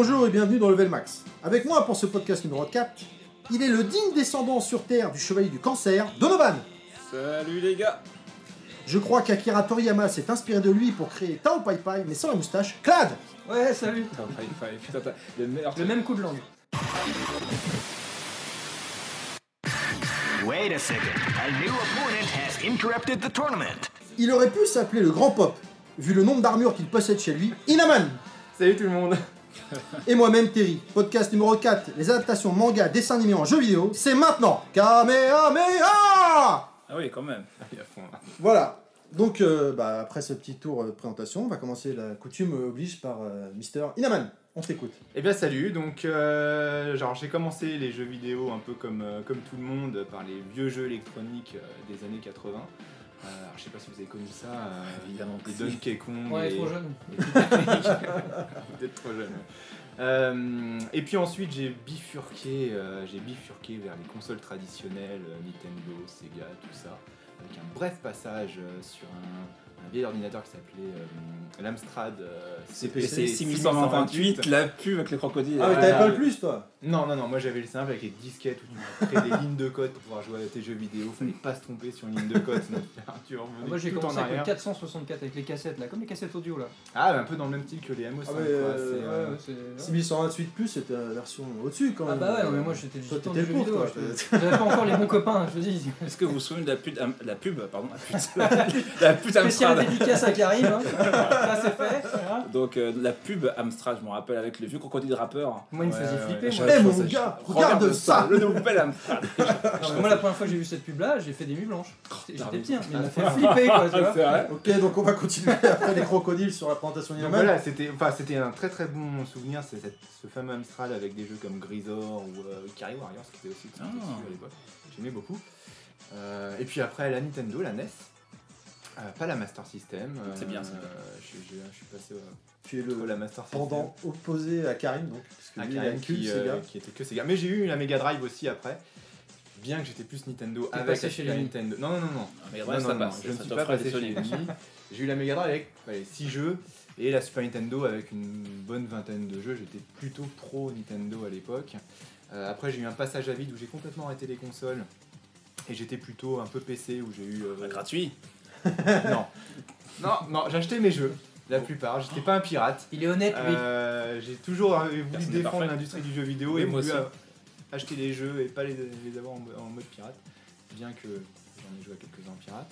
Bonjour et bienvenue dans Level Max. Avec moi pour ce podcast numéro 4, il est le digne descendant sur Terre du chevalier du cancer, Donovan. Salut les gars Je crois qu'Akira Toriyama s'est inspiré de lui pour créer Tao Pai Pai, mais sans la moustache, Clad Ouais, salut. High five, putain, t'as le meilleur Le même coup de langue. Wait a second. A new opponent has interrupted the tournament. Il aurait pu s'appeler le Grand Pop, vu le nombre d'armures qu'il possède chez lui, Inaman Salut tout le monde Et moi-même Terry. Podcast numéro 4, les adaptations manga, dessins animés en jeux vidéo, c'est maintenant Kamehameha Ah oui, quand même. Voilà. Donc, euh, bah, après ce petit tour euh, de présentation, on va commencer la coutume oblige par euh, Mister Inaman. On t'écoute. Eh bien salut, donc euh, genre j'ai commencé les jeux vidéo un peu comme, euh, comme tout le monde par les vieux jeux électroniques euh, des années 80. Euh, alors, je sais pas si vous avez connu ça, euh, Évidemment les. Donkey Kong. Ouais, et- trop jeune. Vous êtes trop jeune. Euh, et puis ensuite j'ai bifurqué, euh, j'ai bifurqué vers les consoles traditionnelles, euh, Nintendo, Sega, tout ça, avec un bref passage euh, sur un, un vieil ordinateur qui s'appelait euh, l'Amstrad euh, CPC C'est 6128, la pub avec les crocodiles. Ah, mais t'avais pas le plus, toi? Non, non, non, moi j'avais le simple avec les disquettes où tu crées des lignes de code pour pouvoir jouer à tes jeux vidéo. Fallait pas se tromper sur une ligne de code, sinon tu revenais Ah, Moi j'ai commencé en avec le arrière. 464 avec les cassettes là, comme les cassettes audio là. Ah, un peu dans le même style que les MO5. Ah, quoi, mais, euh, Ouais, euh. 6128 plus, c'était la version au-dessus quand Ah même. bah ouais, non, mais moi j'étais juste dans le vidéo. J'avais pas encore les bons copains, je te dis. Est-ce que vous vous souvenez de la pub, la pub pardon, la pub, la pub Spécial Dédicace à Karim, hein. ça c'est fait. voilà. Donc euh, la pub Amstrad, je me rappelle, avec le vieux crocodile rappeur. Moi il me faisait flipper moi. Eh Je mon gars, regarde ça Le nouvel Amstrad moi la première fois que j'ai vu cette pub là, j'ai fait des nuits blanches. J'étais petit, hein, mais il m'a fait flipper quoi, tu vois. C'est vrai Ok, donc on va continuer après les crocodiles sur la présentation d'Inaman. voilà, c'était enfin, c'était un très très bon souvenir, c'est cette- ce fameux Amstrad avec des jeux comme Grisor ou euh, Ikari Warriors qui était aussi Ah. dessus à l'époque. J'aimais beaucoup. Euh, et puis après la Nintendo, la NES. Euh, pas la Master System. euh, C'est bien, ça. je, je- je suis passé euh, Tu es le la Master System. pendant opposé à Karim, donc, parce que Ah, lui, il a Karim une culte, qui, ces euh, gars. qui était que Sega. Mais j'ai eu la Mega Drive aussi après. Bien que j'étais plus Nintendo avec passé la chez Super les- Nintendo. Non, non, non, non. Mais Non, ça non, passe. je ne suis pas passé des chez. J'ai eu la Mega Drive avec 6 jeux et la Super Nintendo avec une bonne vingtaine de jeux. J'étais plutôt pro Nintendo à l'époque. Euh, après, j'ai eu un passage à vide où j'ai complètement arrêté les consoles et j'étais plutôt un peu PC où j'ai eu. euh, Bah, gratuit. non, non, non, j'achetais mes jeux. La plupart, j'étais pas un pirate. Il est honnête lui. Euh, j'ai toujours euh, voulu Personne n'est défendre parfait. l'industrie du jeu vidéo Oui, et moi voulu aussi. euh, acheter les jeux et pas les, les avoir en, mo- en mode pirate, bien que j'en ai joué à quelques-uns en pirate.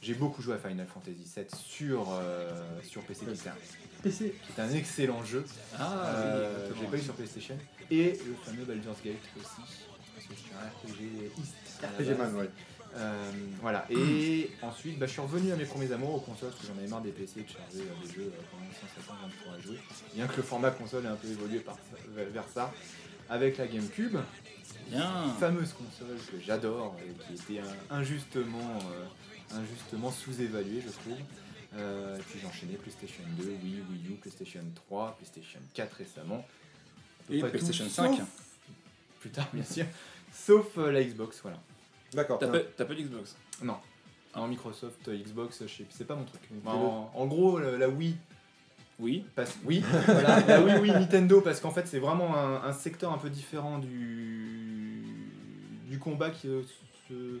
J'ai beaucoup joué à Final Fantasy VII sur, euh, sur PC, qui était, un, PC. qui était un excellent jeu. Ah Euh, oui, j'ai pas eu sur PlayStation. Et le fameux Baldur's Gate aussi, parce que je suis un RPG RPG base. Man, ouais. Euh, voilà, et ensuite bah, je suis revenu à mes premiers amours aux consoles parce que j'en avais marre des PC de charger euh, des jeux euh, pendant 150 ans pour jouer. Bien que le format console ait un peu évolué par, vers- ça, avec la GameCube, Bien. fameuse console que j'adore et qui était injustement, injustement sous-évaluée, je trouve. Et puis j'ai enchaîné PlayStation 2, Wii, Wii U, PlayStation 3, PlayStation 4 récemment. Et tout, PlayStation sauf- 5. Plus tard, bien sûr. Sauf la Xbox, voilà. D'accord. T'as pas t'as pas d'Xbox Non. En Microsoft, euh, Xbox, je sais- c'est pas mon truc. En, en gros, la, la Wii, Oui. passe, oui, voilà, la Wii, oui, Nintendo, parce qu'en fait, c'est vraiment un, un secteur un peu différent du, du combat qui euh, se-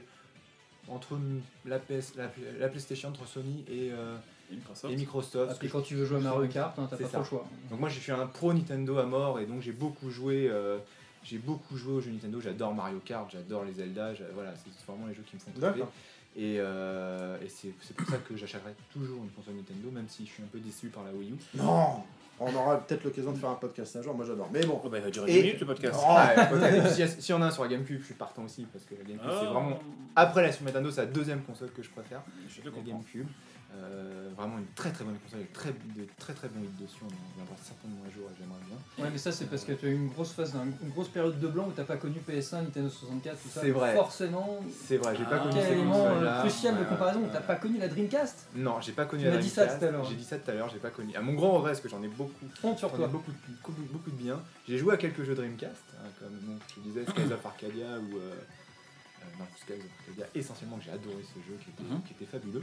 entre la, PS, la, la PlayStation, entre Sony et, euh, Et Microsoft. et Microsoft. Parce que quand tu veux jouer à Mario Kart, hein, t'as C'est pas ça. trop le choix. Donc moi, j'ai fait un pro Nintendo à mort et donc j'ai beaucoup joué. euh, j'ai beaucoup joué aux jeux Nintendo, j'adore Mario Kart, j'adore les Zelda, voilà, c'est vraiment les jeux qui me font. D'accord. Et, euh, et c'est c'est pour ça que j'achèterai toujours une console Nintendo, même si je suis un peu déçu par la Wii U. Non On aura peut-être l'occasion de faire un podcast un jour, moi j'adore. Mais bon. Oh, bah, il va durer Et- 10 minutes le podcast. Oh. Ouais, puis, S'il y, a- un sur la GameCube, je suis partant aussi, parce que la GameCube, c'est Ah. vraiment. Après la Super Nintendo, c'est la deuxième console que je préfère, Je te la comprends. GameCube. Euh, vraiment une très très bonne console avec très, de très très bons hits dessus. On en viendra certainement un jour et j'aimerais bien. Ouais, mais ça, c'est parce que tu as eu une grosse phase, une grosse période de blanc où t'as pas connu PS1, Nintendo 64, tout ça. C'est vrai. Forcément, C'est vrai, j'ai pas Ah. connu quel ces élément euh, crucial de comparaison. ouais, T'as pas connu la Dreamcast Non, j'ai pas connu Tu la m'as dit ça Dreamcast. tout à l'heure. J'ai dit ça tout à l'heure, j'ai pas connu. À mon grand regret, parce que j'en ai beaucoup, Honte sur toi. beaucoup, beaucoup, beaucoup de bien. J'ai joué à quelques jeux Dreamcast, hein, comme bon, je disais Skies of Arcadia ou. Euh, euh, non, Skies of Arcadia, essentiellement que j'ai adoré ce jeu qui était, Mhm. qui était fabuleux.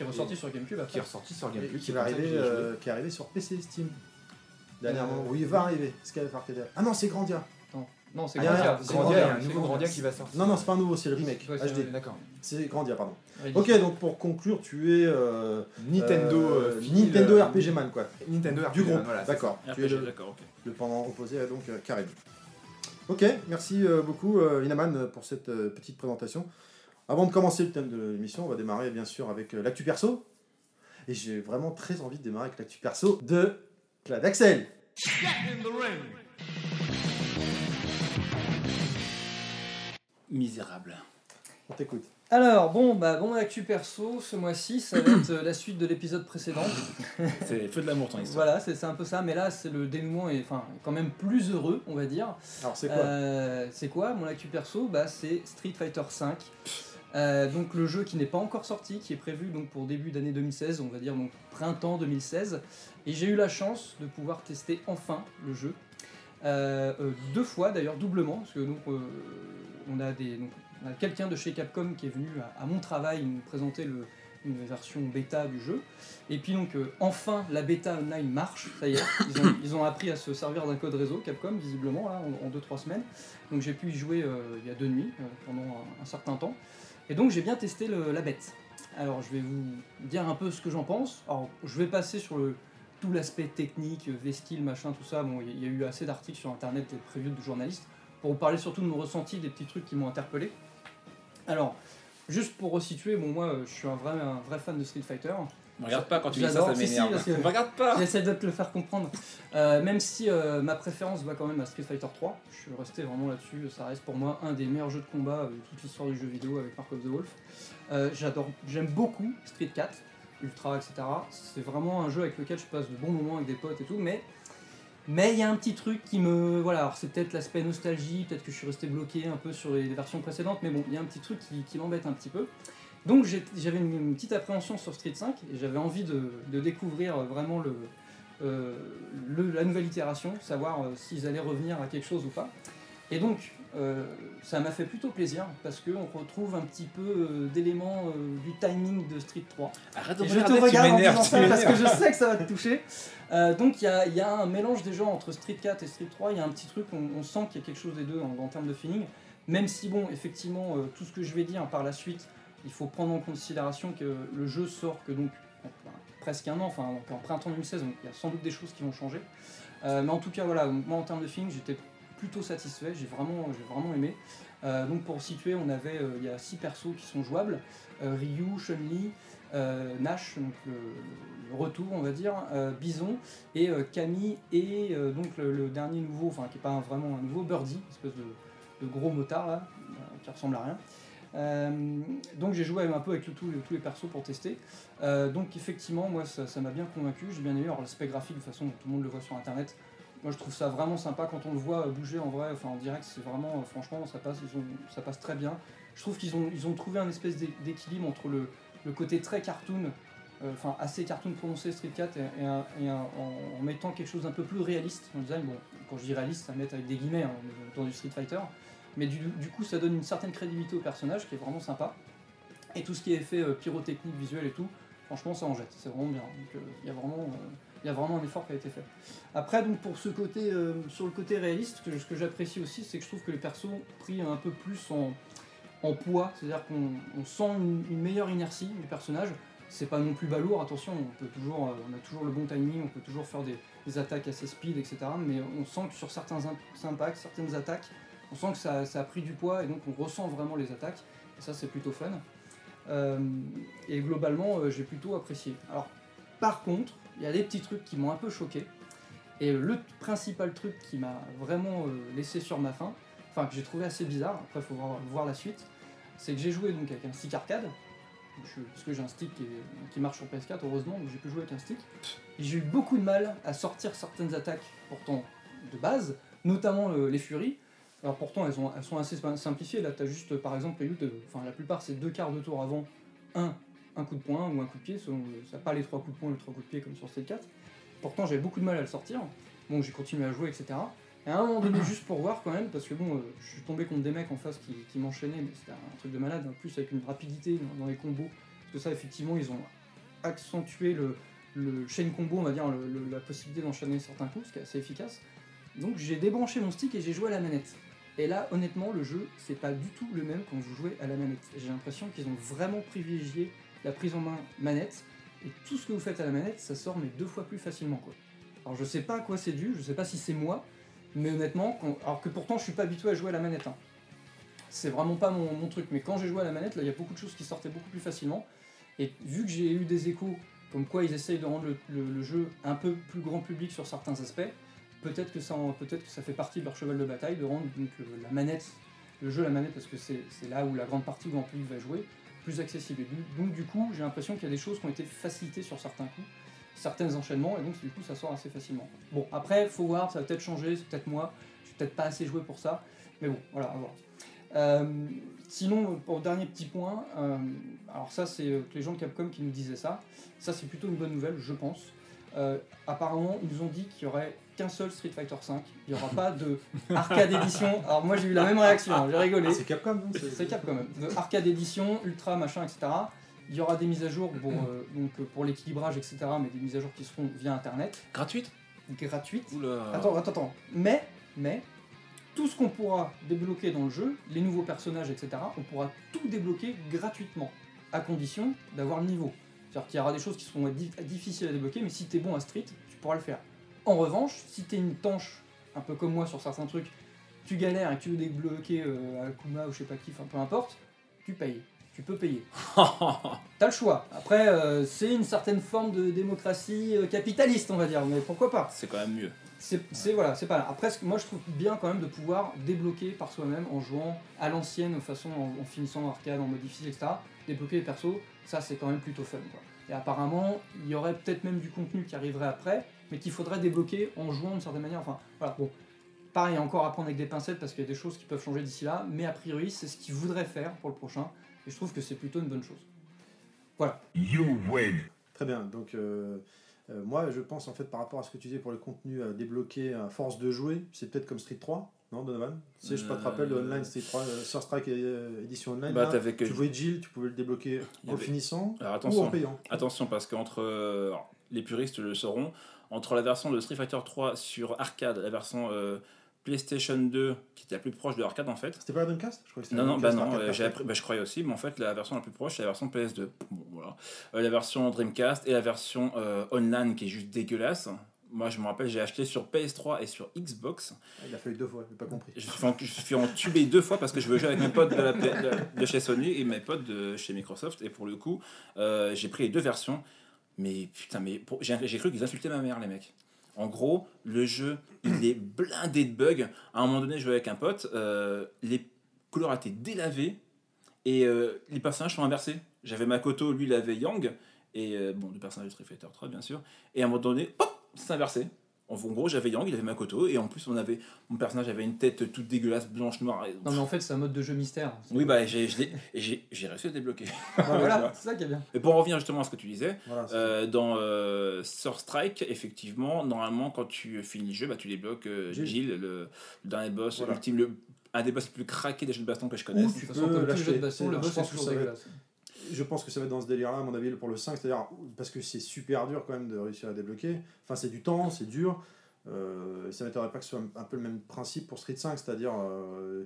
Qui est ressorti sur GameCube Qui est ressorti sur GameCube. qui va arriver, euh, qui est arrivé sur PC et Steam. Dernièrement. Euh, oui, il va arriver. Skylife Arcadia. Ah non, c'est Grandia. Non, c'est Ah, Grandia. c'est Grandia, un nouveau Grandia qui va sortir. Non, non, c'est pas un nouveau, c'est le remake. Ouais, HD. D'accord. C'est Grandia, pardon. Ok, donc pour conclure, tu es. euh, Nintendo. euh, Nintendo euh, RPG Man, quoi. Nintendo RPG. Du groupe. voilà, D'accord. RPG, Tu es le, d'accord, ok. le pendant opposé à donc euh, Karim. Ok, merci euh, beaucoup euh, Inaman pour cette euh, petite présentation. Avant de commencer le thème de l'émission, on va démarrer bien sûr avec euh, l'actu perso. Et j'ai vraiment très envie de démarrer avec l'actu perso de Claude Axel. Misérable. On t'écoute. Alors, bon, bah, bon, actu perso, ce mois-ci, ça va être euh, la suite de l'épisode précédent. C'est feu de l'amour ton histoire. Voilà, c'est c'est un peu ça, mais là, c'est le dénouement est enfin, quand même plus heureux, on va dire. Alors c'est quoi? Euh, c'est quoi? Mon actu perso bah, C'est Street Fighter V. Euh, donc le jeu qui n'est pas encore sorti, qui est prévu donc pour début d'année 2016, on va dire donc printemps 2016. Et j'ai eu la chance de pouvoir tester enfin le jeu. Euh, euh, deux fois d'ailleurs, doublement, parce que donc, on a, des, on a quelqu'un de chez Capcom qui est venu à, mon travail nous présenter le- une version bêta du jeu. Et puis donc enfin la bêta online marche, ça y est, ils ont, appris à se servir d'un code réseau Capcom visiblement là, en 2-3 semaines. Donc j'ai pu y jouer il y a deux nuits pendant un certain temps. Et donc j'ai bien testé le- la bête. Alors je vais vous dire un peu ce que j'en pense. Alors je vais passer sur tout l'aspect technique, V-Skill, machin, tout ça. Bon, il y, a eu assez d'articles sur internet et de previews de journalistes pour vous parler surtout de mon ressenti, des petits trucs qui m'ont interpellé. Alors, juste pour resituer, bon moi je suis un vrai, un vrai fan de Street Fighter. Me Regarde pas quand tu dis ça, ça Si, si, m'énerve. Me Regarde pas J'essaie de te le faire comprendre. Euh, même si euh, ma préférence va quand même à Street Fighter 3, je suis resté vraiment là-dessus. Ça reste pour moi un des meilleurs jeux de combat euh, de toute l'histoire du jeu vidéo avec Mark of the Wolf. Euh, J'adore, j'aime beaucoup Street 4, Ultra, etc. C'est vraiment un jeu avec lequel je passe de bons moments avec des potes et tout, mais mais il y a un petit truc qui me voilà. Alors c'est peut-être l'aspect nostalgie, peut-être que je suis resté bloqué un peu sur les versions précédentes, mais bon, il y a un petit truc qui, qui m'embête un petit peu. Donc j'avais une, une petite appréhension sur Street 5 et j'avais envie de, de découvrir vraiment le, euh, le- la nouvelle itération, savoir euh, s'ils allaient revenir à quelque chose ou pas. Et donc euh, ça m'a fait plutôt plaisir parce qu'on retrouve un petit peu d'éléments du timing de Street 3. Arrête de Et je te regarde en disant ça parce que je sais que ça va te toucher. Donc il y a, il y a un mélange déjà entre Street 4 et Street 3, il y a un petit truc, on, on sent qu'il y a quelque chose des deux en, en termes de feeling. Même si bon, effectivement, tout ce que je vais dire par la suite, il faut prendre en considération que le jeu sort que donc presque un an, enfin en printemps 2016, donc il y a sans doute des choses qui vont changer. Euh, mais en tout cas voilà, moi en termes de feeling, j'étais plutôt satisfait, j'ai vraiment, j'ai vraiment aimé. Euh, donc pour situer, on avait, euh, il y a six persos qui sont jouables, Ryu, Chun-Li, Nash, donc le, retour on va dire, Bison et Camille et donc le, dernier nouveau, enfin qui n'est pas vraiment un nouveau, Birdie, espèce de, de gros motard là, qui ressemble à rien. Euh, donc j'ai joué un peu avec tous les persos pour tester. Euh, donc effectivement, moi ça m'a bien convaincu, j'ai bien aimé. L'aspect graphique, de façon, tout le monde le voit sur internet. Moi je trouve ça vraiment sympa quand on le voit bouger en vrai, enfin en direct, c'est vraiment, euh, franchement, ça passe, très bien. Je trouve qu'ils ont, ils ont trouvé un espèce d'é- d'équilibre entre le, le côté très cartoon, enfin assez cartoon prononcé Street 4 et, en mettant quelque chose un peu plus réaliste dans le design. Bon, quand je dis réaliste, ça met avec des guillemets hein, dans du Street Fighter. Mais du, du coup, ça donne une certaine crédibilité au personnage qui est vraiment sympa. Et tout ce qui est fait euh, pyrotechnique, visuel et tout, franchement, ça en jette. C'est vraiment bien. Donc, euh, il y a vraiment. euh, il y a vraiment un effort qui a été fait. Après, donc pour ce côté, sur le côté réaliste, ce que j'apprécie aussi, c'est que je trouve que les persos pris un peu plus en, en poids, c'est-à-dire qu'on on sent une, meilleure inertie du personnage. C'est pas non plus balourd, attention, on peut toujours, on a toujours le bon timing, on peut toujours faire des, des attaques assez speed, etc. Mais on sent que sur certains im- impacts, certaines attaques, on sent que ça, a pris du poids et donc on ressent vraiment les attaques. Et ça, c'est plutôt fun. Euh, et globalement, euh, j'ai plutôt apprécié. Alors, par contre, il y a des petits trucs qui m'ont un peu choqué. Et le principal truc qui m'a vraiment euh, laissé sur ma faim, enfin que j'ai trouvé assez bizarre, après il faut voir, la suite, c'est que j'ai joué donc avec un stick arcade, parce que j'ai un stick qui, qui marche sur PS4 heureusement, donc j'ai pu jouer avec un stick. J'ai eu beaucoup de mal à sortir certaines attaques pourtant de base, notamment les furies. Alors pourtant elles, ont- elles sont assez sim- simplifiées, là tu as juste par exemple les luttes, enfin la plupart c'est deux quarts de tour avant, un, un coup de poing ou un coup de pied, selon ça pas les trois coups de poing les trois coups de pied comme sur Street 4. Pourtant j'avais beaucoup de mal à le sortir, bon j'ai continué à jouer etc. Et à un moment donné juste pour voir quand même, parce que bon euh, je suis tombé contre des mecs en face qui, qui m'enchaînaient, mais c'était un truc de malade, en plus avec une rapidité dans, les combos, parce que ça effectivement ils ont accentué le, le chain combo, on va dire, le- la possibilité d'enchaîner certains coups, ce qui est assez efficace. Donc j'ai débranché mon stick et j'ai joué à la manette. Et là, honnêtement, le jeu, c'est pas du tout le même quand vous jouez à la manette. J'ai l'impression qu'ils ont vraiment privilégié la prise en main manette. Et tout ce que vous faites à la manette, ça sort mais deux fois plus facilement. Quoi. Alors je sais pas à quoi c'est dû, je sais pas si c'est moi, mais honnêtement, alors que pourtant je suis pas habitué à jouer à la manette. hein. C'est vraiment pas mon, truc. Mais quand j'ai joué à la manette, là, il y a beaucoup de choses qui sortaient beaucoup plus facilement. Et vu que j'ai eu des échos comme quoi ils essayent de rendre le jeu un peu plus grand public sur certains aspects, peut-être que ça, en- que ça fait partie de leur cheval de bataille de rendre donc, euh, la manette, le jeu la manette, parce que c'est là où la grande partie du grand public va jouer, plus accessible. Donc du coup, j'ai l'impression qu'il y a des choses qui ont été facilitées sur certains coups, certains enchaînements, et donc du coup ça sort assez facilement. Bon, après, faut voir, ça va peut-être changer, c'est peut-être moi, je suis peut-être pas assez joué pour ça, mais bon, voilà, à voir. Euh, sinon, le dernier petit point, euh, alors ça c'est euh, les gens de Capcom qui nous disaient ça, ça c'est plutôt une bonne nouvelle, je pense. Apparemment, ils nous ont dit qu'il y aurait qu'un seul Street Fighter V, il n'y aura pas de arcade édition. Alors moi j'ai eu la même réaction, hein, j'ai rigolé. C'est Capcom, non C'est cap quand même. De arcade édition, ultra machin, etc. Il y aura des mises à jour pour, euh, donc, euh, pour l'équilibrage, etc. Mais des mises à jour qui seront via internet, Gratuite? Gratuites. Oula. Attends, attends, attends. Mais, mais, tout ce qu'on pourra débloquer dans le jeu, les nouveaux personnages, etc., on pourra tout débloquer gratuitement, à condition d'avoir le niveau. C'est-à-dire qu'il y aura des choses qui seront di- difficiles à débloquer, mais si t'es bon à Street, tu pourras le faire. En revanche, si t'es une tanche, un peu comme moi sur certains trucs, tu galères et que tu veux débloquer euh, Akuma ou je sais pas qui, enfin peu importe, tu payes. Tu peux payer. T'as le choix. Après, euh, c'est une certaine forme de démocratie euh, capitaliste, on va dire, mais pourquoi pas? C'est quand même mieux. c'est voilà, c'est pas là. Après, moi je trouve bien quand même de pouvoir débloquer par soi-même en jouant à l'ancienne, de façon en, en finissant arcade, en mode difficile, etc. Débloquer les persos, ça c'est quand même plutôt fun. Quoi. Et apparemment, il y aurait peut-être même du contenu qui arriverait après, mais qu'il faudrait débloquer en jouant d'une certaine manière. Enfin, voilà, bon. Pareil, encore à prendre avec des pincettes parce qu'il y a des choses qui peuvent changer d'ici là, mais a priori, c'est ce qu'ils voudraient faire pour le prochain, et je trouve que c'est plutôt une bonne chose. Très bien. Donc, euh, euh, moi, je pense, en fait, par rapport à ce que tu disais pour le contenu à débloquer à force de jouer, c'est peut-être comme Street 3, non, Donovan? Si je sais pas te rappelle de Euh, Online Street 3, euh, Sur Strike euh, édition online, Bah, là, que- tu jouais Jill, tu pouvais le débloquer en avait- finissant Alors ou en attention, payant. attention parce qu'entre euh, les puristes le sauront, entre la version de Street Fighter 3 sur arcade, la version euh, PlayStation 2 qui était la plus proche de l'arcade en fait. C'était pas la Dreamcast Je crois que c'était Non, non, bah non, euh, j'ai appris- bah, je croyais aussi, mais en fait la version la plus proche c'est la version PS2. Bon, voilà. Euh, la version Dreamcast et la version online qui est juste dégueulasse. Moi je me rappelle, j'ai acheté sur PS3 et sur Xbox. Ah, Il a fallu deux fois, j'ai pas compris. Je suis, en, je suis entubé deux fois parce que je veux jouer avec mes potes de, la P- de- de chez Sony et mes potes de chez Microsoft. Et pour le coup, euh, j'ai pris les deux versions. Mais putain, mais j'ai cru qu'ils insultaient ma mère, les mecs. En gros, le jeu, il est blindé de bugs. À un moment donné, je jouais avec un pote, euh, les couleurs étaient délavées et euh, les personnages sont inversés. J'avais Makoto, lui, il avait Yang, et euh, bon, le personnage de Street Fighter 3, bien sûr. Et à un moment donné, hop, c'est inversé. En en gros, j'avais Yang, il avait Makoto, et en plus, on avait, mon personnage avait une tête toute dégueulasse, blanche, noire. et- Non, mais en fait, c'est un mode de jeu mystère. Oui, bah, j'ai réussi à le débloquer. Bah, voilà, c'est ça qui est bien. Et pour en revenir justement à ce que tu disais, Voilà, euh, dans euh, Sur Strike, effectivement, normalement, quand tu finis le jeu, bah, tu débloques euh, Jill. Le, le dernier boss Voilà. ultime, le, un des boss les plus craqués des jeux de baston que je connaisse. Ou De toute façon, comme tous les l'acheter. jeux de baston, le boss que toujours dégueulasse. Je pense que ça va être dans ce délire-là, à mon avis, pour le 5, c'est-à-dire parce que c'est super dur quand même de réussir à débloquer. Enfin, c'est du temps, c'est dur. Euh, ça m'étonnerait pas que ce soit un, peu le même principe pour Street 5, c'est-à-dire euh,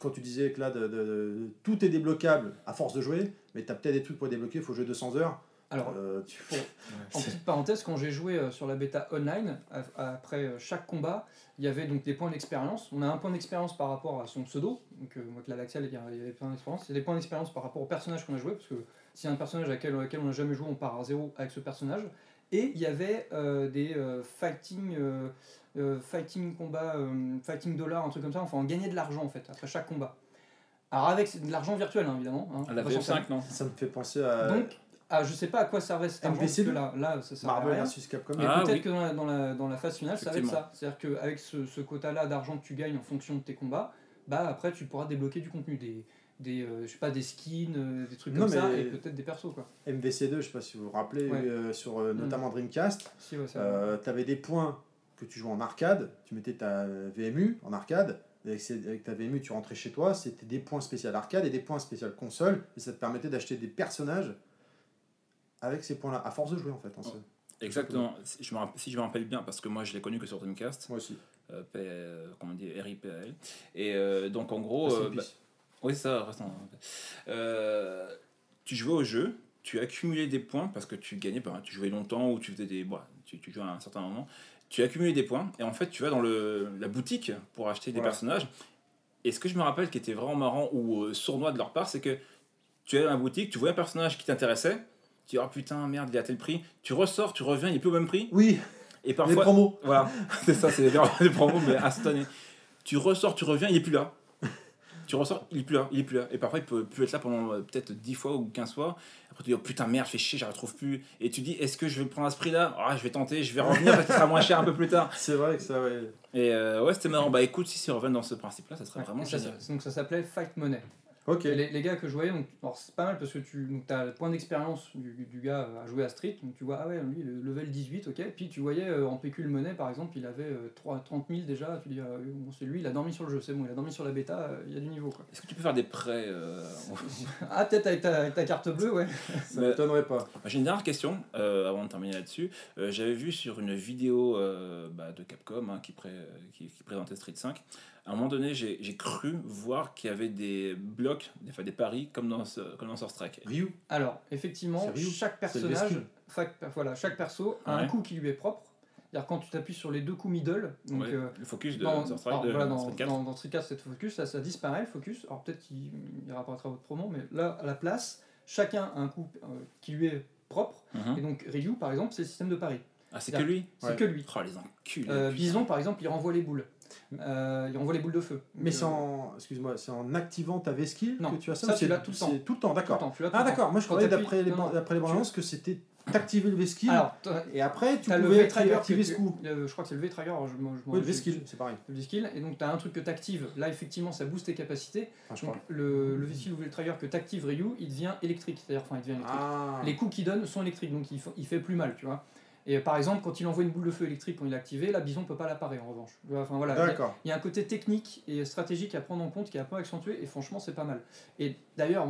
quand tu disais que là, de- tout est débloquable à force de jouer, mais tu as peut-être des trucs pour débloquer, il faut jouer 200 heures. Alors, Euh, tu- En petite parenthèse, quand j'ai joué euh, sur la bêta online, a- après euh, chaque combat, il y avait donc des points d'expérience. On a un point d'expérience par rapport à son pseudo. Donc, euh, moi, que la Laxel, il y a il y avait des points d'expérience. Il y a des points d'expérience par rapport au personnage qu'on a joué, parce que si un personnage à on n'a jamais joué, on part à zéro avec ce personnage. Et il y avait euh, des euh, fighting, euh, fighting combat, euh, fighting dollars, un truc comme ça. Enfin, on gagnait de l'argent en fait après chaque combat. Alors avec de l'argent virtuel hein, évidemment. hein, À la on va s'en VF5, non? Ça me fait penser à donc, ah, je sais pas à quoi servait cet argent, parce MVC2? que là, là, ça sert à Marvel rien. vs Capcom. Mais Ah, peut-être oui. que dans la, dans, la, dans la phase finale, ça va être Effectivement. ça. C'est-à-dire qu'avec ce, ce quota-là d'argent que tu gagnes en fonction de tes combats, bah après tu pourras débloquer du contenu, des, des, euh, je sais pas, des skins, euh, des trucs Non, comme ça, mais- et peut-être des persos quoi. MVC2, je sais pas si vous vous rappelez, Ouais. euh, sur euh, notamment Dreamcast, Si, ouais, ça euh, tu avais des points que tu jouais en arcade, tu mettais ta VMU en arcade, et avec, ces- avec ta VMU tu rentrais chez toi, c'était des points spéciaux arcade et des points spéciaux console, et ça te permettait d'acheter des personnages avec ces points-là, à force de jouer en fait. hein, Exactement. Si je, me rappelle, si je me rappelle bien, parce que moi je l'ai connu que sur Dreamcast, Moi aussi. euh, P- euh, comment on dit, RIPAL. Et euh, donc en gros, euh, bah, oui, ça, reste en- Euh, tu jouais au jeu, tu accumulais des points parce que tu gagnais, bah, tu jouais longtemps ou tu faisais des. Bon, tu, tu jouais à un certain moment. Tu accumulais des points et en fait, tu vas dans le, la boutique pour acheter des Voilà. personnages. Et ce que je me rappelle qui était vraiment marrant ou sournois de leur part, c'est que tu allais dans la boutique, tu vois un personnage qui t'intéressait, tu dis oh putain, merde, il est à tel prix. Tu ressors, tu reviens, il est plus au même prix. Oui, Et les parfois, promos. voilà, c'est ça, c'est des promos, mais instantané. Tu ressors, tu reviens, il est plus là. Tu ressors, il est plus là, il est plus là. Et parfois, il peut plus être là pendant euh, peut-être 10 fois ou 15 fois. Après, tu dis, oh putain, merde, fais chier, je la retrouve plus. Et tu dis, est-ce que je vais prendre à ce prix-là? Ah, je vais tenter, je vais revenir parce qu'il sera moins cher un peu plus tard. C'est vrai que ça, ouais. Et euh, ouais, c'était marrant. Bah écoute, si ils reviennent dans ce principe-là, ça serait Ouais, vraiment et ça, ça- donc ça s'appelait Fight Money. Ok. Les, les gars que je voyais, donc, alors c'est pas mal parce que tu as le point d'expérience du, du gars à jouer à Street, donc tu vois, ah ouais, lui, le level 18, ok. Puis tu voyais euh, en pécule monnaie, par exemple, il avait euh, 3, 30 000 déjà, tu dis, ah, bon, c'est lui, il a dormi sur le jeu, c'est bon, il a dormi sur la bêta, euh, il y a du niveau quoi. Est-ce que tu peux faire des prêts euh, ah, peut-être avec ta, avec ta carte bleue, ouais. Ça Mais- m'étonnerait pas. J'ai une dernière question euh, avant de terminer là-dessus. Euh, J'avais vu sur une vidéo euh, bah, de Capcom hein, qui, pré- qui, qui présentait Street 5. À un moment donné, j'ai j'ai cru voir qu'il y avait des blocs, des, enfin, des paris comme dans, ce, comme dans Source Trek. Ryu. Alors, effectivement, Ryu, chaque personnage, chaque, voilà, chaque perso a un coup qui lui est propre. C'est-à-dire quand tu t'appuies sur les deux coups middle, donc Ouais, euh, le focus de dans, Source Trek, alors, de voilà, dans, Street 4. dans, dans Street 4, c'est focus, ça, ça disparaît le focus. Alors peut-être qu'il il rapparaîtra à votre promo, mais là, à la place, chacun a un coup euh, qui lui est propre. Mhm. Et donc Ryu, par exemple, c'est le système de pari. Ah, c'est que lui C'est Ouais. que lui. Oh, les enculés. Euh. Bison, par exemple, il renvoie les boules. Euh, il renvoie les boules de feu. Mais c'est en, excuse-moi, c'est en activant ta V-skill que tu as ça c'est- l'as tout le temps. Tout le le d'accord. Ah le d'accord, moi je croyais d'après les, les bandes annonces que c'était t'activer le V-skill et après tu le pouvais V-Trigger. que activer ce coup. je crois que c'est le V-Trigger. je, Oui, le V-skill, c'est pareil. le V-Skill, et donc tu as un truc que tu actives. Là, effectivement, ça booste tes capacités. Donc, le, le V-Skill ou le Trigger que tu actives Ryu, il devient électrique. C'est-à-dire, enfin, il devient électrique. Ah. Les coups qu'il donne sont électriques, donc il, il fait plus mal, tu vois. Et par exemple, quand il envoie une boule de feu électrique quand il est activé, la bison peut pas la parer en revanche. Enfin, voilà, il y a- un côté technique et stratégique à prendre en compte qui est un peu accentué et franchement c'est pas mal. Et d'ailleurs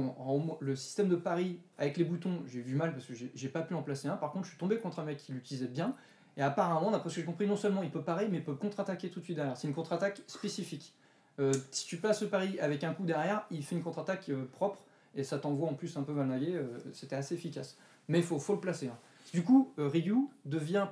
le système de pari avec les boutons j'ai vu mal parce que j'ai- j'ai pas pu en placer un. Par contre je suis tombé contre un mec qui l'utilisait bien et apparemment d'après ce que j'ai compris non seulement il peut parer mais il peut contre-attaquer tout de suite derrière. C'est une contre-attaque spécifique. Euh, si tu passes le pari avec un coup derrière il fait une contre-attaque euh, propre et ça t'envoie en plus un peu mal nagué. euh, C'était assez efficace. Mais il faut, faut le placer. hein. Du coup euh, Ryu devient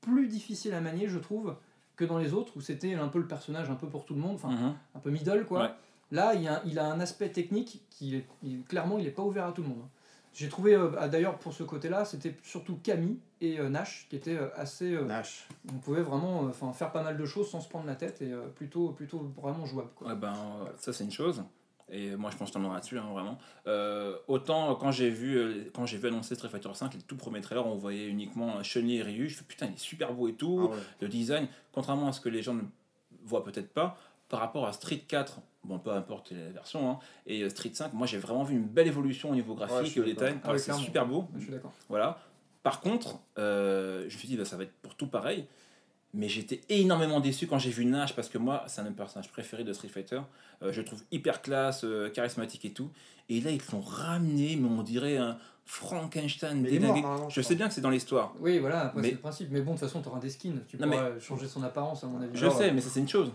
plus difficile à manier je trouve que dans les autres où c'était un peu le personnage un peu pour tout le monde, enfin Mhm. un peu middle quoi. Ouais. Là, il, y a, il a un aspect technique qui est, il- clairement il est pas ouvert à tout le monde. hein. J'ai trouvé euh, ah, d'ailleurs pour ce côté-là, c'était surtout Camille et euh, Nash qui étaient euh, assez. euh, Nash. on pouvait vraiment euh, enfin faire pas mal de choses sans se prendre la tête et euh, plutôt plutôt vraiment jouable quoi. Ouais, ben, euh, ça c'est une chose. Et moi je pense que t'en auras dessus, hein, vraiment. Euh, autant euh, quand j'ai vu, euh, quand j'ai vu annoncer Street Fighter 5, les tout premiers trailers, on voyait uniquement Chun-Li et Ryu. Je fais putain, il est super beau et tout. Ah ouais. Le design, contrairement à ce que les gens ne voient peut-être pas, par rapport à Street 4, bon peu importe la version, hein, et Street 5, moi j'ai vraiment vu une belle évolution au niveau graphique suis et au détail. d'accord. Ah Ouais, ouais, c'est super beau. Je suis d'accord. Voilà. Par contre, euh, je me suis dit, bah, ça va être pour tout pareil. Mais j'étais énormément déçu quand j'ai vu Nash parce que moi, c'est un de mes personnages préférés de Street Fighter. Euh, je le trouve hyper classe, euh, charismatique et tout. Et là, ils l'ont ramené, mais on dirait un Frankenstein délingué. normalement, Je je sais bien que c'est dans l'histoire. Oui voilà, Mais- c'est le principe. Mais bon de toute façon tu auras des skins, tu Non, mais- pourras changer son apparence à mon avis. Je sais, mais ça, c'est une chose.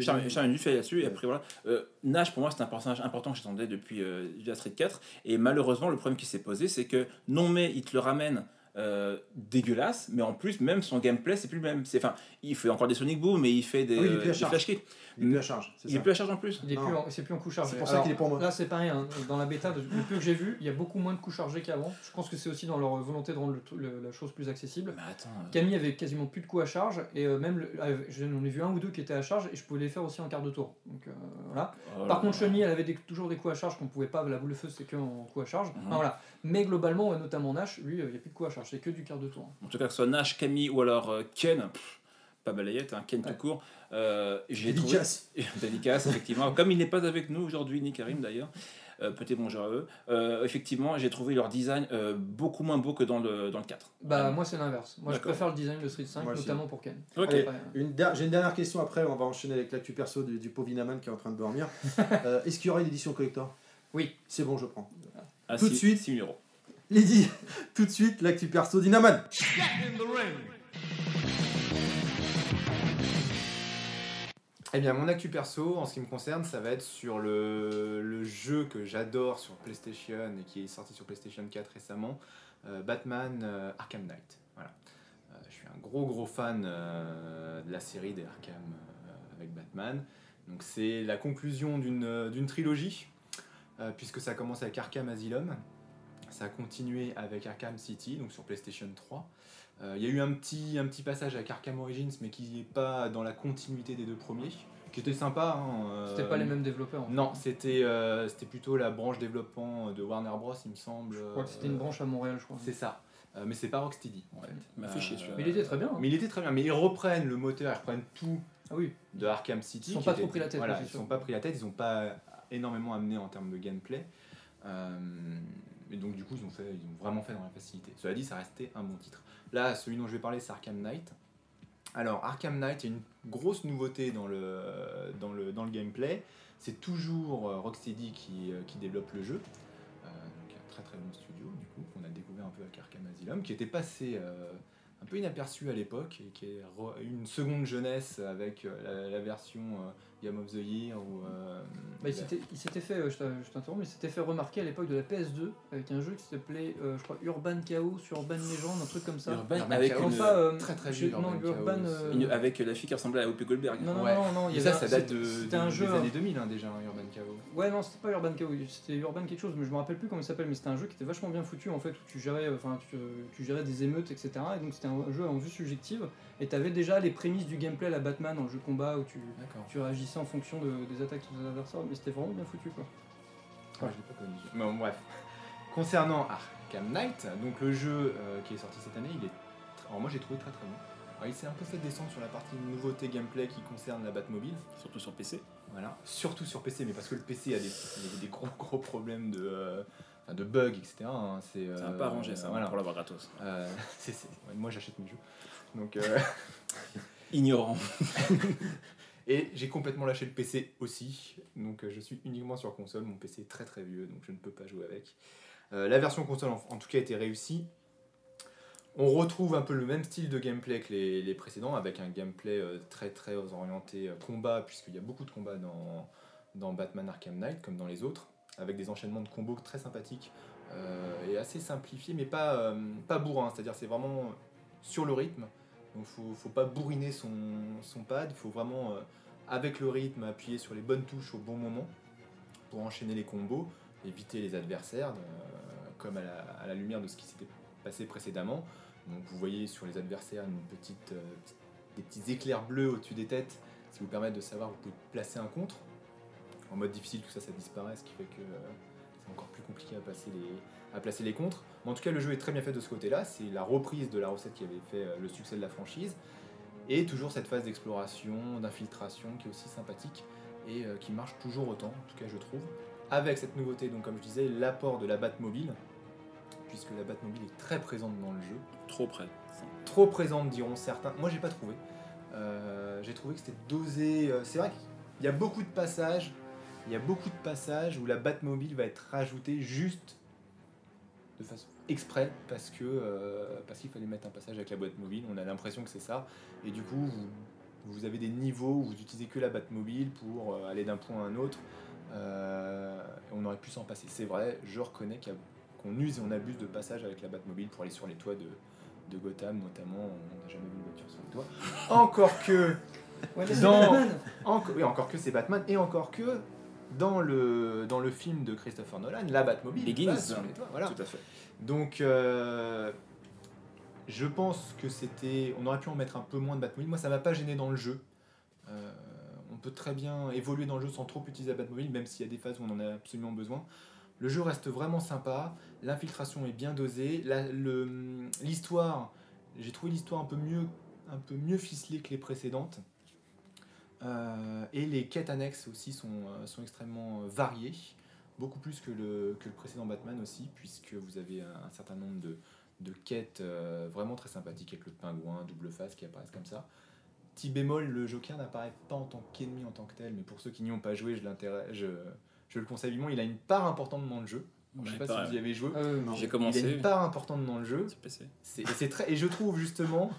Charles du fait là-dessus, et après voilà. Euh, Nash, pour moi, c'est un personnage important que j'attendais depuis euh, Street 4. Et malheureusement, le problème qui s'est posé, c'est que non, mais il te le ramène euh, dégueulasse, mais en plus, même son gameplay, c'est plus le même. C'est- Enfin, il fait encore des Sonic Boom, mais il fait des, Ah oui, il est plus à des charge. flash kicks. Il est plus à charge. c'est Il ça. est plus à charge en plus. Il est Non. plus en- c'est plus en coup chargé. C'est pour ça qu'il est pour moi. Là, c'est pareil. hein, dans la bêta, de- le peu que j'ai vu, il y a beaucoup moins de coups chargés qu'avant. Je pense que c'est aussi dans leur volonté de rendre le tru- le- la chose plus accessible. Mais attends. euh, Camille avait quasiment plus de coups à charge et euh, même le- euh, j'en ai vu un ou deux qui étaient à charge et je pouvais les faire aussi en quart de tour. Donc euh, voilà. oh Par contre, Chun-Li, elle avait des- toujours des coups à charge qu'on pouvait pas. La boule de feu, c'est que en coups à charge. Mhm. Enfin, voilà. Mais globalement, ouais, notamment Nash, lui, euh, il n'y a plus de coups à charge, c'est que du quart de tour. En tout cas, que ce soit Nash, Camille ou alors euh, Ken, pff, pas balayette, hein, Ken Ouais. tout court. Euh, j'ai trouvé- Dédicace. Dédicace, effectivement. Comme il n'est pas avec nous aujourd'hui, ni Karim d'ailleurs, euh, petit bonjour à eux. Euh, effectivement, j'ai trouvé leur design euh, beaucoup moins beau que dans le, dans le 4. Bah, moi, c'est l'inverse. Moi, je préfère le design de Street 5, Moi aussi. notamment pour Ken. Ok. Allez, Après, une der- J'ai une dernière question après, on va enchaîner avec l'actu perso du, du pauvre Inaman qui est en train de dormir. Euh, Est-ce qu'il y aura une édition collector? Oui. C'est bon, je prends. Ah, Tout de suite. 6 000 euros. Lydie, tout de suite, l'actu perso d'Inaman. Eh bien, mon actu perso, en ce qui me concerne, ça va être sur le, jeu que j'adore sur PlayStation et qui est sorti sur PlayStation 4 récemment, euh, Batman euh, Arkham Knight. Voilà. Euh, je suis un gros gros fan de la série des Arkham avec Batman. Donc c'est la conclusion d'une trilogie, puisque ça commence avec Arkham Asylum. Ça a continué avec Arkham City, donc sur PlayStation 3. Euh, Il y a eu un petit, un petit passage avec Arkham Origins, mais qui n'est pas dans la continuité des deux premiers, qui était sympa. hein, euh, C'était pas les mêmes développeurs. en fait. Non, c'était euh, c'était plutôt la branche développement de Warner Bros, il me semble. Je crois que c'était une branche à Montréal, je crois. C'est ça. Euh, mais c'est pas Rocksteady, en fait. Il m'a fait chier Euh, celui-là. Mais il était très bien. hein. Mais il était très bien. Mais ils reprennent le moteur, ils reprennent tout Ah oui. de Arkham City. Ils sont pas était- trop pris la tête, Voilà, ils sûr. sont pas pris la tête, ils ont pas énormément amené en termes de gameplay. Euh, et donc du coup, ils ont, fait, ils ont vraiment fait dans la facilité. Cela dit, ça restait un bon titre. Là, celui dont je vais parler, c'est Arkham Knight. Alors, Arkham Knight, il y a une grosse nouveauté dans le, dans le, dans le gameplay. C'est toujours euh, Rocksteady qui, euh, qui développe le jeu. Euh, donc, un très très bon studio, du coup, qu'on a découvert un peu avec Arkham Asylum, qui était passé un peu inaperçu à l'époque et qui est une seconde jeunesse avec la, version Game of the Year ou. euh, Bah, il s'était- fait, euh, je t'interromps, mais il s'était fait remarquer à l'époque de la PS2 avec un jeu qui s'appelait, euh, je crois, Urban Chaos, Urban Legend, un truc comme ça. Urban, Urban avec, Chaos. Non, une- pas, euh, très, très vieux, Non, Urban euh, avec la fille qui ressemblait à Whoopi Goldberg. Non, non, Ouais. non, non, il y ça, avait ça date de, c'était de- un des jeu. années 2000 hein, déjà, hein, Urban Chaos. Ouais, non, c'était pas Urban Chaos, c'était Urban quelque chose, mais je me rappelle plus comment il s'appelle, mais c'était un jeu qui était vachement bien foutu en fait, où tu gérais, enfin, tu, tu gérais des émeutes, etc. Et donc c'était un jeu en vue subjective, et t'avais déjà les prémices du gameplay à la Batman en jeu de combat où tu, tu réagissais en fonction de- des attaques de tes adversaires, mais c'était vraiment bien foutu quoi. Ouais, je l'ai pas connu. Mais bon, bref. Concernant Arkham Knight, donc le jeu euh, qui est sorti cette année, il est. Alors moi j'ai trouvé très très bon. Alors, il s'est un peu fait descendre sur la partie nouveauté gameplay qui concerne la Batmobile. Surtout sur PC. Voilà. Surtout sur PC, mais parce que le PC a des, il y a des gros gros problèmes de, euh, de bugs, etc. hein. C'est Ça euh, n'a pas arrangé ça Voilà. pour l'avoir gratos. Euh, ouais, moi j'achète mes jeux. Donc, euh, Ignorant. et j'ai complètement lâché le PC aussi. Donc euh, je suis uniquement sur console. Mon PC est très très vieux, donc je ne peux pas jouer avec. Euh, la version console en, en tout cas a été réussie. On retrouve un peu le même style de gameplay que les, les précédents, avec un gameplay euh, très très orienté combat, puisqu'il y a beaucoup de combats dans, dans Batman Arkham Knight, comme dans les autres, avec des enchaînements de combos très sympathiques euh, et assez simplifiés, mais pas, pas bourrin, c'est-à-dire c'est vraiment sur le rythme. Donc faut, faut pas bourriner son, pad, il faut vraiment, euh, avec le rythme, appuyer sur les bonnes touches au bon moment pour enchaîner les combos, éviter les adversaires, euh, comme à la, lumière de ce qui s'était passé précédemment. Donc vous voyez sur les adversaires euh, des petits éclairs bleus au-dessus des têtes, qui vous permettent de savoir où vous pouvez placer un contre. En mode difficile, tout ça, ça disparaît, ce qui fait que c'est encore plus compliqué à, passer les, à placer les contres. Mais en tout cas, le jeu est très bien fait de ce côté-là. C'est la reprise de la recette qui avait fait euh, le succès de la franchise. Et toujours cette phase d'exploration, d'infiltration qui est aussi sympathique et euh, qui marche toujours autant, en tout cas je trouve. Avec cette nouveauté, donc comme je disais, l'apport de la Batmobile, puisque la Batmobile est très présente dans le jeu. Trop près. Trop présente, diront certains. Moi, j'ai pas trouvé. Euh, j'ai trouvé que c'était dosé. C'est vrai qu'il y a beaucoup de passages. Il y a beaucoup de passages où la Batmobile va être rajoutée juste de façon exprès parce que euh, parce qu'il fallait mettre un passage avec la Batmobile. On a l'impression que c'est ça. Et du coup, vous, vous avez des niveaux où vous utilisez que la Batmobile pour euh, aller d'un point à un autre. Euh, on aurait pu s'en passer. C'est vrai, je reconnais qu'on use et on abuse de passages avec la Batmobile pour aller sur les toits de, de Gotham, notamment. On n'a jamais vu une voiture sur les toits. Encore que, Ouais, Dans- oui, encore que c'est Batman, et encore que dans le, dans le film de Christopher Nolan, la Batmobile Begins. passe sur les toits. Voilà. Tout à fait. Donc, euh, je pense que c'était. On aurait pu en mettre un peu moins de Batmobile. Moi, ça m'a pas gêné dans le jeu. Euh, on peut très bien évoluer dans le jeu sans trop utiliser la Batmobile, même s'il y a des phases où on en a absolument besoin. Le jeu reste vraiment sympa. L'infiltration est bien dosée. L'histoire, j'ai trouvé l'histoire un peu mieux, un peu mieux ficelée que les précédentes. Euh, et les quêtes annexes aussi sont, euh, sont extrêmement euh, variées beaucoup plus que le, que le précédent Batman aussi, puisque vous avez un, un certain nombre de, de quêtes euh, vraiment très sympathiques avec le pingouin, double face qui apparaissent comme ça. Petit bémol, le Joker n'apparaît pas en tant qu'ennemi en tant que tel, mais pour ceux qui n'y ont pas joué, je, l'intéresse- je, je le conseille vivement. Il a une part importante dans le jeu. Je sais Ouais, pas si vous y avez joué. Euh. J'ai Il a commencé. une part importante dans le jeu. sur PC. C'est- Et, c'est très, et je trouve justement,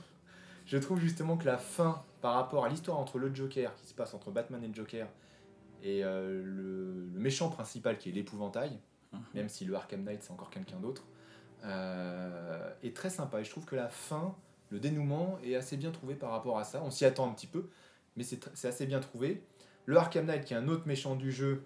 je trouve justement que la fin, par rapport à l'histoire entre le Joker qui se passe entre Batman et le Joker et euh, le, le méchant principal qui est l'épouvantail, Mhm. même si le Arkham Knight c'est encore quelqu'un d'autre, euh, est très sympa. Et je trouve que la fin, le dénouement est assez bien trouvé par rapport à ça. On s'y attend un petit peu, mais c'est assez bien trouvé. Le Arkham Knight qui est un autre méchant du jeu,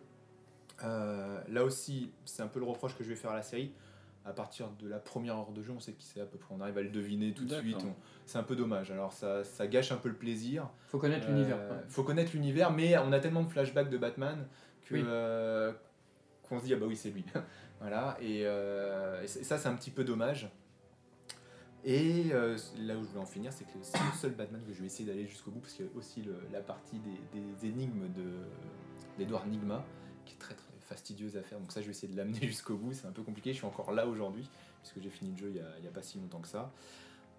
euh, là aussi c'est un peu le reproche que je vais faire à la série. À partir de la première heure de jeu, on sait qui c'est à peu près, on arrive à le deviner tout de suite. on- C'est un peu dommage. Alors ça, ça gâche un peu le plaisir. Faut connaître Euh, l'univers. Faut connaître l'univers, mais on a tellement de flashbacks de Batman que Oui. euh, qu'on se dit ah bah oui c'est lui. voilà et, euh, et ça c'est un petit peu dommage. Et là où je voulais en finir, c'est que c'est le seul Batman que je vais essayer d'aller jusqu'au bout parce qu'il y a aussi le- la partie des, des énigmes de d'Edward Nigma qui est très très fastidieuse à faire. Donc ça je vais essayer de l'amener jusqu'au bout. C'est un peu compliqué. Je suis encore là aujourd'hui puisque j'ai fini le jeu il y a, pas si longtemps que ça.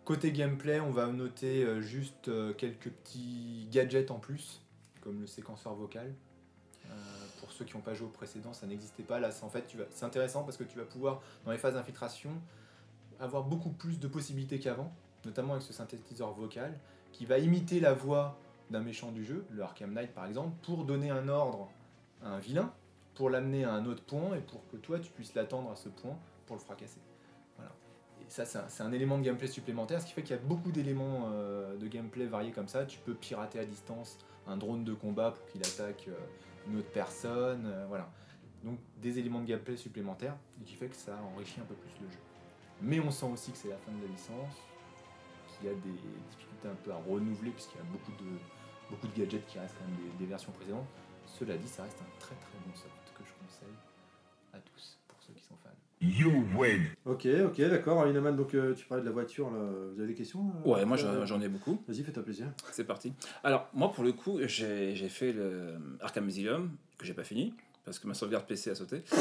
Côté gameplay, on va noter euh, juste euh, quelques petits gadgets en plus, comme le séquenceur vocal. Euh, pour ceux qui n'ont pas joué au précédent, ça n'existait pas. Là, c'est en fait, c'est intéressant parce que tu vas pouvoir, dans les phases d'infiltration, avoir beaucoup plus de possibilités qu'avant, notamment avec ce synthétiseur vocal qui va imiter la voix d'un méchant du jeu, le Arkham Knight par exemple, pour donner un ordre à un vilain, pour l'amener à un autre point et pour que toi tu puisses l'attendre à ce point pour le fracasser. Voilà. Et ça, c'est un, élément de gameplay supplémentaire, ce qui fait qu'il y a beaucoup d'éléments euh, de gameplay variés comme ça. Tu peux pirater à distance un drone de combat pour qu'il attaque euh, une autre personne, euh, voilà. Donc des éléments de gameplay supplémentaires, et qui fait que ça enrichit un peu plus le jeu. Mais on sent aussi que c'est la fin de la licence, qu'il y a des difficultés un peu à renouveler, puisqu'il y a beaucoup de, beaucoup de gadgets qui restent quand même des, versions précédentes. Cela dit, ça reste un très très bon soft à tous, pour ceux qui sont fans. You win. Ok, ok, d'accord. Inaman, donc euh, tu parlais de la voiture, là. vous avez des questions euh, Ouais, moi euh, j'en j'en ai beaucoup. Vas-y, fais-toi plaisir. C'est parti. Alors, moi pour le coup, j'ai j'ai fait le Arkham Asylum, que j'ai pas fini, parce que ma sauvegarde PC a sauté.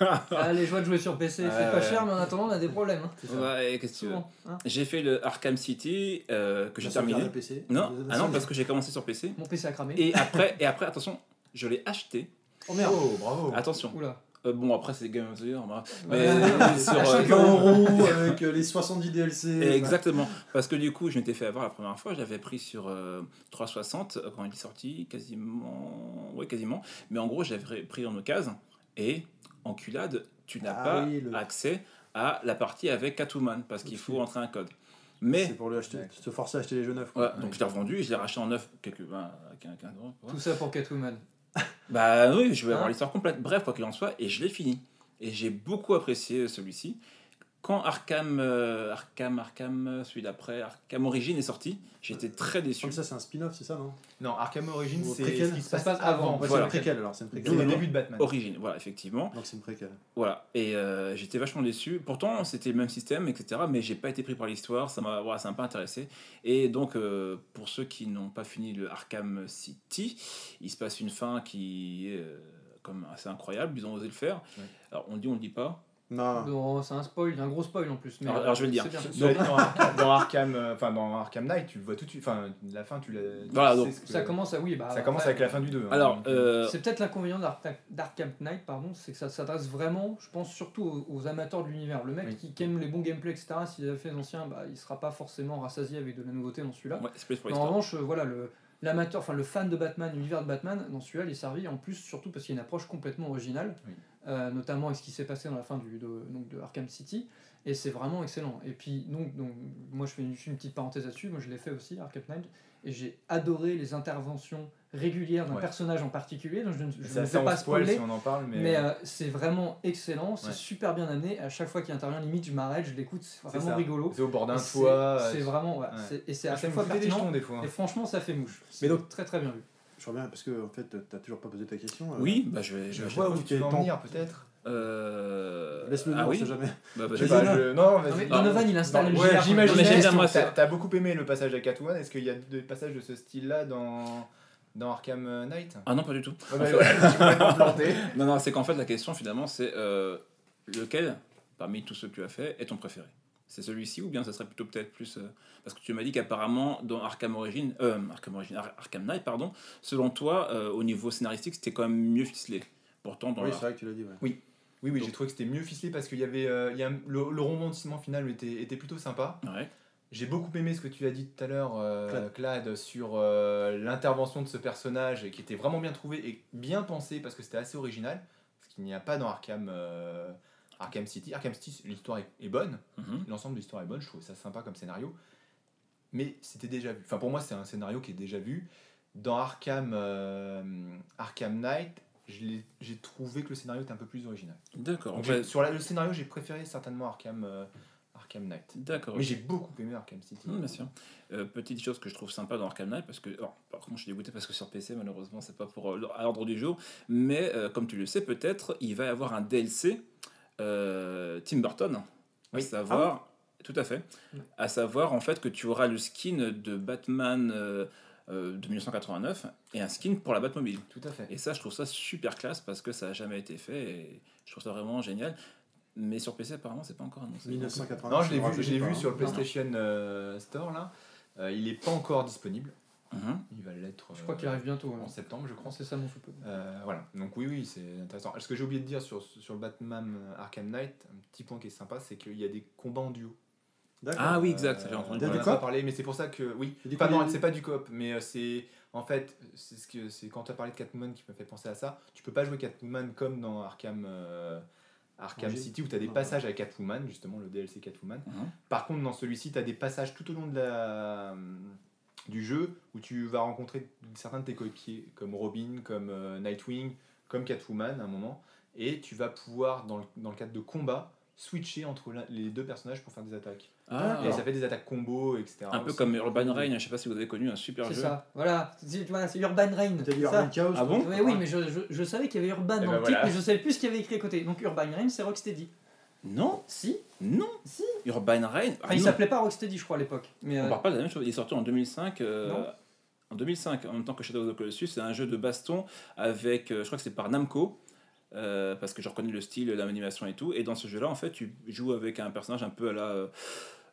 Ah, les joies de jouer sur PC, c'est pas cher, mais en attendant, on a des problèmes. hein. Ouais, qu'est-ce que tu veux Souvent. hein. J'ai fait le Arkham City, euh, que j'ai La sauvegarde terminé. PC. Non, ah non, parce que j'ai commencé sur PC. Mon PC a cramé. Et après, et après attention, je l'ai acheté. Oh merde. Oh, bravo Attention. Oula. Euh, bon, après, c'est Game of the Year. bah. Mais sur, À euh, chaque 20 avec euh, les 70 DLC. Exactement. Parce que du coup, je m'étais fait avoir la première fois. Je l'avais pris sur euh, 360 euh, quand il est sorti, quasiment. Oui, quasiment. Mais en gros, je l'avais pris en occasion. Et, enculade, tu n'as Ah pas oui, le- accès à la partie avec Catwoman parce qu'il faut entrer un code. C'est Mais. pour le acheter, Ouais. se forcer à acheter les jeux neufs. Ouais, quoi. donc je l'ai revendu et je l'ai racheté en neuf quelques, ben, à 15 euros. Tout ça pour Catwoman. Bah oui, je vais avoir Hein l'histoire complète. Bref, quoi qu'il en soit, et je l'ai fini. Et j'ai beaucoup apprécié celui-ci. Quand Arkham, euh, Arkham, Arkham, celui d'après, Arkham Origin est sorti, j'étais très déçu. Comme ça, c'est un spin-off, c'est ça, non? Non, Arkham Origins, Ou c'est ce qui se Ça passe, se passe avant. avant. Ouais, Voilà. C'est une préquelle alors, c'est une préquelle. le début de Batman. Origin, voilà, effectivement. Donc c'est une préquelle. Voilà. Et euh, j'étais vachement déçu. Pourtant, c'était le même système, etc. Mais j'ai pas été pris par l'histoire. Ça m'a voilà, ça m'a pas intéressé. Et donc, euh, pour ceux qui n'ont pas fini le Arkham City, il se passe une fin qui est euh, comme assez incroyable. Ils ont osé le faire. Ouais. Alors, on le dit, on le dit pas. Non, c'est un spoil, un gros spoil en plus. Mais, Alors- alors, je vais le dire. dans, Arkham, euh, enfin dans Arkham Knight, tu le vois tout de suite. Enfin, la fin, tu l'as. tu Voilà, donc, que- Ça commence à oui, bah. ça commence avec la fin du 2. Alors, euh, C'est peut-être l'inconvénient d'Ark- d'Arkham Knight, pardon, c'est que ça s'adresse vraiment, je pense, surtout aux, aux amateurs de l'univers. Le mec Oui. qui, qui aime les bons gameplays, etc., s'il a fait les anciens, bah, il sera pas forcément rassasié avec de la nouveauté dans celui-là. ouais, en revanche, euh, voilà, le, l'amateur, enfin le fan de Batman, l'univers de Batman, dans celui-là, il est servi en plus, surtout parce qu'il y a une approche complètement originale, Oui. Euh, notamment avec ce qui s'est passé dans la fin du, de, donc de Arkham City, et c'est vraiment excellent. Et puis, donc, donc moi je fais une, une petite parenthèse là-dessus, moi je l'ai fait aussi, Arkham Knight, et j'ai adoré les interventions régulières d'un Ouais. personnage en particulier, donc je, ne- je ne en pas spoil spoiler. si on en parle, mais. Mais euh, c'est vraiment excellent, c'est Ouais. super bien amené. À chaque fois qu'il intervient, limite, je m'arrête, je l'écoute, c'est vraiment rigolo. c'est au bord d'un toit. C'est euh, vraiment, ouais, et c'est à chaque fois pertinent. des fois. Et franchement, ça fait mouche. Mais C'est donc- très très bien vu. Je reviens parce que en fait, t'as toujours pas posé ta question. euh, Oui, bah je vais. Je Je vois où tu veux en venir, peut-être. Euh... Laisse-le dire, ah on oui sait jamais. Bah, bah, Je sais vas-y. pas, je- Non, Non, mais. Donovan, il installe Non, le ouais, j'imagine. T'as beaucoup aimé le passage à Catwoman. Est-ce qu'il y a des passages de ce style-là dans dans Arkham Knight? Ah non, pas du tout. Non, non, c'est qu'en fait, la question, finalement, c'est euh, lequel, parmi tous ceux que tu as fait, est ton préféré? C'est celui-ci ou bien ça serait plutôt peut-être plus. euh, parce que tu m'as dit qu'apparemment, dans Arkham Origin, euh, Arkham Origin, Ar- Arkham Knight, pardon, selon toi, euh, au niveau scénaristique, c'était quand même mieux ficelé. Pourtant, dans Oui, la- c'est vrai que tu l'as dit. Ouais. Oui, oui, Donc- j'ai trouvé que c'était mieux ficelé parce qu'il y avait il y a, le, le rebondissement final était, était plutôt sympa. Ouais. J'ai beaucoup aimé ce que tu as dit tout à l'heure, Clad. Clad, sur l'intervention de ce personnage qui était vraiment bien trouvé et bien pensé parce que c'était assez original. Ce qu'il n'y a pas dans Arkham, Arkham City. Arkham City, l'histoire est, bonne, Mhm. l'ensemble de l'histoire est bonne, je trouve ça sympa comme scénario. Mais c'était déjà vu. Enfin, pour moi, c'est un scénario qui est déjà vu. Dans Arkham, euh, Arkham Knight, j'ai trouvé que le scénario était un peu plus original. D'accord. Sur la- le scénario, j'ai préféré certainement Arkham, euh, Arkham Knight. D'accord. Mais j'ai beaucoup aimé Arkham City. Mmh, bien sûr. Euh, petite chose que je trouve sympa dans Arkham Knight, parce que, alors, par contre, je suis dégoûté parce que sur PC, malheureusement, c'est pas pour euh, à l'ordre du jour, mais euh, comme tu le sais, peut-être, il va y avoir un DLC Tim Burton, à Oui. savoir, tout à fait, à savoir en fait que tu auras le skin de Batman euh, euh, de 1989 et un skin pour la Batmobile. Tout à fait. Et ça, je trouve ça super classe parce que ça n'a jamais été fait et je trouve ça vraiment génial. Mais sur PC, apparemment, c'est pas encore annoncé. 1989. Non, je l'ai vu, vu hein. sur le PlayStation euh, Store là. Euh, il n'est pas encore disponible. Mhm. Il va l'être. Je crois euh, qu'il arrive bientôt. en hein. septembre, je crois. C'est ça mon soupe. Euh, voilà. Donc oui, oui, c'est intéressant. Ce que j'ai oublié de dire sur, sur le Batman Arkham Knight, un petit point qui est sympa, c'est qu'il y a des combats en duo. Ah oui, exact, j'ai entendu en parlé, mais c'est pour ça que oui. Pas coup, non, c'est pas du coop, mais euh, c'est en fait c'est ce que c'est quand tu as parlé de Catwoman qui m'a fait penser à ça. Tu peux pas jouer Catwoman comme dans Arkham euh, Arkham. City où tu as des passages avec Catwoman, justement le DLC Catwoman. Mhm. Par contre, dans celui-ci, tu as des passages tout au long de la du jeu où tu vas rencontrer certains de tes coéquipiers comme Robin, comme euh, Nightwing, comme Catwoman à un moment et tu vas pouvoir dans le, dans le cadre de combat switcher entre les deux personnages pour faire des attaques. Ah, Et ça fait des attaques combo, etc. un peu aussi. comme Urban Reign, je sais pas si vous avez connu un super C'est jeu. ça, voilà. C'est c'est Urban Reign. T'as dit c'est ça. Urban Chaos Ah bon Ouais, oui, mais je, je, je savais qu'il y avait Urban Eh dans ben le titre, voilà. mais je savais plus ce qu'il y avait écrit à côté. Donc Urban Reign, c'est Rocksteady. Non, Si, non, si. Urban Reign. ah Enfin, il non. s'appelait pas Rocksteady, je crois, à l'époque. Mais On euh, parle pas de la même chose. Il est sorti en 2005. euh, Non. en 2005, en même temps que Shadow of the Colossus, c'est un jeu de baston avec, euh, je crois que c'est par Namco, euh, parce que je reconnais le style, l'animation et tout. Et dans ce jeu-là, en fait, tu joues avec un personnage un peu à la,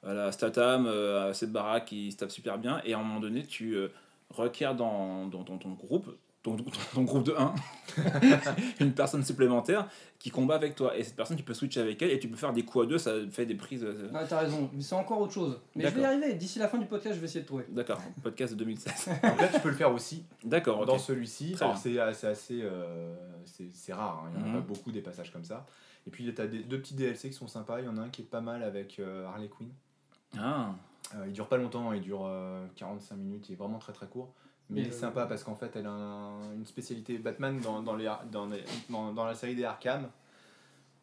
à la Statham, euh, à cette baraque qui se tape super bien. Et à un moment donné, tu euh, requiers dans, dans, dans ton groupe, ton, ton- groupe de 1, une personne supplémentaire qui combat avec toi. Et cette personne, tu peux switcher avec elle et tu peux faire des coups à deux, ça fait des prises. euh, ouais, t'as raison, mais c'est encore autre chose. Mais je vais y D'accord. arriver. D'ici la fin du podcast, je vais essayer de trouver. D'accord, podcast de 2016. Donc là, tu peux le faire aussi D'accord, dans celui-ci. C'est assez, assez euh, c'est c'est rare, hein. il n'y en a Mhm. pas beaucoup des passages comme ça. Et puis, tu as des, deux petits DLC qui sont sympas. Il y en a un qui est pas mal avec euh, Harley Quinn. Ah. Euh, il dure pas longtemps, il dure euh, 45 minutes, il est vraiment très très court. Mais Et il est euh, sympa parce qu'en fait, elle a un- une spécialité Batman dans, dans, les, Ar- dans, les- dans, dans la série des Arkham.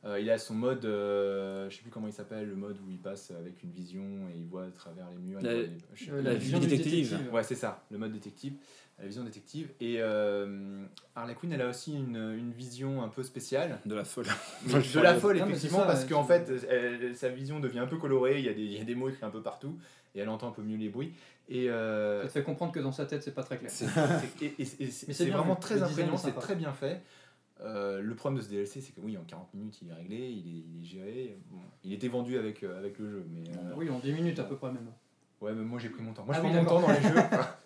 Euh, il a son mode, euh, je sais plus comment il s'appelle, le mode où il passe avec une vision et il voit à travers les murs. La- les- Euh, La vision vie du détective. Ouais, c'est ça, le mode détective, la vision détective. Et euh, Harley Quinn, elle a aussi une, une vision un peu spéciale. De la folle. Mais de la folle, effectivement, ça, parce qu'en fait, elle- sa vision devient un peu colorée, il y, a des, il y a des mots écrits un peu partout, et elle entend un peu mieux les bruits. Et, euh, Ça te fait comprendre que dans sa tête, c'est pas très clair. c'est vraiment vu, très imprégnant, est c'est très bien fait. Euh, le problème de ce DLC, c'est que oui, en 40 minutes, il est réglé, il est, il est géré. Bon, il était vendu avec, euh, avec le jeu, mais... euh, Oui, en 10 minutes à peu près même. Ouais, mais moi j'ai pris mon temps. Moi Ah je oui, prends mon temps dans les jeux.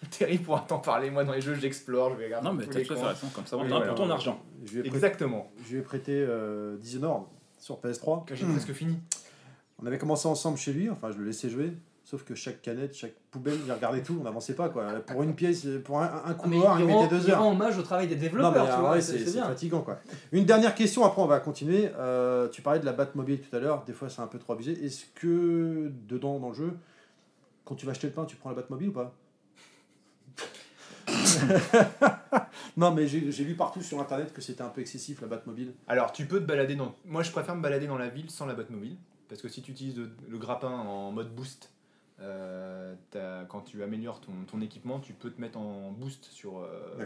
Terrible pour t'en parler. Moi dans les jeux, j'explore, je vais regarder Non, mais t'as raison, comme ça, Oui, on voilà. pour ton argent. Je lui ai prêté, Exactement. je lui ai prêté euh, Dishonored sur PS3. Que j'ai presque fini. On avait commencé ensemble chez lui, enfin je le laissais jouer. Sauf que chaque canette, chaque poubelle, il regardait tout, on n'avançait pas quoi. Pour une pièce, pour un, un couloir, il mettait deux il heures. rend hommage au travail des Non, développeurs, mais tu ah, vois, ouais, c'est fatigant quoi. Une dernière question, après on va continuer. Euh, tu parlais de la Batmobile tout à l'heure, des fois c'est un peu trop abusé. Est-ce que dedans dans le jeu, quand tu vas acheter le pain, tu prends la Batmobile ou pas? Non, mais j'ai lu partout sur internet que c'était un peu excessif la Batmobile. Alors tu peux te balader dans. Moi je préfère me balader dans la ville sans la Batmobile. Parce que si tu utilises le, le grappin en mode boost, euh, quand tu améliores ton, ton équipement, tu peux te mettre en boost sur, euh,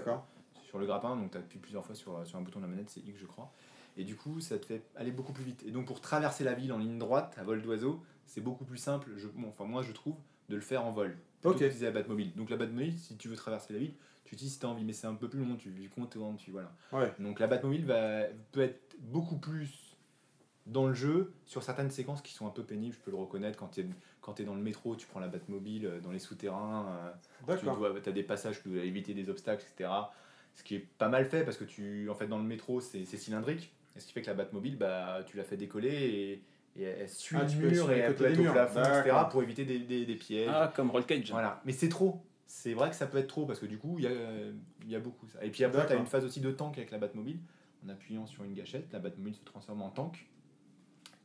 sur le grappin. Donc tu appuies plusieurs fois sur, sur un bouton de la manette, c'est X je crois. Et du coup ça te fait aller beaucoup plus vite. Et donc pour traverser la ville en ligne droite, à vol d'oiseau, c'est beaucoup plus simple, je, bon, enfin moi je trouve, de le faire en vol. Ok. que d'utiliser la Batmobile. Donc la Batmobile, si tu veux traverser la ville, tu utilises si tu as envie, mais c'est un peu plus long, tu comptes dessus, voilà. Ouais. Donc la Batmobile va, peut être beaucoup plus dans le jeu sur certaines séquences qui sont un peu pénibles, je peux le reconnaître. Quand tu es, quand t'es dans le métro, tu prends la Batmobile euh, dans les souterrains, euh, tu D'accord. as des passages, tu dois éviter des obstacles, etc. Ce qui est pas mal fait parce que tu, en fait, dans le métro, c'est c'est cylindrique. Et ce qui fait que la Batmobile, bah, tu la fais décoller et, et elle suit Ah, le tu mur et elle peut être au plafond, etc. Pour éviter des, des, des pièges. Ah, comme Roll Cage. Voilà, mais c'est trop. C'est vrai que ça peut être trop parce que du coup, il y a, il y a beaucoup ça. Et puis après, tu as une phase aussi de tank avec la Batmobile. En appuyant sur une gâchette, la Batmobile se transforme en tank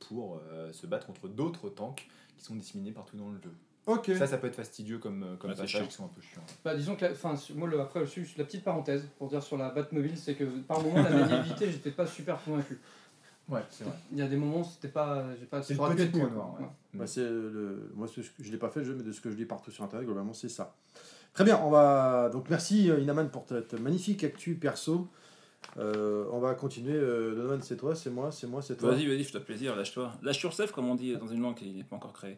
pour euh, se battre contre d'autres tanks qui sont disséminés partout dans le jeu. Ok. Ça, ça peut être fastidieux comme, euh, comme chiant. qui sont un peu chiants. Bah, disons que la, su- moi, le, après, su- la petite parenthèse pour dire sur la Batmobile, c'est que par moment, la maniabilité, j'étais pas super convaincu. Ouais, c'est vrai. Il y a des moments, c'était pas. J'ai pas C'est le petit point noir, ouais. Ouais. Bah, c'est le... Moi, ce je l'ai pas fait le jeu, mais de ce que je lis partout sur Internet, globalement, c'est ça. Très bien, on va... Donc, merci euh, Inaman pour cette magnifique actu perso. Euh, on va continuer. Euh, Donovan, c'est toi, c'est moi, c'est moi, c'est toi. Vas-y, vas-y, fais-toi plaisir, lâche-toi. Lâche yourself, comme on dit dans une langue qui n'est pas encore créée.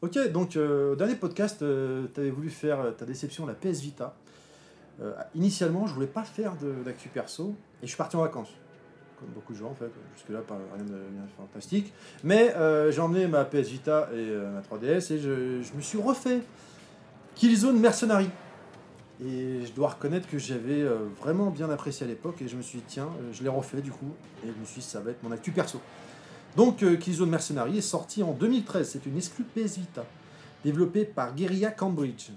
Ok, donc euh, au dernier podcast, tu avais voulu faire ta déception, la PS Vita. Euh, initialement, je voulais pas faire d'actu perso et je suis parti en vacances. Comme beaucoup de gens en fait, jusque-là, rien de bien fantastique. Mais euh, j'ai emmené ma PS Vita et euh, ma 3DS et je, me suis refait Killzone Mercenary. Et je dois reconnaître que j'avais euh, vraiment bien apprécié à l'époque et je me suis dit, tiens, je l'ai refait du coup. Et je me suis dit, ça va être mon actu perso. Donc, Killzone Mercenary est sorti en 2013. C'est une exclue PS Vita, développée par Guerrilla Cambridge.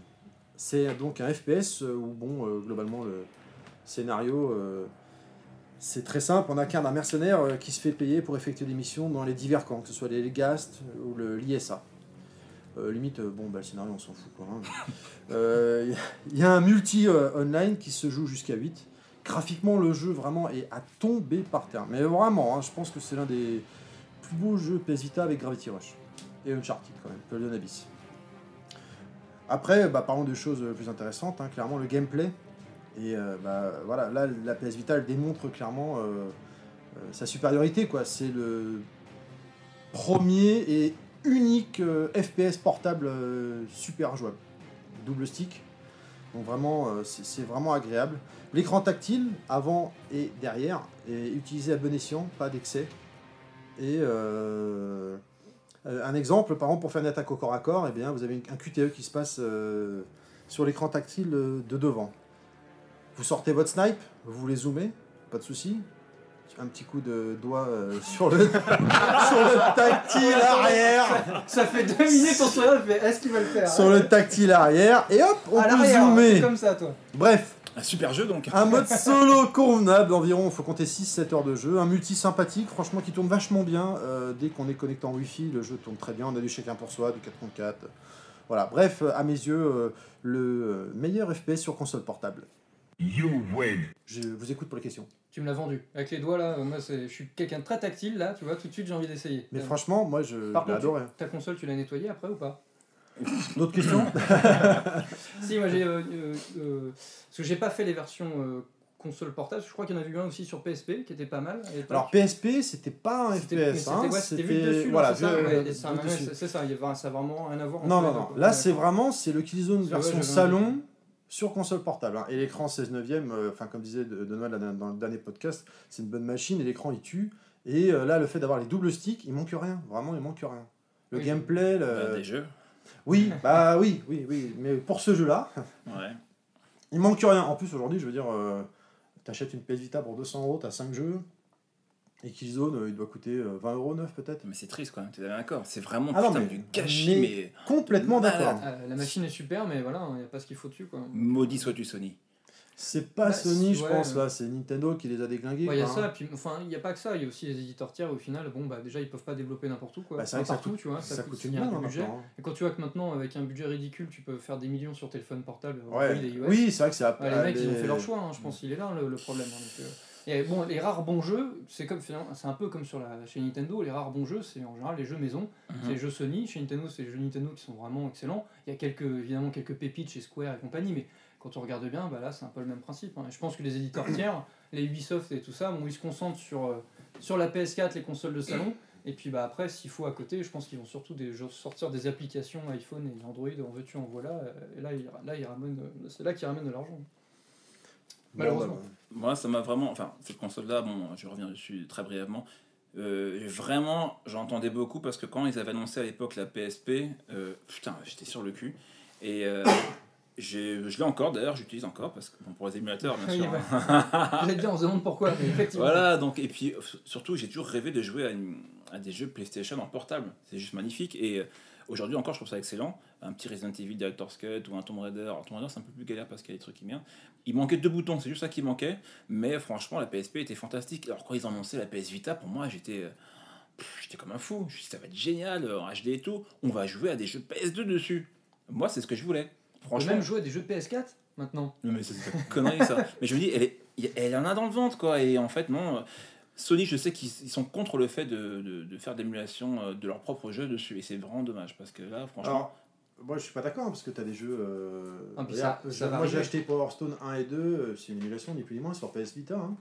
C'est donc un FPS euh, où, bon, euh, globalement, le scénario, euh, c'est très simple. On incarne un mercenaire euh, qui se fait payer pour effectuer des missions dans les divers camps, que ce soit les Legast ou l'ISA. Limite, bon, bah, le scénario, on s'en fout. quoi, hein. Il y a un multi online qui se joue jusqu'à 8. Graphiquement, le jeu vraiment est à tomber par terre. Mais vraiment, hein, je pense que c'est l'un des plus beaux jeux PS Vita avec Gravity Rush. Et Uncharted quand même, Golden Abyss. Après, bah, parlons de choses plus intéressantes, hein, clairement le gameplay. Et euh, bah, voilà, là, la PS Vita elle démontre clairement euh, euh, sa supériorité. C'est le premier et unique FPS portable super jouable. Double stick. Donc vraiment, c'est vraiment agréable. L'écran tactile, avant et derrière, est utilisé à bon escient, pas d'excès. Et un exemple, par exemple, pour faire une attaque au corps à corps, eh bien, vous avez un QTE qui se passe euh, sur l'écran tactile euh, de devant. Vous sortez votre snipe, vous les zoomez, pas de souci. Un petit coup de doigt euh, sur, le, sur le tactile arrière. Ça fait deux minutes qu'on se regarde, fait est-ce qu'il va le faire? Sur le tactile arrière. Et hop, on À peut zoomer. comme ça, toi. Bref, Un super jeu donc. un mode solo convenable, environ, il faut compter 6-7 heures de jeu. Un multi sympathique, franchement, qui tourne vachement bien. Euh, dès qu'on est connecté en Wi-Fi, le jeu tourne très bien. On a du chacun pour soi, du 4 contre 4. Voilà, bref, à mes yeux, euh, le euh, meilleur FPS sur console portable. You win. Je vous écoute pour les questions. Tu me l'as vendu. Avec les doigts, là, euh, moi, c'est- je suis quelqu'un de très tactile, là, tu vois, tout de suite, j'ai envie d'essayer. Mais Euh, franchement, moi, je Par l'ai contre, adoré. ta console, tu l'as nettoyée après ou pas? D'autres questions Si, moi j'ai. euh, euh, euh, parce que j'ai pas fait les versions euh, console portable, je crois qu'il y en a vu un aussi sur PSP qui était pas mal. Alors, PSP, c'était pas un FPS. c'était hein, ouais, c'était vu de dessus, voilà, c'est ça, ouais, ça, ça, il y ça vraiment rien à voir. Non, non, non. Là, c'est vraiment c'est le Killzone version salon sur console portable. hein. Et l'écran 16 neuvième, euh, enfin comme disait Donald dans le dernier podcast, c'est une bonne machine et l'écran il tue. Et euh, là, le fait d'avoir les doubles sticks, il manque rien. Vraiment, il manque rien. Le Oui. gameplay, le- des jeux. Oui, bah oui, oui, oui. Mais pour ce jeu-là, Ouais. il manque rien. En plus, aujourd'hui, je veux dire, euh, t'achètes une PS Vita pour 200 euros, t'as 5 jeux. Et Killzone, euh, il doit coûter euh, 20 euros neuf peut-être. Mais c'est triste quand même, t'es d'accord. C'est vraiment Ah non, putain, mais- du gâchis, mais- mais. Complètement d'accord. Euh, la machine est super, mais voilà, il n'y a pas ce qu'il faut dessus. Quoi. Maudit sois-tu Sony. C'est pas Bah, Sony, je ouais. pense, là, c'est Nintendo qui les a déglingués. Ouais, il y a ça, hein. puis enfin, il n'y a pas que ça, il y a aussi les éditeurs tiers, au final, bon, bah déjà, ils peuvent pas développer n'importe où, quoi. Bah, c'est vrai que ça partout, coûte- tu vois, ça, ça, coûte coûte il un budget. hein. Et quand tu vois que maintenant, avec un budget ridicule, tu peux faire des millions sur téléphone portable, Ouais. Et iOS. Oui, c'est vrai que c'est Ouais, les mecs, ils ont fait leur choix, hein, je pense qu'il est là le, le problème. hein, donc, euh, et bon, les rares bons jeux, c'est comme c'est un peu comme sur la chez Nintendo, les rares bons jeux, c'est en général les jeux maison, c'est les jeux Sony. Chez Nintendo, c'est les jeux Nintendo qui sont vraiment excellents. Il y a quelques, évidemment quelques pépites chez Square et compagnie, mais quand on regarde bien, bah là, c'est un peu le même principe. hein. Et je pense que les éditeurs tiers, les Ubisoft et tout ça, bon, ils se concentrent sur, euh, sur la PS4, les consoles de salon. Et puis bah après, s'il faut à côté, je pense qu'ils vont surtout des, sortir des applications iPhone et Android, en veux-tu, en voilà. euh, Et là, ils, là, ils ramènent, c'est là qu'ils ramènent de l'argent. Bon, Malheureusement. bah, Moi, ça m'a vraiment. Enfin, cette console-là, bon, je reviens dessus très brièvement. Euh, vraiment, j'entendais beaucoup parce que quand ils avaient annoncé à l'époque la PSP, euh, putain, j'étais sur le cul. Et euh, je l'ai encore d'ailleurs, j'utilise encore parce que bon, pour les émulateurs bien sûr. J'allais te dire, on se demande pourquoi, mais effectivement. Voilà, donc et puis euh, surtout j'ai toujours rêvé de jouer à, une- à des jeux PlayStation en portable. C'est juste magnifique et euh, aujourd'hui encore je trouve ça excellent. Un petit Resident Evil Director's Cut ou un Tomb Raider. Alors Tomb Raider c'est un peu plus galère parce qu'il y a des trucs qui viennent. Il manquait deux boutons, c'est juste ça qui manquait. Mais franchement la PSP était fantastique. Alors quand ils ont annoncé la PS Vita, pour moi j'étais euh, j'étais comme un fou. Je me suis dit, ça va être génial en HD et tout. On va jouer à des jeux PS2 dessus. Moi c'est ce que je voulais. Franchement, même jouer à des jeux PS4 maintenant. non, mais c'est une connerie ça. Mais je me dis, elle, est, elle en a dans le ventre quoi. Et en fait, non. euh, Sony, je sais qu'ils ils sont contre le fait de, de, de faire d'émulation euh, de leurs propres jeux dessus. Et c'est vraiment dommage parce que là, franchement. Alors, moi je suis pas d'accord parce que tu as des jeux. euh, Ah, regarde, ça- moi j'ai acheté Power Stone 1 et 2, euh, c'est une émulation ni plus ni moins sur PS Vita. Hein.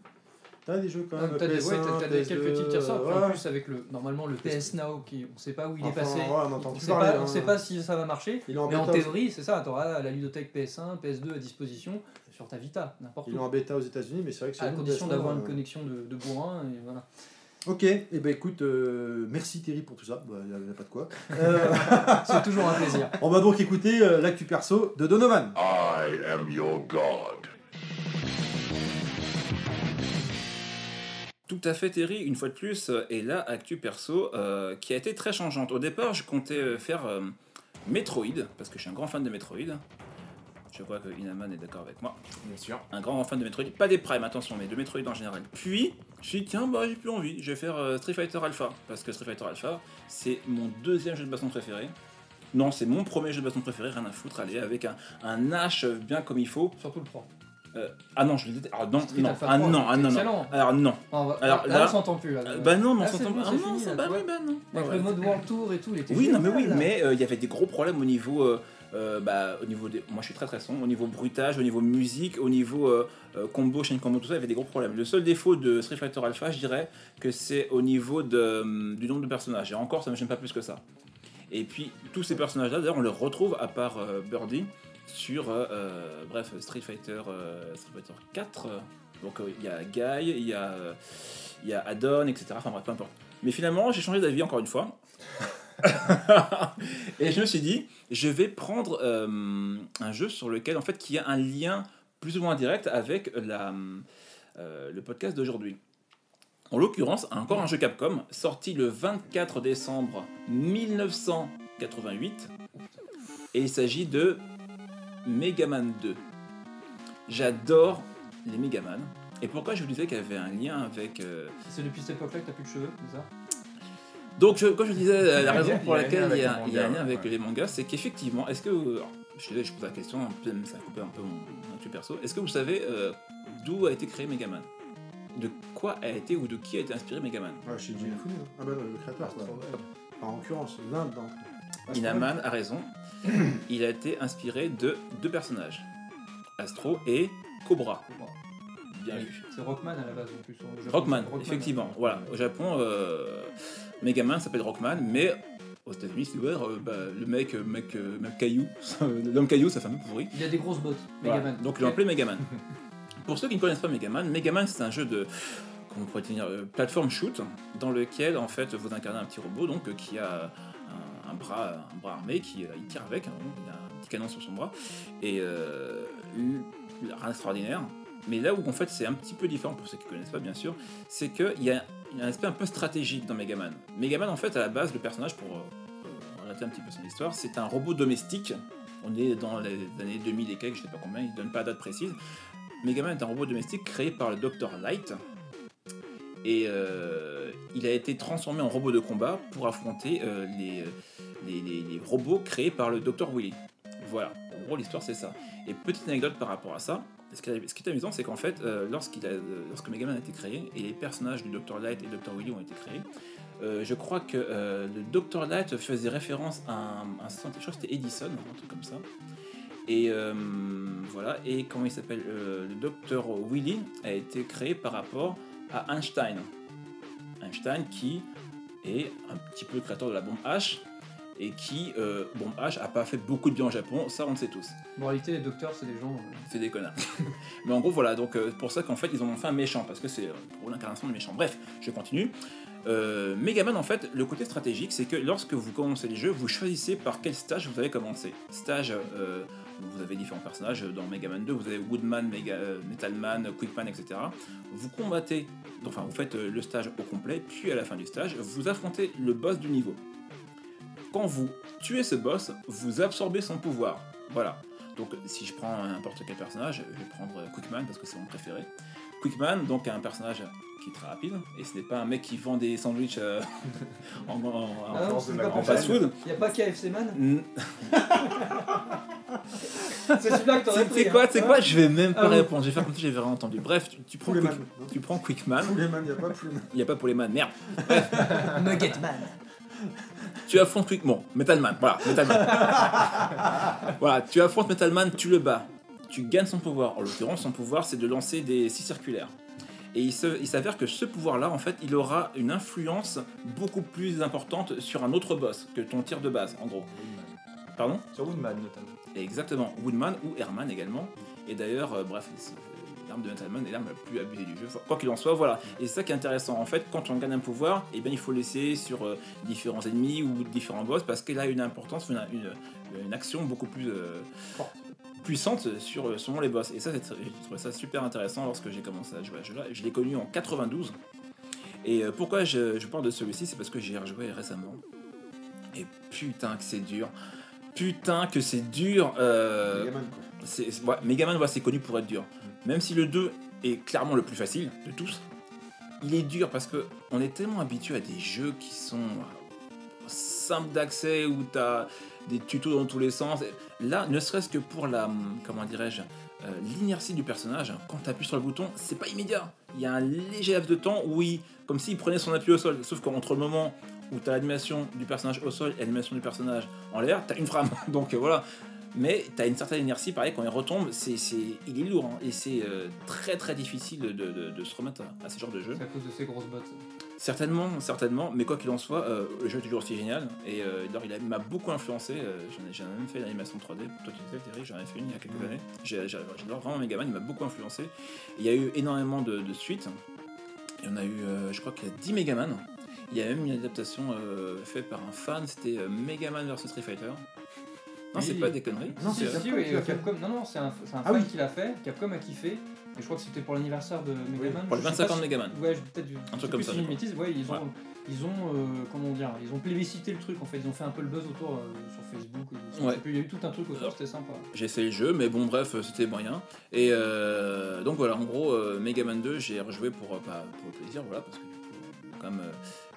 Tu as des jeux quand même. T'as des, PS1, ouais, t'as- t'as des- PS2, quelques titres qui ressortent. ouais. En plus, avec le, normalement le PS Now, qui, on sait pas où il est passé. ouais, on plus sait parler, pas, hein. on sait pas si ça va marcher. Il est en Mais en théorie, c'est ça. Tu auras la ludothèque PS1, PS2 à disposition sur ta Vita, n'importe Ils où. l'ont en bêta aux États-Unis, mais c'est vrai que c'est À condition PS1, d'avoir une euh, connexion de, de bourrin. Et voilà. Ok, et eh ben écoute, euh, merci Thierry pour tout ça. Il n'y a, pas de quoi. Euh, C'est toujours un plaisir. on va donc écouter euh, l'actu perso de Donovan. I am your god. Tout à fait, Terry, une fois de plus, euh, et là, actu perso, euh, qui a été très changeante. Au départ, je comptais euh, faire euh, Metroid, parce que je suis un grand fan de Metroid. Je vois que Inaman est d'accord avec moi. Bien sûr. Un grand fan de Metroid, pas des Prime, attention, mais de Metroid en général. Puis, je me suis dit, tiens, bah, j'ai plus envie, je vais faire euh, Street Fighter Alpha, parce que Street Fighter Alpha, c'est mon deuxième jeu de baston préféré. Non, c'est mon premier jeu de baston préféré, rien à foutre, allez, avec un, un H bien comme il faut. Surtout le 3. Euh, ah non, je le déteste. Ah non, non, ah 3, non, ah non, non. excellent. Alors non. Alors, là, on s'entend plus. Là, bah non, on s'entend bon, ah non, bah oui, bah non. Avec le mode World Tour et tout, il était Oui, non, mais oui, mais euh, il y avait des gros problèmes au niveau, euh, bah, au niveau des, moi je suis très très son, au niveau bruitage, au niveau musique, au niveau euh, combo, chaîne combo, tout ça, il y avait des gros problèmes. Le seul défaut de Street Fighter Alpha, je dirais que c'est au niveau de, du nombre de personnages. Et encore, ça ne me gêne pas plus que ça. Et puis tous ces personnages-là, d'ailleurs, on les retrouve à part euh, Birdie sur, euh, euh, bref, Street Fighter, euh, Street Fighter 4. euh, donc il y a Guy, il y a, y a Addon, etc. Enfin bref, peu importe. Mais finalement, j'ai changé d'avis encore une fois. et je me suis dit, je vais prendre un jeu sur lequel, en fait, qui a un lien plus ou moins direct avec la, le podcast d'aujourd'hui. En l'occurrence, encore un jeu Capcom, sorti le 24 décembre 1988. Et il s'agit de Mega Man 2. J'adore les Mega Man. Et pourquoi je vous disais qu'il y avait un lien avec... euh, C'est depuis cette époque-là que t'as plus de cheveux, c'est ça? Donc, euh, comme je disais, euh, la raison il y a pour un lien laquelle il y a, avec il y a un les lien avec mangas, les mangas, c'est qu'effectivement, est-ce que. alors, je pose la question, même ça a coupé un peu mon, mon actu perso. Est-ce que vous savez euh, d'où a été créé Megaman? De quoi a été ou de qui a été inspiré Megaman? Ouais, chez. Ah bah non, le créateur, quoi. Enfin, en l'occurrence, l'un dedans. Inaman a raison. il a été inspiré de deux personnages Astro et Cobra. Bien vu. C'est Rockman à la base en plus. Japon, Rockman, effectivement. Voilà, au Japon, euh, Megaman s'appelle Rockman, mais aux États-Unis, c'est ouvert. euh, bah, le mec, euh, mec, euh, mec caillou, l'homme caillou, ça fait un peu pourri. Il a des grosses bottes, Voilà. Megaman. Donc ils l'ont appelé Megaman. Pour ceux qui ne connaissent pas Megaman, Megaman c'est un jeu de comment on pourrait dire euh, plateforme shoot dans lequel en fait vous incarnez un petit robot donc euh, qui a un, bras armé qui euh, tire avec hein, il a un petit canon sur son bras et euh, rien d'extraordinaire. Mais là où en fait c'est un petit peu différent pour ceux qui connaissent pas bien sûr, c'est qu'il y a, un aspect un peu stratégique dans Megaman. Megaman en fait à la base le personnage pour euh, un petit peu son histoire, c'est un robot domestique. On est dans les années 2000 et quelques, je sais pas combien, il donne pas la date précise. Megaman est un robot domestique créé par le Dr Light. Et euh, il a été transformé en robot de combat pour affronter les, les, robots créés par le Dr Willy. Voilà, en gros l'histoire c'est ça. Et petite anecdote par rapport à ça, ce qui est, amusant c'est qu'en fait, euh, lorsqu'il a, euh, lorsque Megaman a été créé et les personnages du Dr Light et Dr Willy ont été créés, euh, je crois que le Dr Light faisait référence à un, un je crois que c'était Edison, un truc comme ça. Et voilà, et comment il s'appelle Le Dr Willy a été créé par rapport à Einstein. Einstein qui est un petit peu le créateur de la bombe H et qui, euh, bon, H a pas fait beaucoup de bien au Japon, ça on le sait tous. Bon, en réalité, les docteurs, c'est des gens. euh, C'est des connards. Mais en gros, voilà, donc euh, pour ça qu'en fait, ils en ont fait un méchant, parce que c'est euh, pour l'incarnation de méchant. Bref, je continue. Euh, Megaman, en fait, le côté stratégique, c'est que lorsque vous commencez les jeux, vous choisissez par quel stage vous allez commencer. Stage, vous avez différents personnages. Dans Megaman 2, vous avez Woodman, Mega, Metalman, Quickman, etc. Vous combattez, enfin, vous faites le stage au complet, puis à la fin du stage, vous affrontez le boss du niveau. Quand vous tuez ce boss, vous absorbez son pouvoir. Voilà. Donc si je prends n'importe quel personnage, je vais prendre Quickman parce que c'est mon préféré. Quickman, donc un personnage qui est très rapide, et ce n'est pas un mec qui vend des sandwichs euh, en, Ah non, c'est fast-food. Y a pas KFC Man? C'est celui-là que t'aurais pris. sais quoi, hein. tu sais quoi, je vais même pas Ah répondre, je vais faire comme si j'avais rien entendu. Bref, tu, tu prends, Pouletman. Quick- tu prends Quickman, il n'y a pas pour les man, merde. Nugget Man. Tu affrontes Quick... Bon, Metalman, voilà, Metalman. voilà, tu affrontes Metalman, tu le bats. Tu gagnes son pouvoir. En l'occurrence, son pouvoir, c'est de lancer des scies circulaires. Et il s'avère que ce pouvoir-là, en fait, il aura une influence beaucoup plus importante sur un autre boss que ton tir de base, en gros. Pardon? Sur Woodman notamment. Exactement, Woodman ou Herman également. Et d'ailleurs, euh, bref, l'arme de Metalman est l'arme la plus abusée du jeu. Quoi qu'il en soit, voilà. Et c'est ça qui est intéressant. En fait, quand on gagne un pouvoir, eh bien, il faut laisser sur euh, différents ennemis ou différents boss parce qu'il a une importance, une, une, une action beaucoup plus euh, puissante sur euh, selon les boss. Et ça, j'ai trouvé ça super intéressant lorsque j'ai commencé à jouer à ce jeu-là. Je l'ai connu en 92. Et euh, pourquoi je, je parle de celui-ci, c'est parce que j'y ai rejoué récemment. Et putain que c'est dur. Putain que c'est dur. euh, Megaman, quoi. c'est, ouais, Megaman, c'est connu pour être dur. Même si le 2 est clairement le plus facile de tous, il est dur parce que on est tellement habitué à des jeux qui sont euh, simples d'accès où tu as des tutos dans tous les sens. Là, ne serait-ce que pour la, comment dirais-je, euh, l'inertie du personnage, quand tu appuies sur le bouton, c'est pas immédiat. Il y a un léger laps de temps où il, comme s'il prenait son appui au sol. Sauf qu'entre le moment où tu as l'animation du personnage au sol et l'animation du personnage en l'air, tu as une frame. Donc euh, voilà. Mais tu as une certaine inertie, pareil, quand il retombe, c'est, c'est, il est lourd. hein, et c'est euh, très très difficile de, de- de se remettre à, à ce genre de jeu. C'est à cause de ces grosses bottes. Certainement, certainement, mais quoi qu'il en soit, euh, le jeu est toujours aussi génial. Et euh, il a- m'a beaucoup influencé. euh, j'en ai, j'en ai même fait une animation 3D. Toi, tu sais, Thierry, j'en ai fait une il y a quelques années. J'ai- j'ai- J'adore vraiment Megaman, il m'a beaucoup influencé. Il y a eu énormément de, de suites. Il y en a eu, euh, je crois qu'il y a 10 Megaman. Il y a même une adaptation euh, faite par un fan, c'était euh, Megaman vs Street Fighter. Non, c'est pas des conneries. Non, c'est Capcom oui. Capcom. Non, non, c'est un, c'est un Ah fan oui. qui l'a fait. Capcom a kiffé. Et je crois que c'était pour l'anniversaire de Megaman. Pour le Je sais 25 pas ans de Megaman. Ouais, peut-être. sais truc comme ça, une bêtise. Ouais, ils ont, Ouais. ils ont, euh, comment dire, ils ont plébiscité le truc en fait. Ils ont fait un peu le buzz autour euh, sur Facebook. euh, sais Ouais. Il y a eu tout un truc autour, c'était sympa. J'ai essayé le jeu, mais bon, bref, euh, c'était moyen. Et euh, donc voilà, en gros, euh, Megaman 2, j'ai rejoué pour, euh, pas- pour le plaisir, voilà, parce que quand même euh,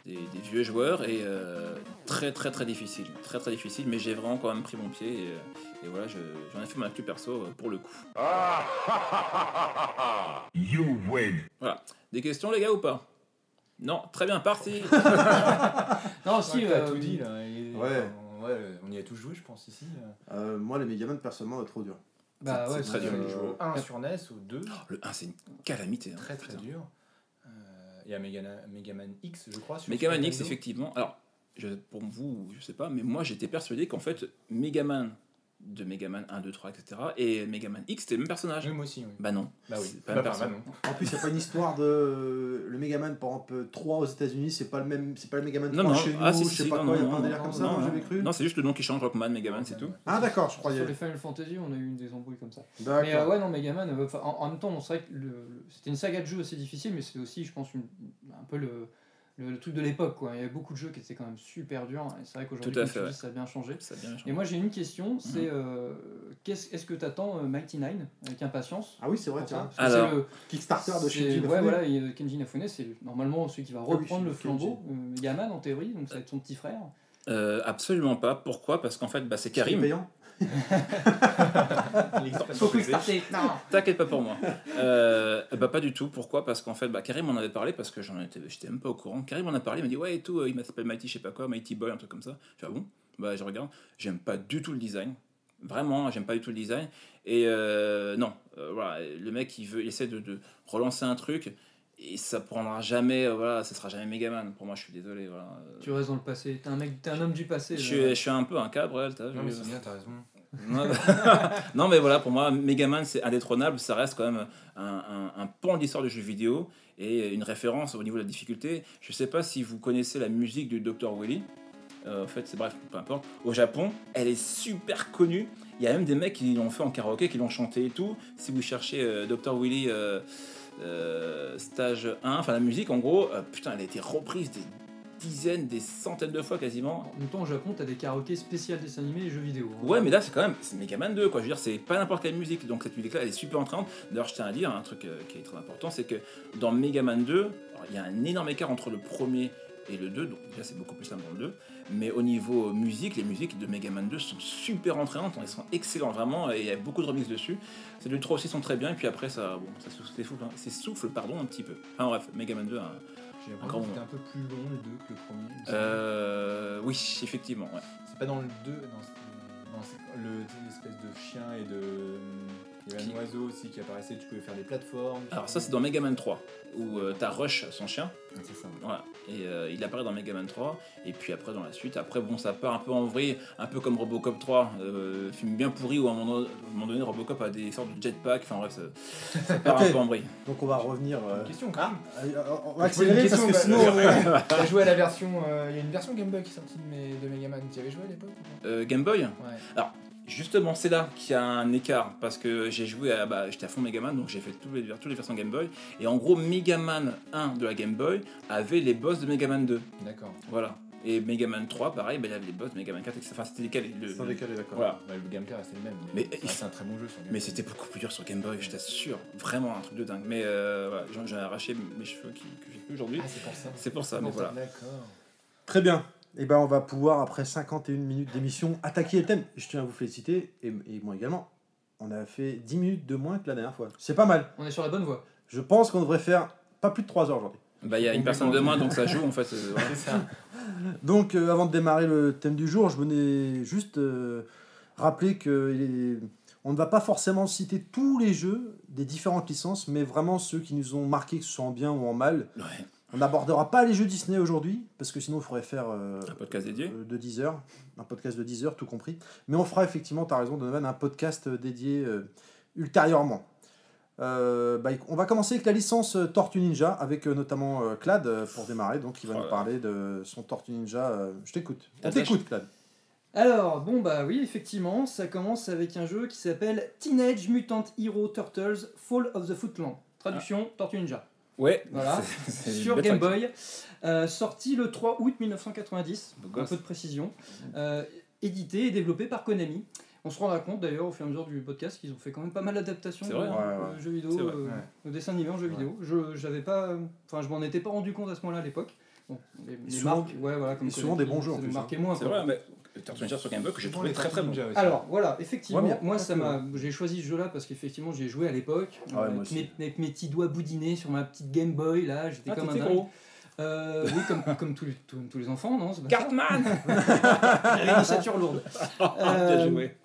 des, des vieux joueurs et euh, très très très difficile. Très très difficile, mais j'ai vraiment quand même pris mon pied et, euh, et voilà, je- j'en ai fait mon actu perso euh, pour le coup. Ah. You win. Voilà. Des questions, les gars, ou pas? Non, très bien, parti Non, Si, si. t'as euh, tout dit là. et- Ouais. ouais, on y a tous joué, je pense, ici. Euh, moi, les Megaman, personnellement, trop dur. Bah C'est ouais, très c'est- dur. Je joue au 1 sur NES, au 2, Le 1, c'est une calamité. hein, très très putain. dur. Il y a Megana- Megaman X, je crois. sur Megaman X, effectivement. Alors, je, pour vous, je sais pas, mais moi j'étais persuadé qu'en fait, Megaman de Megaman 1, 2, 3, etc. et Megaman X, c'était le même personnage. Oui, moi aussi, oui. Bah non. Bah oui. C'est pas Bah, enfin, personne. bah non. En plus, il n'y a pas une histoire de. Le Megaman, par exemple, 3 aux États-Unis, c'est pas le même. C'est pas le Megaman 3 Non, non, chez nous, ah si, je sais si, pas non, quoi, il y a pas un délire comme ça, j'avais cru. Non, c'est juste le nom qui change, Rockman, Megaman, c'est tout. Ah, d'accord, je Sur croyais. les Final Fantasy, on a eu des embrouilles comme ça. D'accord. Mais euh, ouais, non, Megaman, euh, en, en même temps, c'est vrai que le- c'était une saga de jeux assez difficile, mais c'était aussi, je pense, une- un peu le, le, le truc de l'époque. quoi. Il y avait beaucoup de jeux qui étaient quand même super durs, et c'est vrai qu'aujourd'hui, dis, ça a bien changé. Ça a bien changé. Et moi, j'ai une question, c'est euh, qu'est-ce- est-ce que tu attends Mighty Nine avec impatience? Ah oui, c'est vrai, tiens. ça Parce que Alors, c'est le- Kickstarter de c'est- chez Jim Ouais, voilà, et, euh, Kenji Inafune, c'est normalement celui qui va Ah oui, reprendre le flambeau, euh, Megaman en théorie, donc ça va être son petit frère. Euh, absolument pas. Pourquoi? Parce qu'en fait, bah, c'est C'est Karim. payant. Faut quickstarter Non T'inquiète pas pour moi. Euh, bah pas du tout. Pourquoi? Parce qu'en fait, bah, Karim en avait parlé parce que j'en étais, j'étais même pas au courant. Karim en a parlé, il m'a dit ouais et tout, euh, il m'appelle Mighty, je sais pas quoi, Mighty Boy, un truc comme ça. Je dis ah bon? Bah je regarde, j'aime pas du tout le design. Vraiment, j'aime pas du tout le design. Et euh, non, euh, voilà, le mec il veut, il essaie de, de relancer un truc. et ça prendra jamais, euh, voilà, ce sera jamais Megaman. Pour moi, je suis désolé. Voilà. Euh, Tu restes dans le passé. T'es un mec, t'es un homme du passé. Je suis, je suis un peu un Cabrel, t'as vu Non, mais c'est bien, t'as raison. non, mais voilà, pour moi, Megaman, c'est indétrônable. Ça reste quand même un, un, un de du jeu vidéo et une référence au niveau de la difficulté. Je sais pas si vous connaissez la musique du Dr. Willy. Euh, en fait, c'est bref, peu importe. Au Japon, elle est super connue. Il y a même des mecs qui l'ont fait en karaoké, qui l'ont chanté et tout. Si vous cherchez euh, Dr. Willy euh, euh, stage 1, enfin la musique, en gros, putain, elle a été reprise des dizaines, des centaines de fois quasiment. En même temps, au Japon, t'as des karaokés spécial dessins animés et jeux vidéo. hein. Ouais, mais là, c'est quand même c'est Megaman 2, quoi. Je veux dire, c'est pas n'importe quelle musique. Donc, cette musique-là, elle est super entraînante. D'ailleurs, je tiens à dire un truc euh, qui est très important c'est que dans Megaman 2, alors, il y a un énorme écart entre le premier et le 2. Donc, déjà, c'est beaucoup plus simple dans le 2. Mais au niveau musique, les musiques de Megaman 2 sont super entraînantes. Elles sont excellentes, vraiment. Et il y a beaucoup de remixes dessus. Celles du 3 aussi sont très bien. Et puis après, ça, bon, ça s'essouffle, hein. s'essouffle, pardon, un petit peu. Enfin, bref, Megaman 2, hein. J'ai Encore l'impression que c'était un peu plus long le 2 que le premier. euh, oui, effectivement, ouais. C'est pas dans le 2, non, c'est- non, c'est le- c'est l'espèce de chien et de. Il y avait Qui- un oiseau aussi qui apparaissait, tu pouvais faire des plateformes. Alors, ça, c'est dans Megaman 3, où euh, t'as Rush, son chien. Ah, c'est ça. Voilà. Et euh, il apparaît dans Mega Man 3, et puis après dans la suite. Après, bon, ça part un peu en vrille, un peu comme Robocop 3, euh, film bien pourri où à un moment, donné, Robocop a des sortes de jetpack, enfin bref, ça, ça part un peu en vrille. Donc on va revenir. euh, Une question quand même. euh, on va accélérer parce que sinon. euh, T'as joué à la version. euh, Il y a une version Game Boy qui est sortie de, mes, de Mega Man. Tu y avais joué à l'époque Euh, Game Boy? Ouais. Justement, c'est là qu'il y a un écart parce que j'ai joué à. Bah, J'étais à fond Mega Man, donc j'ai fait toutes les, toutes les versions Game Boy. Et en gros, Mega Man 1 de la Game Boy avait les boss de Mega Man 2. D'accord. Voilà. Et Mega Man 3, pareil, bah, il avait les boss de Mega Man 4, etc. Enfin, c'était décalé. Le- Sans décaler, d'accord. Voilà. Ouais, le gameplay restait le même. Mais- Mais, c'est un très bon jeu sur Game Mais Boy. c'était beaucoup plus dur sur Game Boy, je t'assure. Vraiment un truc de dingue. Mais euh, voilà, j'en- j'ai arraché mes cheveux qui, que j'ai plus aujourd'hui. Ah, c'est pour ça. C'est pour ça, mais voilà. D'accord. Très bien. Et ben on va pouvoir, après 51 minutes d'émission, attaquer le thème. Je tiens à vous féliciter, et, et moi également. On a fait 10 minutes de moins que la dernière fois. C'est pas mal. On est sur la bonne voie. Je pense qu'on devrait faire pas plus de 3 heures aujourd'hui. Bah, il y a une personne de moins, donc ça joue en fait. euh, voilà. C'est ça. Donc, euh, avant de démarrer le thème du jour, je venais juste euh, rappeler que il est- on ne va pas forcément citer tous les jeux des différentes licences, mais vraiment ceux qui nous ont marqué, que ce soit en bien ou en mal. Ouais. On n'abordera pas les jeux Disney aujourd'hui, parce que sinon il faudrait faire euh, Un podcast dédié. euh, de 10 heures, un podcast de 10 heures, tout compris. Mais on fera effectivement, tu as raison, Donovan, un podcast euh, dédié euh, ultérieurement. Euh, bah, on va commencer avec la licence euh, Tortue Ninja, avec euh, notamment euh, Clad euh, pour démarrer, donc il va Oh nous parler de son Tortue Ninja. euh, je t'écoute. On t'écoute, Clad. Alors, bon bah oui, effectivement, ça commence avec un jeu qui s'appelle Teenage Mutant Hero Turtles Fall of the Footland. Traduction, Tortue Ninja. Ouais, Voilà. Sur Game. Boy, euh, sorti le 3 août 1990, Beau un gosse. peu de précision, euh, édité et développé par Konami. On se rendra compte d'ailleurs au fur et à mesure du podcast qu'ils ont fait quand même pas mal d'adaptations vrai, de ouais, ouais. jeux vidéo, euh, ouais. de dessins animés en jeux Ouais. vidéo. Je j'avais pas, enfin je m'en étais pas rendu compte à ce moment-là à l'époque. Bon, les, les souvent- marques, ouais voilà, comme et souvent des bons jeux, en plus, hein. moins. C'est vrai, mais Tortue Ninja sur Game Boy que j'ai trouvé très très bon. Alors voilà, effectivement, Ouais, moi ça m'a, j'ai choisi ce jeu-là parce qu'effectivement j'ai joué à l'époque Ah ouais, avec, mes, avec mes petits doigts boudinés sur ma petite Game Boy là, j'étais Ah, comme un dingue. gros. Euh, oui, comme, comme tous, les, tous, tous les enfants, non Cartman J'avais une ossature lourde. Bien Euh, joué.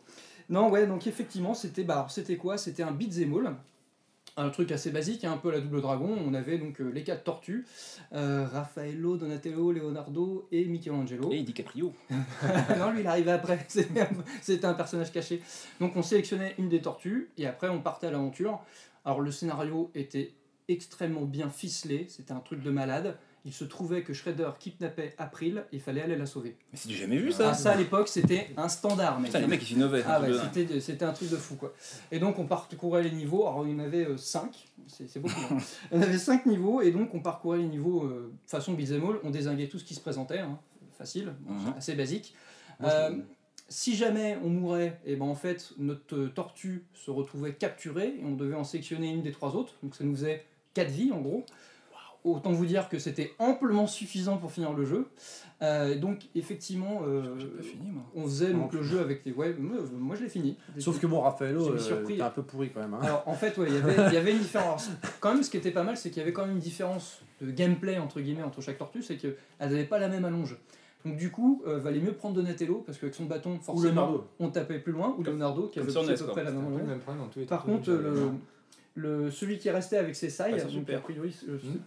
Non, ouais, donc effectivement, c'était bah, c'était quoi? C'était un beat'em all. Un truc assez basique, hein, un peu la double dragon. On avait donc euh, les quatre tortues euh, Raffaello, Donatello, Leonardo et Michelangelo. Et DiCaprio. non, lui, il arrivait après. C'était un, c'était un personnage caché. Donc, on sélectionnait une des tortues et après, on partait à l'aventure. Alors, le scénario était extrêmement bien ficelé. C'était un truc de malade. Il se trouvait que Shredder kidnappait April il fallait aller la sauver. Mais c'est du jamais vu ça Ah, ça, à l'époque, c'était un standard, mec. Putain, les mecs ils innovaient. Ah ouais, c'était, c'était un truc de fou quoi. Et donc on parcourait les niveaux, alors il y en avait 5, c'est, c'est beaucoup. hein. il y en avait 5 niveaux et donc on parcourait les niveaux euh, façon beat'em all, on désinguait tout ce qui se présentait, hein. facile, Mhm. assez basique. Moi, Euh, si jamais on mourait, et ben en fait notre euh, tortue se retrouvait capturée et on devait en sélectionner une des trois autres, donc ça nous faisait 4 vies en gros. Autant vous dire que c'était amplement suffisant pour finir le jeu. Euh, donc effectivement, euh, J'ai pas fini moi. on faisait donc le jeu avec des. Ouais, moi, je l'ai fini. Sauf que bon, Raffaello, euh, surpris. t'es un peu pourri quand même. hein. Alors en fait, ouais, il y avait- il y avait une différence. Quand même, ce qui était pas mal, c'est qu'il y avait quand même une différence de gameplay entre guillemets entre chaque tortue, c'est qu'elles n'avaient pas la même allonge. Donc du coup, euh, valait mieux prendre Donatello parce qu'avec son bâton, forcément, on tapait plus loin, ou Leonardo qui avait à peu près la même allonge. les Par contre, le, celui qui est resté avec ses sailles, Ah, c'est donc super. a priori, euh, Hmm.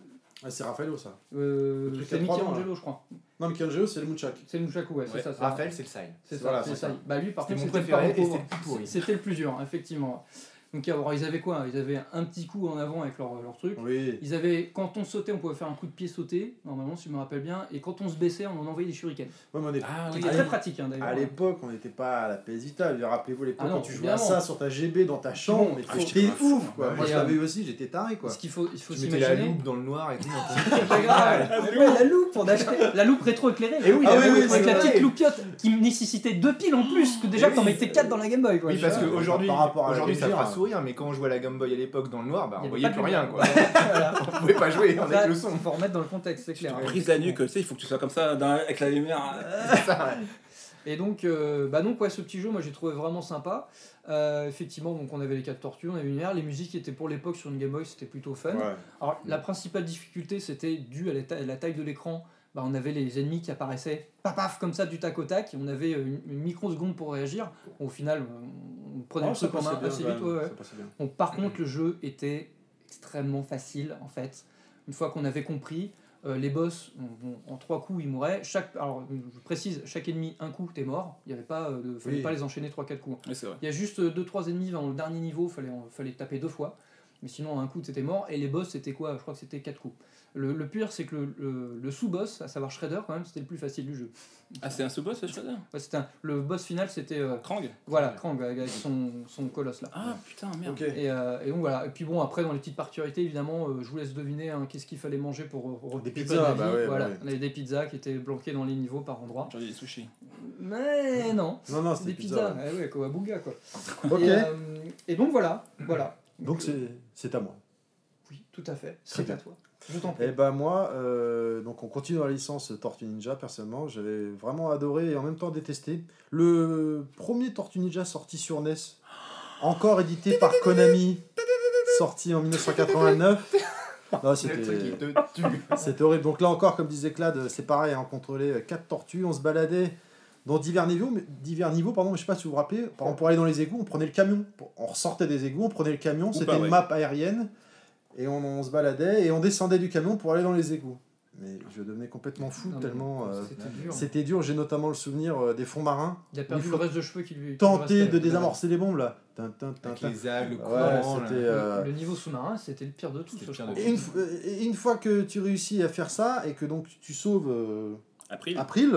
Ah, c'est Raffaello ça? euh, Le c'est Michelangelo, je crois. Non, Michelangelo, c'est le Munchak. C'est le Nunchaku, ouais, c'est Ouais, ça. Raphaël, c'est le Sai. C'est ça, Voilà, c'est ça. ça. Bah lui, par contre, c'était le le plus pourri. C'était le plus dur, effectivement. Donc alors, ils avaient quoi? Ils avaient un petit coup en avant avec leur, leur truc. Oui. Ils avaient, quand on sautait, on pouvait faire un coup de pied sauté, normalement, si je me rappelle bien, et quand on se baissait, on en envoyait des shurikens. Ouais, mais on est- Ah C'était oui. très pratique, hein, d'ailleurs. À l'époque, on n'était pas à la PS Vita. Rappelez-vous l'époque Ah quand tu jouais à ça sur ta GB dans ta chambre, Bon, mais j'étais ouf quoi. Moi je l'avais euh, eu aussi, j'étais taré quoi. Ce qu'il faut, il faut Tu mettais la s'imaginer. loupe dans le noir et tout. C'est pas grave. Ouais, la loupe, on achetait la loupe rétro-éclairée. Et oui, Ah la oui, avec c'est la petite loupiote qui nécessitait deux piles en plus que déjà Eh que t'en mettais quatre dans la Game Boy. Oui, parce qu'aujourd'hui, par rapport à la aujourd'hui ça fera. Sourire, mais quand on jouait à la Game Boy à l'époque dans le noir, bah, on voyait plus rien quoi. Voilà. On pouvait pas jouer avec Là, le son. Il faut remettre dans le contexte, c'est clair. Prise la nuque, tu sais, il faut que tu sois comme ça dans- avec la lumière. Et donc, euh, bah donc ouais, ce petit jeu, moi j'ai trouvé vraiment sympa. Euh, effectivement, donc on avait les quatre tortues, on avait une lumière. Les musiques étaient pour l'époque sur une Game Boy, c'était plutôt fun. Ouais. Alors, la principale difficulté, c'était dû à la, ta- à la taille de l'écran. Bah, on avait les ennemis qui apparaissaient paf paf comme ça du tac au tac. et On avait euh, une, une microseconde pour réagir. Au final, on, on prenait Oh, le truc en main assez vite. ouais, ouais. Bon, par contre, le jeu était extrêmement facile en fait. Une fois qu'on avait compris, euh, les boss, on- on- en trois coups, ils mouraient. Chaque, alors, je précise, chaque ennemi, un coup, t'es mort. Il y avait pas, euh, de- fallait Oui. pas les enchaîner 3-4 coups. Oui, c'est vrai. Il y a juste 2-3 ennemis dans le dernier niveau, fallait, fallait taper deux fois. Mais sinon, un coup, c'était mort. Et les boss, c'était quoi? Je crois que c'était 4 coups. Le, le pire, c'est que le, le- le sous-boss, à savoir Shredder, quand même, c'était le plus facile du jeu. Ah, c'est un sous-boss, Shredder Ouais, un- le boss final, c'était euh, Krang voilà, Krang avec son, son colosse là. Ah, putain, merde. Et, euh, et donc voilà. Et puis bon, après, dans les petites particularités, évidemment, euh, je vous laisse deviner hein, qu'est-ce qu'il fallait manger pour euh, récupérer pizzas, de la bah ouais, voilà, bah ouais. on avait des pizzas qui étaient bloquées dans les niveaux par endroits. Dit des sushis. Mais non, Non, non, c'était des pizzas. pizza. Eh ouais, Kawabuga, quoi. Ok. Et, euh, et donc voilà, voilà. Donc c'est c'est à moi. Oui, tout à fait. C'est à toi. Je t'en prie. Et ben moi, euh, donc on continue dans la licence Tortue Ninja, personnellement, j'avais vraiment adoré et en même temps détesté. Le premier Tortue Ninja sorti sur NES, encore édité par Konami, sorti en 1989. Non, c'était horrible. Donc là encore, comme disait Clad, c'est pareil, hein, on contrôlait quatre tortues, on se baladait dans divers niveaux, mais, divers niveaux pardon, mais je sais pas si vous vous rappelez, par exemple pour aller dans les égouts, on prenait le camion, on ressortait des égouts, on prenait le camion, c'était une ouais. map aérienne, et on, on se baladait, et on descendait du camion pour aller dans les égouts. Mais je devenais complètement fou, Non, tellement... euh, C'était dur. c'était dur, j'ai notamment le souvenir euh, des fonds marins, Il a perdu il le reste de cheveux qui lui. tenter de désamorcer les bombes là. Tin, tin, tin, Avec tin. les algues, le Ouais, courant. euh, le niveau sous-marin, c'était le pire de le pire de Et une, f- et une fois que tu réussis à faire ça, et que donc tu sauves... euh, Après, April,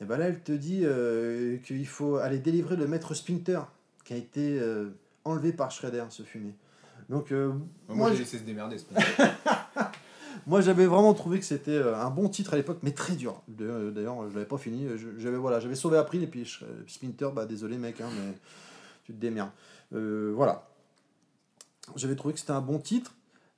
et ben là, elle te dit euh, qu'il faut aller délivrer le maître Splinter, qui a été euh, enlevé par Shredder, ce fumier. Donc, euh, Moi, moi, j'ai laissé se démerder. ce moi, j'avais vraiment trouvé que c'était euh, un bon titre à l'époque, mais très dur. Euh, D'ailleurs, je l'avais pas fini. J'avais voilà, j'avais sauvé April, et puis Splinter, bah désolé mec, hein, mais tu te démerdes. Euh, voilà. J'avais trouvé que c'était un bon titre.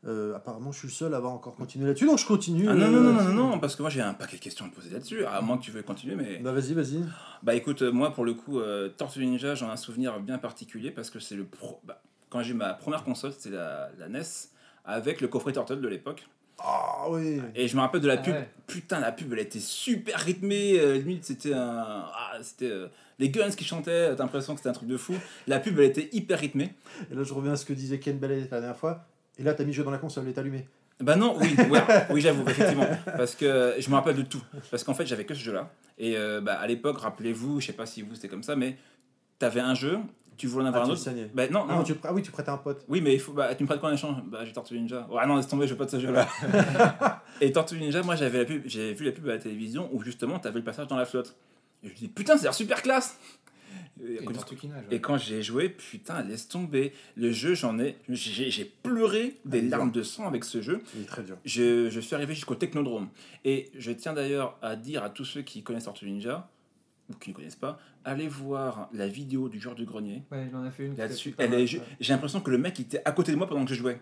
Euh, apparemment, je suis le seul à avoir encore continué là-dessus, donc je continue. Ah non, euh, non, non, non, non, non, parce que moi j'ai un paquet de questions à te poser là-dessus, à moins que tu veuilles continuer, mais... Bah vas-y, vas-y. Bah écoute, euh, moi pour le coup, euh, Tortue Ninja, j'en ai un souvenir bien particulier parce que c'est le pro... bah, quand j'ai eu ma première console, c'était la, la NES, avec le coffret Turtle de l'époque. Ah oui. Et je me rappelle de la Ah pub. ouais. Putain, la pub, elle était super rythmée. euh, limite, c'était un. Ah, c'était euh, les Guns qui chantaient. T'as l'impression que c'était un truc de fou. La pub, elle était hyper rythmée. Et là, je reviens à ce que disait Ken Ballet la dernière fois. Et là, t'as mis le jeu dans la console, elle est allumée. Bah non, oui, ouais, oui j'avoue, effectivement. Parce que je me rappelle de tout. Parce qu'en fait, j'avais que ce jeu-là. Et euh, bah, à l'époque, rappelez-vous, je sais pas si vous c'était comme ça, mais t'avais un jeu, tu voulais en avoir Ah, un autre. Bah non, Ah, non. tu, ah oui, tu prêtais un pote. Oui, mais il faut, bah, tu me prêtes quoi en échange Bah j'ai Tortue Ninja. Ouais, non, laisse tomber, je veux pas de ce jeu-là. et Tortue Ninja, moi j'avais la pub, j'ai vu la pub à la télévision où justement t'avais le passage dans la flotte. Et je me dis, putain, c'est super classe Et Et quand- tortuquinage, ouais. Et quand j'ai joué, putain, laisse tomber. Le jeu, j'en ai. J'ai j'ai pleuré des Ah, larmes de sang avec ce jeu. Il est très dur. Je, je suis arrivé jusqu'au Technodrome. Et je tiens d'ailleurs à dire à tous ceux qui connaissent Tortue Ninja, ou qui ne connaissent pas, allez voir la vidéo du joueur du grenier. Ouais, il en a fait une. Là-dessus, ouais. j'ai l'impression que le mec il était à côté de moi pendant que je jouais.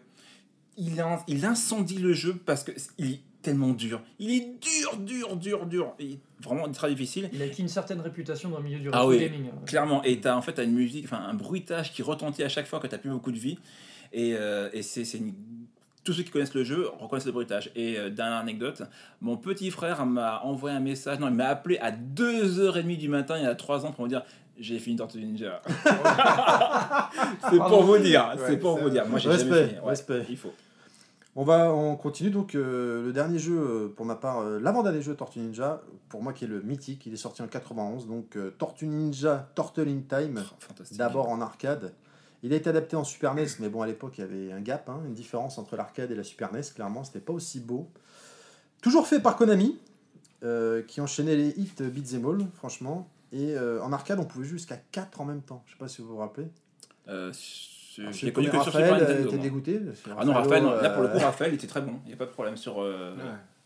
Il, in- il incendie le jeu parce que il est tellement dur. Il est dur, dur, dur, dur. Il est vraiment très difficile. Il a acquis une certaine réputation dans le milieu du Ah oui. gaming. Clairement, et t'as en fait t'as une musique, enfin un bruitage qui retentit à chaque fois que t'as plus beaucoup de vie. Et, euh, et c'est, c'est une- tous ceux qui connaissent le jeu reconnaissent le bruitage. Et euh, dernière anecdote, mon petit frère m'a envoyé un message, non, il m'a appelé à 2h30 du matin il y a 3 ans pour me dire J'ai fini Tortue Ninja. c'est pour vous dire, c'est pour vous dire. Moi j'ai Respect, jamais fini. Ouais, respect. Il faut. On va, on continue donc euh, le dernier jeu euh, pour ma part, euh, l'avant-dernier jeu Tortue Ninja, pour moi qui est le mythique, il est sorti en 91, donc euh, Tortue Ninja Turtle in Time, Oh, d'abord en arcade. Il a été adapté en Super NES, mais bon à l'époque il y avait un gap, hein, une différence entre l'arcade et la Super NES, clairement c'était pas aussi beau. Toujours fait par Konami, euh, qui enchaînait les hits beat'em all, franchement. Et euh, en arcade on pouvait jouer jusqu'à 4 en même temps, je sais pas si vous vous rappelez. Euh, Alors, je connu que sur Raphaël, Super euh, Nintendo. t'es moi. dégoûté Ah non, Raphaël, non. là pour le euh, coup, Raphaël il était très bon. Il n'y a pas de problème sur. euh, Ouais.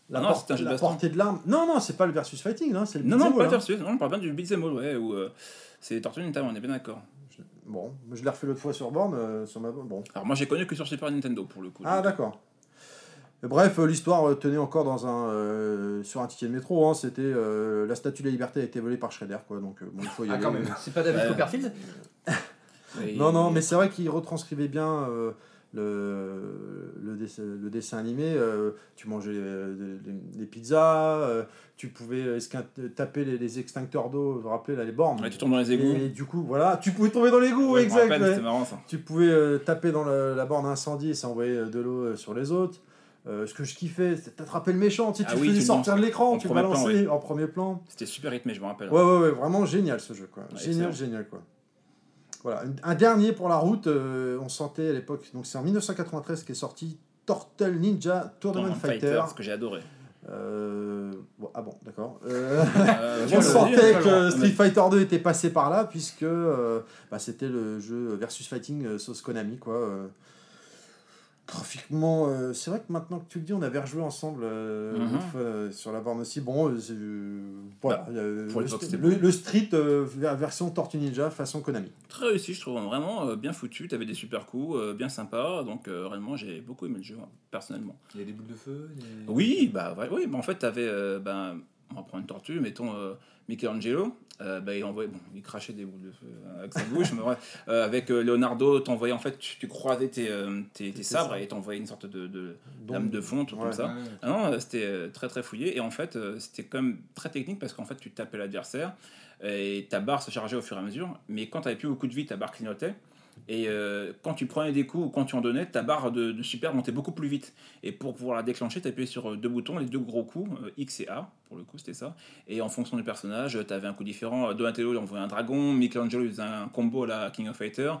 La, Ah non, porte- c'était un jeu de la portée de l'arme. Non, non, c'est pas le versus fighting, là, c'est le Non, non, pas le hein. versus. Non, on parle bien du Beat'em All, ouais, où euh, c'est Tortue Ninja, on est bien d'accord. Bon, je l'ai refait l'autre fois sur borne, euh, sur ma bon. Alors moi j'ai connu que sur Super Nintendo pour le coup. Ah d'accord. Et Bref, euh, l'histoire euh, tenait encore dans un euh, sur un ticket de métro. Hein, C'était euh, la statue de la liberté a été volée par Shredder, quoi. Donc euh, bon, il faut y Ah, aller. quand même. C'est pas David Ouais. Copperfield? Non, non, mais c'est vrai qu'il retranscrivait bien euh, le, le, dessin, le dessin animé. euh, tu mangeais euh, des, pizzas, euh, tu pouvais taper les, les extincteurs d'eau, vous vous rappelez là, les bornes. Ouais, tu tombes dans les égouts. Et du coup, voilà, tu pouvais tomber dans Ouais, je me exact. ouais. Marrant ça. Tu pouvais euh, taper dans la, la borne incendie et ça envoyait de l'eau sur les autres. Ce que je kiffais, c'était d'attraper le méchant. Tu, sais, Ah tu oui, faisais tu sortir de l'écran, tu le premier plan, balançais en premier plan. C'était super rythmé, je me rappelle. Ouais, ouais, ouais, vraiment génial ce jeu. Quoi. Ouais, génial, génial. quoi. Voilà, un- dernier pour la route, euh, on sentait à l'époque, donc c'est en 1993 qu'est sorti Turtle Ninja Tournament Tournament Fighter. ce que j'ai adoré. Euh, bon, ah bon, d'accord. Euh, Euh, on sentait que Street Fighter 2 était passé par là, puisque euh, bah, c'était le jeu versus fighting euh, sauce Konami. Quoi. euh. Graphiquement, euh, c'est vrai que maintenant que tu le dis, on avait rejoué ensemble euh, Mhm. euh, sur la borne aussi. Bon, euh, euh, voilà, euh, pour le, st- le- le Street euh, ver- version Tortue Ninja façon Konami. Très réussi, je trouve vraiment euh, bien foutu. T'avais des super coups, euh, bien sympa. Donc euh, réellement, j'ai beaucoup aimé le jeu, hein, personnellement. Il y a des boules de feu des- Oui, bah ouais, oui, mais en fait, t'avais, euh, ben, on va prendre une tortue, mettons euh, Michelangelo, euh, bah, il envoyait, bon, il crachait des boules de feu euh, avec sa bouche, mais Euh, avec euh, Leonardo, t'envoyais en fait, tu, tu croisais tes, euh, tes, tes sabres sabres. et t'envoyais une sorte de, de lame de fond, ouais. comme ça. Ouais. Ah non, c'était très très fouillé et en fait c'était quand même très technique parce qu'en fait tu tapais l'adversaire et ta barre se chargeait au fur et à mesure, mais quand tu n'avais plus beaucoup de vie, ta barre clignotait. Et euh, quand tu prenais des coups ou quand tu en donnais, ta barre de, de super montait beaucoup plus vite. Et pour pouvoir la déclencher, tu appuyais sur euh, deux boutons, les deux gros coups, euh, X et A, pour le coup c'était ça. Et en fonction du personnage, tu avais un coup différent. Euh, Donatello il envoyait un dragon, Michelangelo il faisait un combo à la King of Fighter,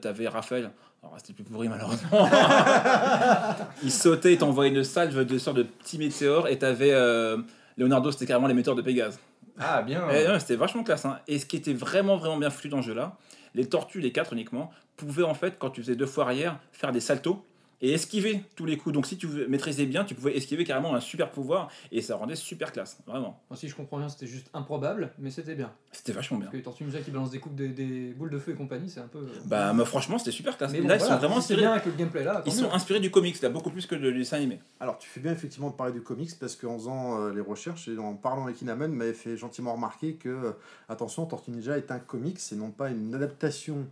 tu avais Raphaël, alors c'était plus pourri malheureusement. il sautait, il t'envoyait une salve de sorte de petits météores et t'avais euh, Leonardo, c'était carrément l'émetteur de Pégase. Ah, bien. Et, ouais, c'était vachement classe. hein. Et ce qui était vraiment vraiment bien foutu dans ce jeu-là, les tortues, les quatre uniquement, pouvaient en fait, quand tu faisais deux fois arrière, faire des saltos et esquiver tous les coups. Donc si tu maîtrisais bien, tu pouvais esquiver carrément un super pouvoir et ça rendait super classe, vraiment. Si je comprends bien, c'était juste improbable, mais c'était bien. C'était vachement bien. Parce que Tortues Ninja qui balancent des coupes des, des boules de feu et compagnie, c'est un peu. euh, Bah, mais franchement, c'était super classe. mais bon, là, ils sont vraiment inspirés. bien avec le gameplay là. Ils sont inspirés du comics, là, beaucoup plus que du dessin animé. Alors, tu fais bien effectivement de parler du comics parce qu'en faisant euh, les recherches et en parlant avec Inaman, m'avait fait gentiment remarquer que, euh, attention, Tortue Ninja est un comics et non pas une adaptation,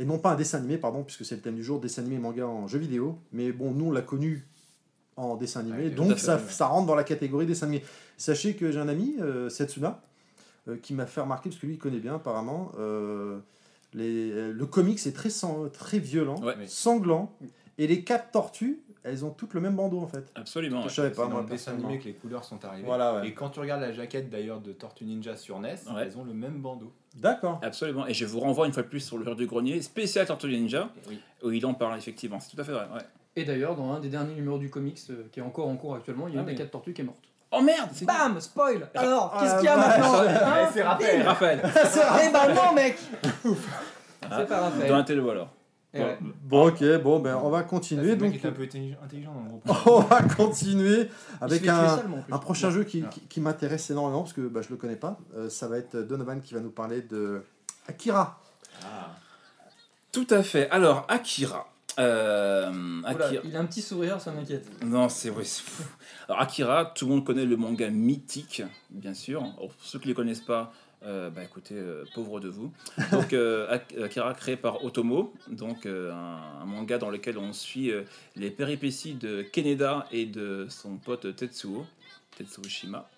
et non pas un dessin animé, pardon, puisque c'est le thème du jour, dessin animé et manga en jeu vidéo. Mais bon, nous, on l'a connu en dessin animé, Ouais, donc ça, rentre dans la catégorie dessin animé. Sachez que j'ai un ami, euh, Setsuna, euh, qui m'a fait remarquer, parce que lui, il connaît bien apparemment, euh, les, euh, le comics est très, sang- très violent, Ouais. sanglant, et les quatre tortues, elles ont toutes le même bandeau en fait. Absolument. Je savais pas, dans moi, le dessin animé que les couleurs sont arrivées. Voilà, ouais. Et quand tu regardes la jaquette d'ailleurs de Tortue Ninja sur NES, Ouais. elles ont le même bandeau. D'accord. Absolument. Et je vous renvoie une fois de plus sur le du Grenier, spécial Tortue Ninja, Oui. où il en parle effectivement. C'est tout à fait vrai. ouais. Et d'ailleurs, dans un des derniers numéros du comics euh, qui est encore en cours actuellement, il y a Ah une des quatre tortues qui est morte. Oh merde Bam Spoil Alors, Ah, qu'est-ce qu'il y a vache. maintenant hein c'est Raphaël. Raphaël Eh ben non, mec Ah, C'est pas Raphaël. Donatello alors. Ouais. Bon, ok, bon, ben on va continuer. donc, est un peu intelligent intelligent dans le groupe. on va continuer avec un, prochain jeu qui, qui, qui m'intéresse énormément parce que bah, je le connais pas. Euh, ça va être Donovan qui va nous parler de Akira. Ah. Tout à fait. Alors, Akira. Euh, Oula, Akira. il a un petit sourire, ça m'inquiète. Non, c'est fou. Alors, Akira, tout le monde connaît le manga mythique, bien sûr. Alors, pour ceux qui ne les connaissent pas, euh, bah écoutez, euh, pauvre de vous. Donc, euh, Ak- Akira, créé par Otomo, donc un, manga dans lequel on suit les péripéties de Keneda et de son pote Tetsuo, Tetsuo Shima.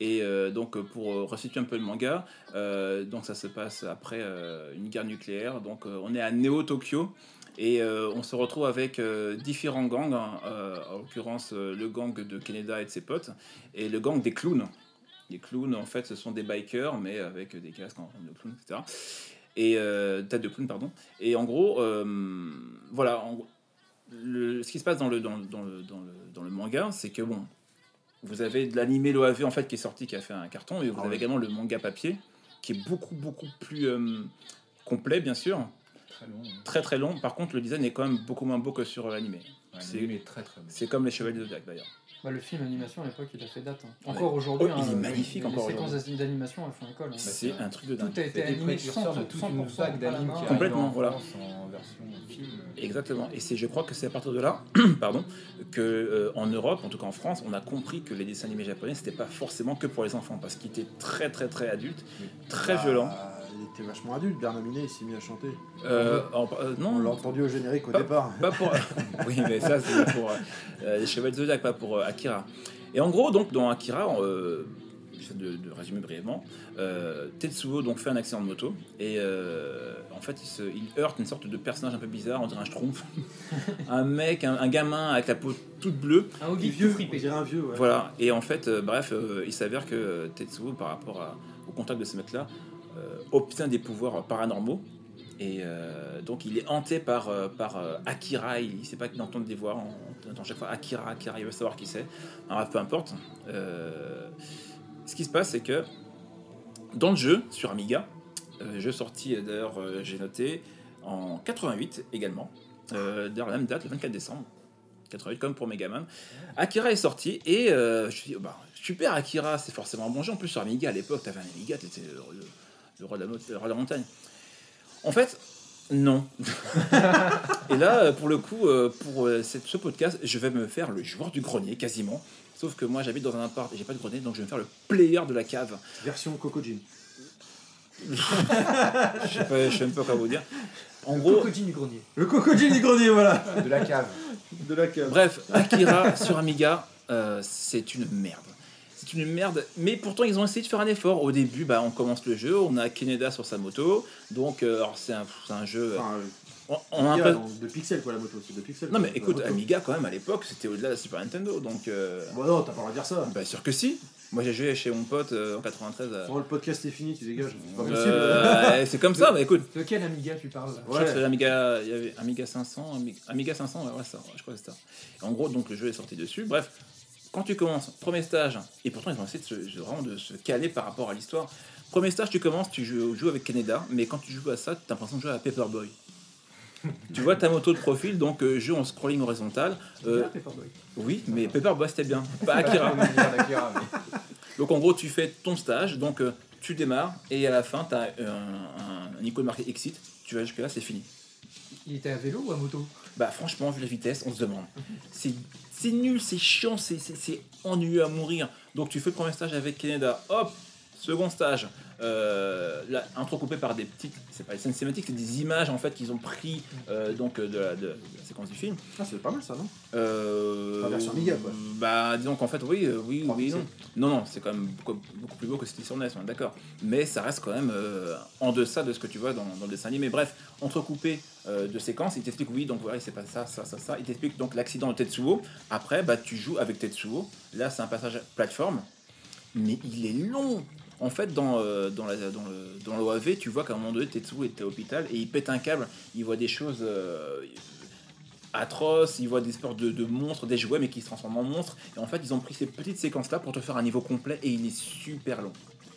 Et donc, pour resituer un peu le manga, donc ça se passe après une guerre nucléaire. Donc, on est à Neo-Tokyo. Et euh, on se retrouve avec différents gangs, hein, en l'occurrence le gang de Kaneda et de ses potes, et le gang des clowns. Les clowns, en fait, ce sont des bikers, mais avec des casques en forme de clown, etc. Et euh, tête de clown, pardon. Et en gros, euh, voilà, en gros, le- ce qui se passe dans le, dans, le- dans le, dans le, dans le manga, c'est que bon, vous avez de l'animé l'OAV en fait qui est sorti, qui a fait un carton, et vous Ah avez également le manga papier, qui est beaucoup beaucoup plus euh, complet, bien sûr, Très long. hein. très très long. Par contre, le design est quand même beaucoup moins beau que sur euh, l'animé. Ouais, C'est- très très. C'est comme les Chevaliers de Zodiac d'ailleurs. Bah, le film animation à l'époque, il a fait date. hein. Ouais. Encore aujourd'hui, Oh, il est hein, magnifique les, encore les séquences d'animation, elles font école. hein. C'est un truc de Tout dingue. a été animé 100%, de toute une 100% vague qui Complètement, voilà. En version film. Exactement. Et c'est, je crois que c'est à partir de là, pardon, que euh, en Europe, en tout cas en France, on a compris que les dessins animés japonais, c'était pas forcément que pour les enfants, parce qu'ils étaient très très très adultes, Oui. très Bah, violents. Il était vachement adulte, Bernard Minet, il s'est mis à chanter. Euh, en- euh, On l'a entendu au générique au Pas- départ. pas pour. oui, mais ça c'est pour euh, les Chevaliers de Zodiac, pas pour euh, Akira. Et en gros, donc dans Akira, euh, j'essaie de, de résumer brièvement, euh, Tetsuo donc fait un accident de moto et euh, en fait il, se, il heurte une sorte de personnage un peu bizarre, on dirait un schtroumpf, un mec, un, un gamin avec la peau toute bleue. Un vieux, tout on fripé. dirait un vieux, ouais. Voilà, et en fait, euh, bref, euh, il s'avère que Tetsuo, par rapport à- au contact de ce mec-là, euh, obtient des pouvoirs paranormaux. Et euh, donc, il est hanté par, euh, euh, Akira. Il ne sait pas d'entendre des voix. On entend chaque fois Akira, Akira. Il veut savoir qui c'est. Alors, peu importe. Euh, ce qui se passe, c'est que dans le jeu, sur Amiga, euh, jeu sorti, euh, d'ailleurs, euh, j'ai noté, en 88 également, euh, d'ailleurs, la même date, le 24 décembre. 88 comme pour Megaman. Akira est sorti et euh, je me suis dit, oh, bah, super Akira, c'est forcément un bon jeu. En plus, sur Amiga, à l'époque, t'avais un Amiga, t'étais le, le- le roi de la, mo- le roi de la montagne. En fait, non. et là, euh, pour le coup, euh, pour euh, ce podcast, je vais me faire le joueur du grenier quasiment. Sauf que moi, j'habite dans un appart et j'ai pas de grenier, donc je vais me faire le player de la cave. Version Coco Jean. Je sais pas, je sais même pas quoi vous dire. En gros, Crocodile du grenier. Le Coco Jean du grenier, voilà. De la cave. De la cave. Bref, Akira sur Amiga, euh, c'est une merde. Une merde, mais pourtant ils ont essayé de faire un effort. Au début, bah, on commence le jeu, on a Keneda sur sa moto, donc euh, alors c'est un, c'est un jeu. Enfin, on, on a un peu- de pixels quoi la moto, c'est de pixels. Non mais écoute. Amiga quand même à l'époque c'était au-delà de la Super Nintendo, donc euh, Bon non, t'as pas le droit de dire ça. bah sûr que si. Moi j'ai joué chez mon pote euh, en 93. à- Bon, le podcast est fini, tu dégages. C'est pas possible. Euh, c'est comme ça, mais écoute. De quel Amiga tu parles? Là Je crois que Ouais. c'est l'Amiga, il y avait Amiga 500, Ami- Amiga 500, ouais, ouais, ça, ouais, je crois que c'est ça. Et en gros, donc le jeu est sorti dessus. Bref, quand tu commences, premier stage, et pourtant ils ont essayé de se, vraiment de se caler par rapport à l'histoire. Premier stage, tu commences, tu joues, joues avec Canada, mais quand tu joues à ça, tu as l'impression de jouer à Paperboy. tu vois ta moto de profil, donc euh, jeu en scrolling horizontal. Euh, Paperboy. oui, mais Paperboy c'était bien, pas Akira. Donc en gros, tu fais ton stage, donc euh, tu démarres, et à la fin, tu as un, un, icône marqué Exit. Tu vas jusque-là, c'est fini. Il était à vélo ou à moto? Bah franchement, vu la vitesse, on se demande. C'est c'est nul, c'est chiant, c'est- ennuyeux à mourir. Donc tu fais le premier stage avec Canada, hop, second stage, euh, là, entrecoupé par des petites, c'est pas des scènes cinématiques, c'est des images en fait qu'ils ont pris euh, donc euh, de la, de la séquence du film. Ah, c'est pas mal ça, non? Euh, Enfin, version Amiga, quoi. Bah disons qu'en fait oui, euh, oui, oui, non. Non, non, c'est quand même beaucoup, beaucoup plus beau que était sur NES, on est d'accord. Mais ça reste quand même en deçà de ce que tu vois dans, dans le dessin animé. Bref, entrecoupé de séquences, il t'explique oui, donc voilà, il s'est passé ça, ça, ça, ça. Il t'explique donc l'accident de Tetsuo. Après, bah tu joues avec Tetsuo. Là, c'est un passage plateforme, mais il est long. En fait, dans, euh, dans, la, dans, le, dans l'OAV, tu vois qu'à un moment donné, Tetsuo était à l'hôpital et il pète un câble. Il voit des choses euh, atroces, il voit des sortes de, de monstres, des jouets, mais qui se transforment en monstres. Et en fait, ils ont pris ces petites séquences-là pour te faire un niveau complet et il est super long.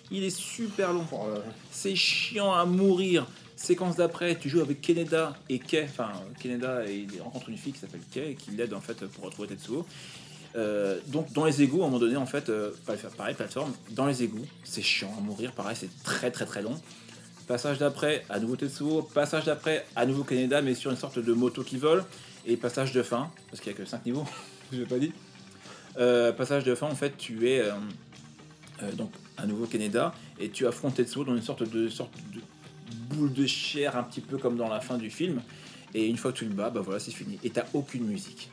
Il est super long. Oh. C'est chiant à mourir. Séquence d'après, tu joues avec Keneda et Kei. Enfin, Keneda, et il rencontre une fille qui s'appelle Kei et qui l'aide en fait pour retrouver Tetsuo. Euh, donc dans les égouts, à un moment donné, en fait, euh, pareil, plateforme, dans les égouts, c'est chiant à mourir, pareil, c'est très très très long. Passage d'après, à nouveau Tetsuo, passage d'après, à nouveau Canada, mais sur une sorte de moto qui vole, et passage de fin, parce qu'il n'y a que 5 niveaux, je l'ai pas dit. Euh, passage de fin, en fait, tu es donc à nouveau Canada, et tu affrontes Tetsuo dans une sorte de, sorte de boule de chair, un petit peu comme dans la fin du film, et une fois que tu le bats, bah voilà, c'est fini, et t'as aucune musique.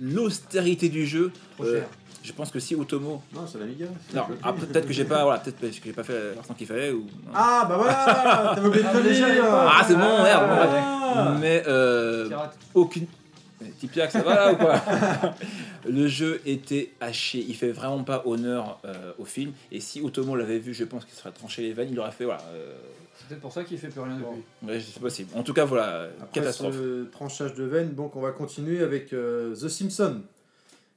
L'austérité du jeu, Trop euh, cher. Je pense que si Otomo. Non, c'est l'Amiga. Non, après, peut-être que j'ai pas, voilà, peut-être que j'ai pas fait la version qu'il fallait ou. Ah, bah voilà T'avais oublié de Ah, le déjà, dire Ah, c'est bon, merde. Ah. Mais euh, aucune. Tipiak, ça va là ou quoi Le jeu était haché, il fait vraiment pas honneur euh, au film. Et si Otomo l'avait vu, je pense qu'il serait tranché les veines, il aurait fait voilà. euh, peut-être pour ça qu'il fait plus rien depuis. ouais, c'est possible. En tout cas, voilà, Après catastrophe. ce tranchage de veine, donc on va continuer avec euh, The Simpsons.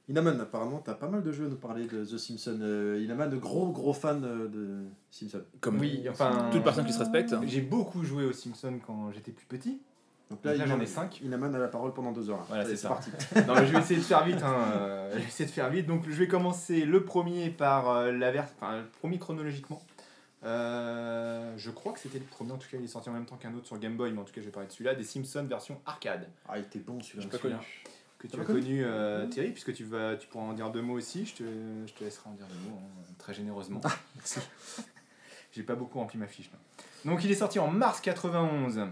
Inaman, apparemment, t'as pas mal de jeux à nous parler de The Simpsons. Euh, Inaman, de gros gros fan euh, de Simpsons. Comme Oui, enfin. toute personne qui se respecte. J'ai beaucoup joué aux Simpsons quand j'étais plus petit. Donc Là, j'en ai 5. Inaman a la parole pendant deux heures. là. Voilà, c'est parti. non, mais je vais essayer de faire vite. Hein. euh, Je vais essayer de faire vite. Donc, je vais commencer le premier par euh, la version. Enfin, le premier chronologiquement. Euh, je crois que c'était le premier. En tout cas, il est sorti en même temps qu'un autre sur Game Boy. Mais en tout cas, je vais parler de celui-là. Des Simpsons version arcade. Ah, il était bon celui-là. J'ai pas Celui-là. connu. Que tu as connu euh, Thierry, puisque tu, vas, tu pourras en dire deux mots aussi. Je te, je te laisserai en dire deux mots, hein, très généreusement. merci. J'ai pas beaucoup rempli ma fiche. Donc, il est sorti en mars 91.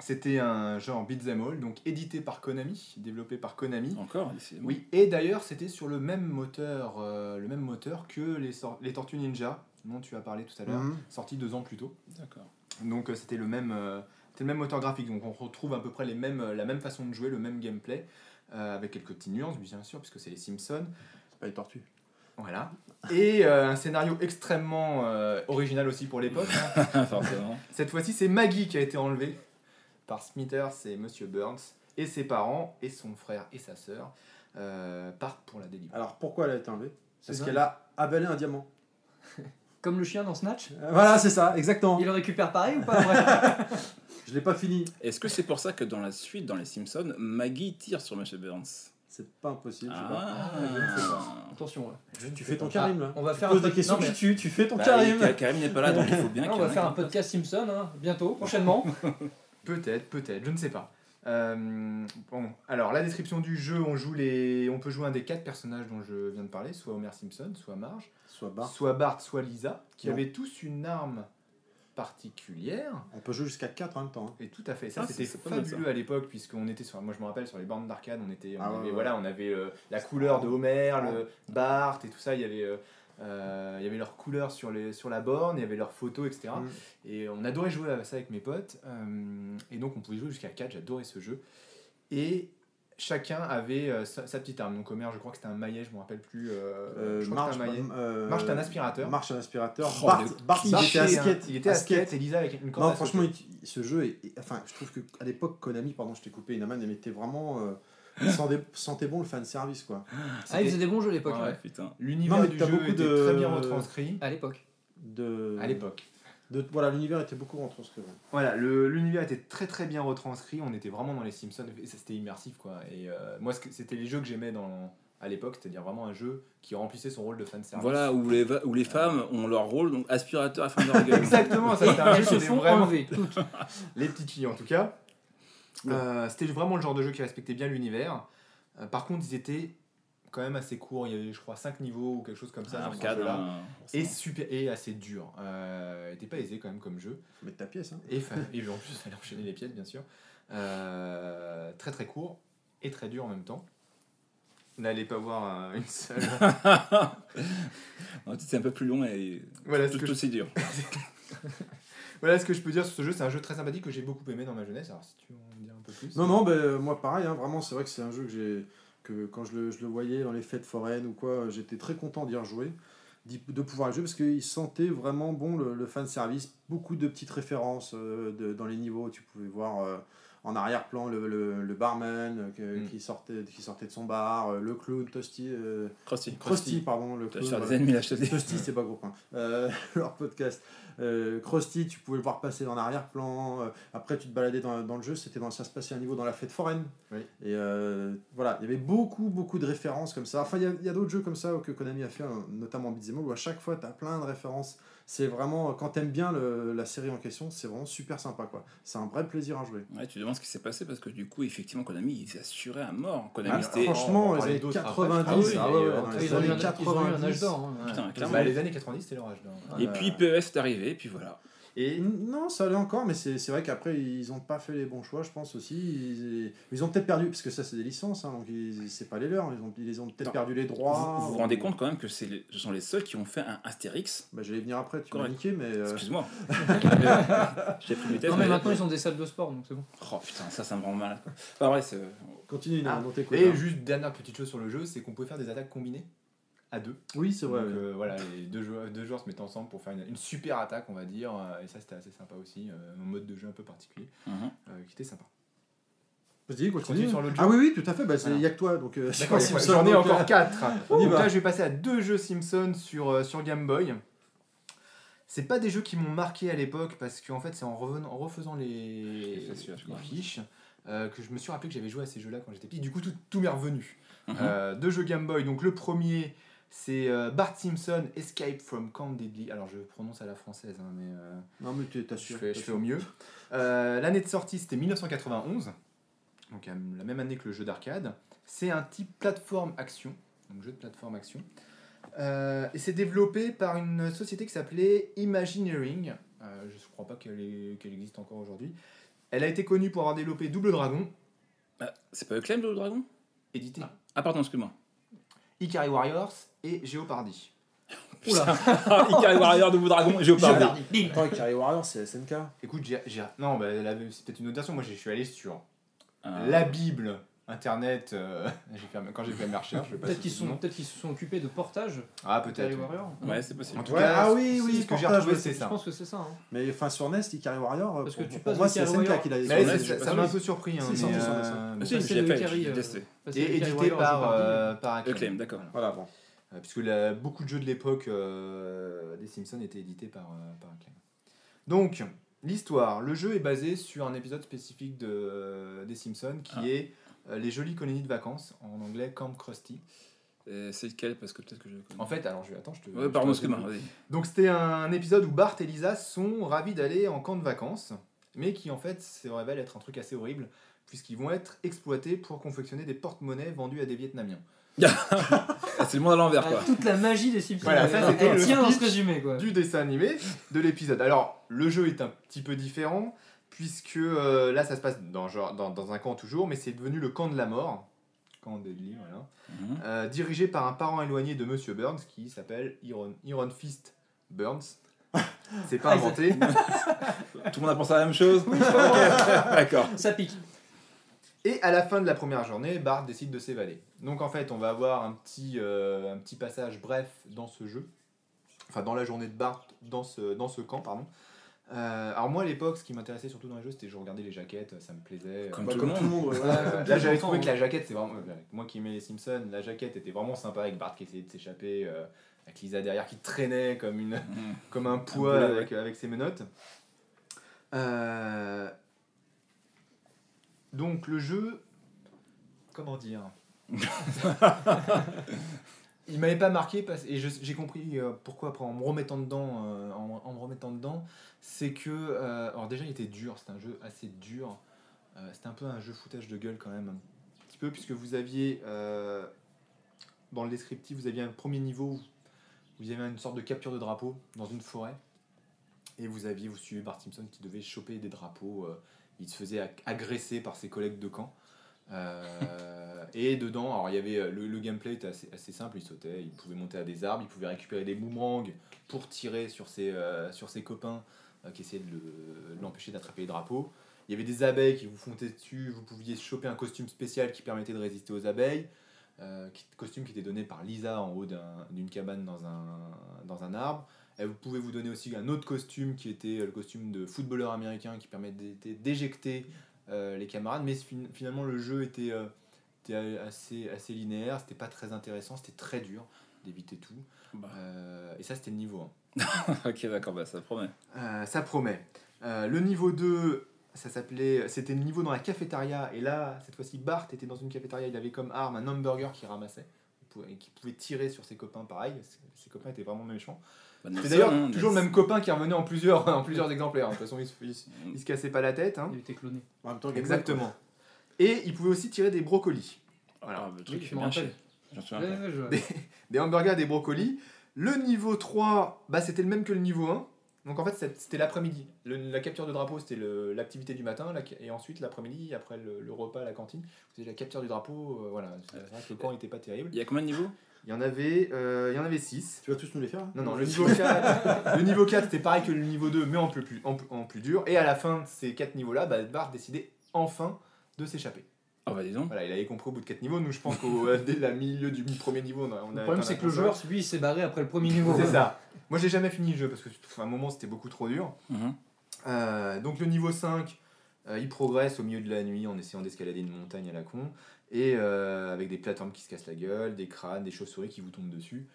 C'était un genre beat'em all, donc édité par Konami, développé par Konami. Encore. Oui, et d'ailleurs, c'était sur le même moteur, euh, le même moteur que les, les Tortues Ninja, dont tu as parlé tout à l'heure, Mhm. sorti deux ans plus tôt. D'accord. Donc euh, c'était le même, euh, c'était le même moteur graphique. Donc on retrouve à peu près les mêmes, euh, la même façon de jouer, le même gameplay, euh, avec quelques petites nuances, bien sûr, puisque c'est les Simpsons. C'est pas les tortues. Voilà. Et euh, un scénario extrêmement euh, original aussi pour l'époque. hein. Forcément. Cette fois-ci, c'est Maggie qui a été enlevée par Smithers et Monsieur Burns, et ses parents, et son frère et sa sœur euh, partent pour la délivrance. Alors pourquoi elle a été enlevée? Parce ça. qu'elle a avalé un diamant. Comme le chien dans Snatch Euh, Voilà, c'est ça, exactement. Il le récupère pareil ou pas vrai? Je l'ai pas fini. Est-ce que c'est pour ça que dans la suite, dans les Simpsons, Maggie tire sur M. Burns C'est pas impossible. je sais pas. Ah, je ne sais pas. Attention. ouais. Tu fais ton Karim là. Ah, on va Tu faire poses un des questions mais- tu fais ton Bah, Karim. Karim n'est pas là, donc il faut bien Ah, qu'il on va faire un un podcast Simpson hein, bientôt, prochainement. Peut-être, peut-être, je ne sais pas. Euh, bon, alors la description du jeu, on joue les, on peut jouer un des quatre personnages dont je viens de parler, soit Homer Simpson, soit Marge, Soit Bart, soit Lisa, qui Non. avaient tous une arme particulière. On peut jouer jusqu'à 4 en même temps. hein. Et tout à fait, ça Ah, c'était fabuleux à l'époque puisqu'on était sur, moi je me rappelle sur les bornes d'arcade, on était, on Ah avait, ouais. voilà, on avait euh, la couleur de Homer, le Bart et tout ça, il y avait, euh, il y avait leur couleur sur les, sur la borne, il y avait leurs photos, etc. Mm. Et on adorait jouer à ça avec mes potes. euh, et donc on pouvait jouer jusqu'à 4, j'adorais ce jeu. Et chacun avait euh, sa, sa petite arme. Donc Homer, je crois que c'était un maillet, je me rappelle plus. euh, Euh, je crois que Marche, c'était un maillet. euh, Marche, un aspirateur. Marche, un aspirateur. Oh, Bart, Bart, il était à un- skate. Il était à skate et Lisa avec une corde. Non, franchement, il- ce jeu, est, enfin, je trouve que à l'époque, Konami, pardon, je t'ai coupé, Inaman, elle mettait vraiment. Il sentait, sentait bon le fan service, quoi. Ah, il faisait des bons jeux à l'époque. Ouais. ouais. Putain. L'univers du jeu beaucoup était de- très bien retranscrit À l'époque. De, à l'époque. de- voilà, l'univers était beaucoup retranscrit. ouais. Voilà, le- l'univers était très très bien retranscrit. On était vraiment dans les Simpsons et ça, c'était immersif quoi. Et euh, moi, c'était les jeux que j'aimais dans à l'époque, c'est-à-dire vraiment un jeu qui remplissait son rôle de fan service. Voilà, où les, où les femmes ont leur rôle, donc aspirateur à fin de leur gueule. Exactement, ça c'était un jeu Elles qui se était font vraiment enlever toutes. les petites filles en tout cas. Euh, c'était vraiment le genre de jeu qui respectait bien l'univers. Euh, par contre, ils étaient quand même assez courts. Il y avait, je crois, 5 niveaux ou quelque chose comme ça. Ah, dans ce arcade, jeu-là. hein, Et super et assez dur. Euh, était pas aisé quand même comme jeu. Faut mettre ta pièce. Hein. Et, en plus, il fallait enchaîner les pièces, bien sûr. Euh, très très court et très dur en même temps. N'allez pas voir une seule. Non, C'est un peu plus long et voilà, tout je, aussi dur. voilà ce que je peux dire sur ce jeu. C'est un jeu très sympathique que j'ai beaucoup aimé dans ma jeunesse. Alors si tu veux en dire un peu plus. Non, non, ben, euh, moi pareil, hein, vraiment, c'est vrai que c'est un jeu que j'ai. que quand je le, je le voyais dans les fêtes foraines ou quoi, j'étais très content d'y rejouer, d'y- de pouvoir y jouer parce qu'il sentait vraiment bon le, le fan service, beaucoup de petites références euh, de- dans les niveaux, tu pouvais voir. euh, en arrière-plan, le, le, le barman euh, que- Mm. qui, sortait, qui sortait de son bar, euh, le clown, Toasty, euh, Krusty. Krusty, pardon, le clown. des ennemis c'est pas gros point. Euh, leur podcast. Euh, Krusty, tu pouvais le voir passer en arrière-plan. euh, après, tu te baladais dans, dans le jeu. C'était dans, ça se passait à un niveau dans la fête foraine. Oui. Et euh, voilà, il y avait beaucoup, beaucoup de références comme ça. Enfin, il y a, d'autres jeux comme ça que Konami a fait, hein, notamment Beat'em où à chaque fois, tu as plein de références. C'est vraiment, quand t'aimes bien le- la série en question, c'est vraiment super sympa. quoi. C'est un vrai plaisir à jouer. Ouais, tu te demandes ce qui s'est passé parce que du coup, effectivement, Konami, ils s'assuraient à mort. Konami, Ah, c'était. franchement, on va les années d'autres après. 90, Ah oui, ah ouais, et, ouais, euh, dans Après, les ils ont eu années un- ils ont eu un âge 90. d'or. hein. Putain, Bah, les années 90, c'était leur âge d'or. Et Euh, puis PES est arrivé, et puis voilà. Et Non, ça allait encore, mais c'est c'est vrai qu'après, ils n'ont pas fait les bons choix, je pense aussi. Ils, ils ont peut-être perdu, parce que ça, c'est des licences, hein, donc c'est pas les leurs. Ils ont, ils ont peut-être perdu les droits. Vous vous ou- rendez compte quand même que ce sont les seuls qui ont fait un Astérix bah, J'allais venir après, tu m'as niqué, mais. euh, Excuse-moi. J'ai pris mes tests. Non, mais maintenant ils ont des salles de sport donc c'est bon. Oh putain, ça, ça me rend mal. Enfin, c'est. Continue, Ah, non, Et hein. juste dernière petite chose sur le jeu, c'est qu'on pouvait faire des attaques combinées à deux. Oui, c'est vrai. Donc euh, voilà, les deux joueurs, deux joueurs se mettent ensemble pour faire une, une super attaque, on va dire. Et ça, c'était assez sympa aussi. euh, un mode de jeu un peu particulier Mhm. euh, qui était sympa. Vas-y, continue. continue sur l'autre Ah jeu oui, oui, tout à fait. Bah, il Voilà. n'y a que toi. Donc, euh, D'accord, j'en ai encore euh, 4. on y Donc va. là, je vais passer à deux jeux Simpson sur, euh, sur Game Boy. C'est pas des jeux qui m'ont marqué à l'époque parce qu'en fait, c'est en, refaisant les, Les fiches, les quoi. fiches, euh, que je me suis rappelé que j'avais joué à ces jeux-là quand j'étais petit. Du coup, tout, tout m'est revenu. Euh, deux jeux Game Boy. Donc le premier, c'est euh, Bart Simpson Escape from Camp Deadly. Alors je prononce à la française, hein, mais euh, Non, mais tu je, t'assures. fais, je fais au mieux. Euh, L'année de sortie, c'était 1991. Donc la même année que le jeu d'arcade. C'est un type plateforme action. Donc jeu de plateforme action. Euh, et c'est développé par une société qui s'appelait Imagineering. Euh, je ne crois pas qu'elle existe encore aujourd'hui. Elle a été connue pour avoir développé Double Dragon, Ah, c'est pas Acclaim le dragon? Édité Ah, pardon, excuse-moi. Ikari Warriors et Jeopardy. Oula Ikari Warrior, Double Dragon et Jeopardy. Attends, Carry Warrior, c'est SNK. Écoute, j'ai, j'ai- non, bah, c'est peut-être une autre version. Moi, je suis allé sur Ah. la Bible, Internet. euh, quand j'ai fait mes recherches, je Peut-être qu'ils sont se sont occupés de portage Ah, peut-être. ouais. Warrior. Ouais, c'est possible. En tout Ouais, cas, ah oui, oui, ce que j'ai portage, retrouvé, c'est Je ça. pense que c'est ça. hein. Mais enfin, sur NES, Ikari Warrior, Parce pour, que tu pour passes moi, c'est SNK qui l'a ça- m'a un peu surpris. Hein, euh, je c'est euh, que Et édité par, euh, par Acclaim. Acclaim, d'accord. Voilà, bon. Euh, puisque beaucoup de jeux de l'époque euh, des Simpsons étaient édités par, euh, par Acclaim. Donc, l'histoire. Le jeu est basé sur un épisode spécifique de, euh, des Simpsons qui Ah. est euh, les jolies colonies de vacances, en anglais Camp Krusty. Et C'est lequel? Parce que peut-être que je le connais. En fait, alors je vais attends, je te. Ouais, excuse-moi. vas-y. Donc c'était un épisode où Bart et Lisa sont ravis d'aller en camp de vacances, mais qui en fait se révèle être un truc assez horrible, puisqu'ils vont être exploités pour confectionner des porte-monnaies vendus à des Vietnamiens. Ah, c'est le monde à l'envers, Ah, quoi. toute la magie des Simpsons. Voilà, ça, elle- c'était elle le tient dans ce speech résumé quoi. Du dessin animé de l'épisode. Alors le jeu est un petit peu différent, puisque euh, là ça se passe dans, genre, dans, dans un camp toujours, mais c'est devenu le camp de la mort. Camp Deadly, voilà. Mhm. Euh, dirigé par un parent éloigné de Monsieur Burns qui s'appelle Iron, Iron Fist Burns. C'est pas Ah, inventé. Tout le monde a pensé à la même chose D'accord. Ça pique. Et à la fin de la première journée, Bart décide de s'évader. Donc en fait, on va avoir un petit, euh, un petit passage bref dans ce jeu. Enfin, dans la journée de Bart, dans ce, dans ce camp, pardon. Euh, alors moi, à l'époque, ce qui m'intéressait surtout dans les jeux, c'était je regardais les jaquettes, ça me plaisait. Comme Bah, tout comme le tout le monde. ouais, là, j'avais trouvé que la jaquette, c'est vraiment. euh, Moi qui aimais les Simpsons, la jaquette était vraiment sympa avec Bart qui essayait de s'échapper, euh, avec Lisa derrière qui traînait comme, une, Mhm. comme un poids avec, avec ses menottes. Euh, Donc le jeu. Comment dire? Il m'avait pas marqué parce, et j'ai compris euh, pourquoi après en me remettant dedans, euh, en, en me remettant dedans, c'est que euh, alors déjà il était dur, c'était un jeu assez dur, c'était un peu un jeu foutage de gueule quand même, un petit peu puisque vous aviez dans le descriptif vous aviez un premier niveau où vous aviez une sorte de capture de drapeau dans une forêt et vous aviez vous suivez Bart Simpson qui devait choper des drapeaux, il se faisait ag- agresser par ses collègues de camp. Et dedans, alors il y avait euh, le, le gameplay était assez, assez simple, il sautait, il pouvait monter à des arbres, il pouvait récupérer des boomerangs pour tirer sur ses, euh, sur ses copains euh, qui essayaient de le- de l'empêcher d'attraper les drapeaux. Il y avait des abeilles qui vous fontaient dessus, vous pouviez choper un costume spécial qui permettait de résister aux abeilles, costume qui était donné par Lisa en haut d'un- d'une cabane dans un, dans un arbre. Et vous pouvez vous donner aussi un autre costume qui était le costume de footballeur américain qui permettait d'éjecter les camarades, mais fin- finalement le jeu était, était assez, assez linéaire, c'était pas très intéressant, c'était très dur d'éviter tout. Bah. Euh, et ça c'était le niveau 1. Ok, d'accord, bah, ça promet. Euh, ça promet. Euh, le niveau 2, ça s'appelait, c'était le niveau dans la cafétéria, et là, cette fois-ci, Bart était dans une cafétéria, il avait comme arme un hamburger qu'il ramassait, et qui pouvait tirer sur ses copains pareil, ses copains étaient vraiment méchants. Bah, C'est d'ailleurs hein, toujours le même copain qui revenait en plusieurs, en plusieurs exemplaires, de toute façon il se, il se- il se cassait pas la tête. hein. Il était cloné. En même temps, Game Boy, Exactement. Et il pouvait aussi tirer des brocolis. Voilà. Ah, le truc Oui, fait bien Des- des hamburgers, des brocolis. Le niveau 3, bah, c'était le même que le niveau 1. Donc en fait, c'était l'après-midi. La capture de drapeau, c'était l'activité du matin. la- et ensuite, l'après-midi, après le, le repas à la cantine, c'était la capture du drapeau. euh, voilà. C'est vrai que le camp n'était pas terrible. Il y a combien de niveaux? Il y en avait, euh, il y en avait 6. Tu vas tous nous les faire là? Non, non, le niveau 4, le niveau 4 c'était pareil que le niveau 2, mais en plus, plus- en, en plus dur. Et à la fin de ces 4 niveaux-là, bah, Bart décidait enfin de s'échapper. Ah bah dis donc. Voilà, il avait compris au bout de 4 niveaux. Nous, je pense qu'au euh, dès le milieu du premier niveau, on a, on Le problème, c'est la que le joueur, lui, il s'est barré après le premier niveau. C'est ça. Moi, j'ai jamais fini le jeu parce que à un moment, c'était beaucoup trop dur. Mhm. Euh, donc le niveau 5, euh, il progresse au milieu de la nuit en essayant d'escalader une montagne à la con, et euh, avec des plateformes qui se cassent la gueule, des crânes, des chauves-souris qui vous tombent dessus.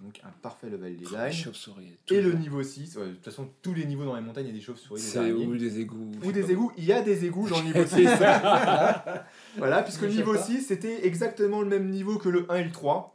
Donc un parfait level design. chauves-souris. Et le niveau 6, ouais, de toute façon tous les niveaux dans les montagnes, il y a des chauves-souris, des ou des égouts. Ou des égouts, il y a des égouts dans le niveau 6. voilà, puisque le niveau pas. 6 c'était exactement le même niveau que le 1 et le 3.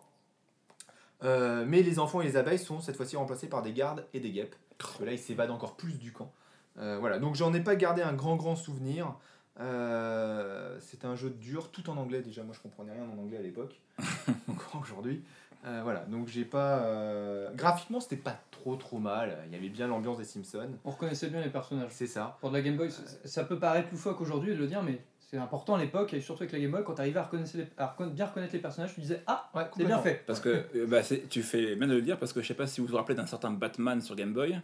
Euh, mais les enfants et les abeilles sont cette fois-ci remplacés par des gardes et des guêpes. Parce que là, ils s'évadent encore plus du camp. Euh, voilà, donc j'en ai pas gardé un grand grand souvenir. Euh, c'est un jeu dur, tout en anglais déjà. Moi, je comprenais rien en anglais à l'époque, encore aujourd'hui. Euh, voilà, donc j'ai pas. euh, Graphiquement, c'était pas trop trop mal. Il y avait bien l'ambiance des Simpsons. On reconnaissait bien les personnages. C'est ça. Pour de la Game Boy, ça- ça peut paraître loufoque aujourd'hui de le dire, mais c'est important à l'époque, et surtout avec la Game Boy, quand tu arrivais à, reconnaître les- à reconna- bien reconnaître les personnages, tu disais Ah, Ouais, c'est bien fait. Parce que euh, bah, c'est- tu fais bien de le dire parce que je sais pas si vous vous rappelez d'un certain Batman sur Game Boy.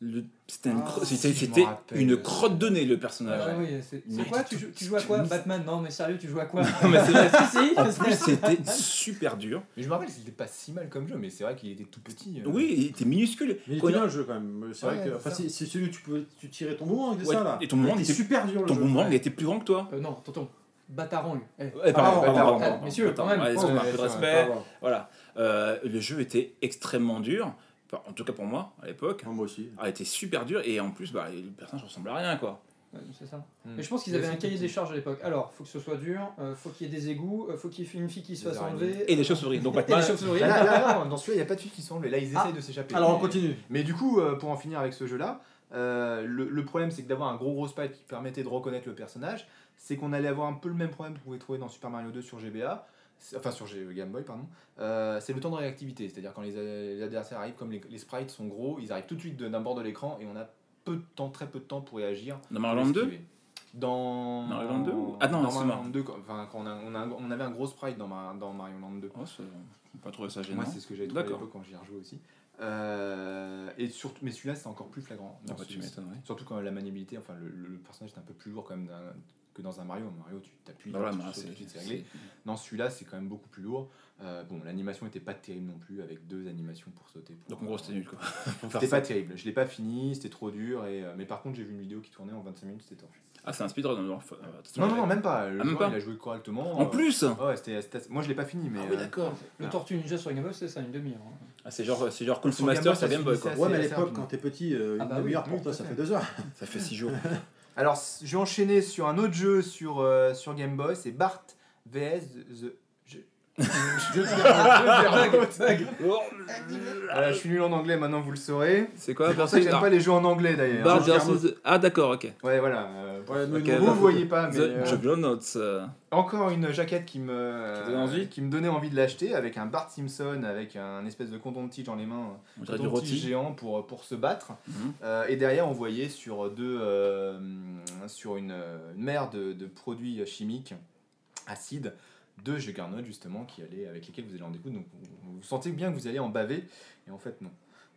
Le- C'était une, Ah, si, une crotte de nez le personnage. Ah oui, c'est c'est quoi tu, joues- tu joues à quoi Batman Non, mais sérieux, tu joues à quoi Non, mais c'est vrai. Si, si, En plus, c'était super dur. Mais je me rappelle, c'était pas si mal comme jeu, mais c'est vrai qu'il était tout petit. euh. Oui, il était minuscule. Mais il était bien le jeu quand même. C'est Ouais, vrai que. c'est Enfin, c'est c'est celui où tu pouvais tu tirais ton boomerang avec Ouais, ça là. et ton boomerang, Il était super dur Ton boomerang, Ouais. il était plus grand que toi. Euh, non, tonton. Bataran, lui. Eh. Ouais, pardon. Messieurs, quand même. Ouais, Ouais, un peu de c'est respect. Voilà. Euh, le jeu était extrêmement dur. Enfin, en tout cas pour moi, à l'époque. Ah, Moi aussi. Il était super dur et en plus, bah, le personnage ressemble à rien quoi. Ouais, c'est ça. Hmm. Mais je pense qu'ils avaient un cahier des charges à l'époque. Alors, faut que ce soit dur, euh, faut qu'il y ait des égouts, euh, faut qu'il y ait une fille qui se Des fasse enlever. Et des chauves-souris. Donc Et Batman, des chauves-souris. Là, là, là, dans celui-là, il n'y a pas de filles qui sont enlevées. Là, ils Ah. essayent de s'échapper. Alors on Mais- continue. Mais du coup, euh, pour en finir avec ce jeu-là, euh, le, le problème c'est que d'avoir un gros gros sprite qui permettait de reconnaître le personnage, c'est qu'on allait avoir un peu le même problème que vous pouvez trouver dans Super Mario 2 sur GBA, enfin sur Game Boy, pardon. Euh, c'est le temps de réactivité, c'est-à-dire quand les, adversaires arrivent, comme les, les sprites sont gros, ils arrivent tout de suite d'un bord de l'écran et on a peu de temps, très peu de temps pour réagir. dans Mario Land 2 l'esquiver. Dans Mario Land 2 ou- Ah non, dans c'est Mario. Land 2, quand- enfin, quand on, a, on, a un- on avait un gros sprite dans, Ma- dans Mario Land 2. Oh, pas trouvé ça gênant. Moi, c'est ce que j'avais trouvé à quand j'y ai rejoué aussi. Euh, et surtout, mais celui-là, c'est encore plus flagrant. Ah bah, tu. Surtout quand la maniabilité, enfin, le, personnage est un peu plus lourd quand même que dans un Mario. Mario, tu t'appuies, Bah voilà, tu mais sautes, c'est- tout de suite, c'est c'est- réglé. Non, celui-là, c'est quand même beaucoup plus lourd. Euh, bon, l'animation était pas terrible non plus, avec deux animations pour sauter. pour- Donc en gros, c'était nul quoi. C'était pas terrible. Je l'ai pas fini, c'était trop dur. Et, euh, mais par contre, j'ai vu une vidéo qui tournait en 25 minutes, c'était torché. Ah, c'est un speedrun. alors, euh, Non, non, non, même pas. Le Ah, même joueur, pas il a joué correctement. En euh, plus Ouais, c'était, c'était- moi je l'ai pas fini, mais. Ah oui, euh, d'accord. Le Ah. Tortue Ninja sur Game Boy, c'est ça, une demi-heure. hein. Ah, c'est genre, c'est genre Sur Master sur ça Game Boy quoi. Ouais, mais à l'époque, quand t'es petit, Ah une bah demi-heure pour toi, ça fait deux heures. Ça fait 6 jours. Alors, je vais enchaîner sur un autre jeu sur, euh, sur Game Boy, c'est Bart vs The. Je, je, suis nul en anglais, maintenant vous le saurez. C'est quoi C'est pour ça que j'aime pas les jeux en anglais d'ailleurs. Versus- Ah, d'accord, ok. Ouais, voilà. euh, Ouais, nous, Ok, nous, vous ne voyez pas, mais. The euh, Juggernauts. euh, encore une jaquette qui me, Qui te donne envie qui me donnait envie de l'acheter avec un Bart Simpson avec un espèce de condom de tige dans les mains, On un dirait du condom de tige rôti. géant pour, pour se battre. Mhm. Euh, et derrière, on voyait sur deux, euh, sur une, euh, une mer de, de produits chimiques acides, deux juggernauts justement qui allaient, avec lesquels vous allez en découdre. Donc vous, vous sentez bien que vous allez en baver, et en fait non.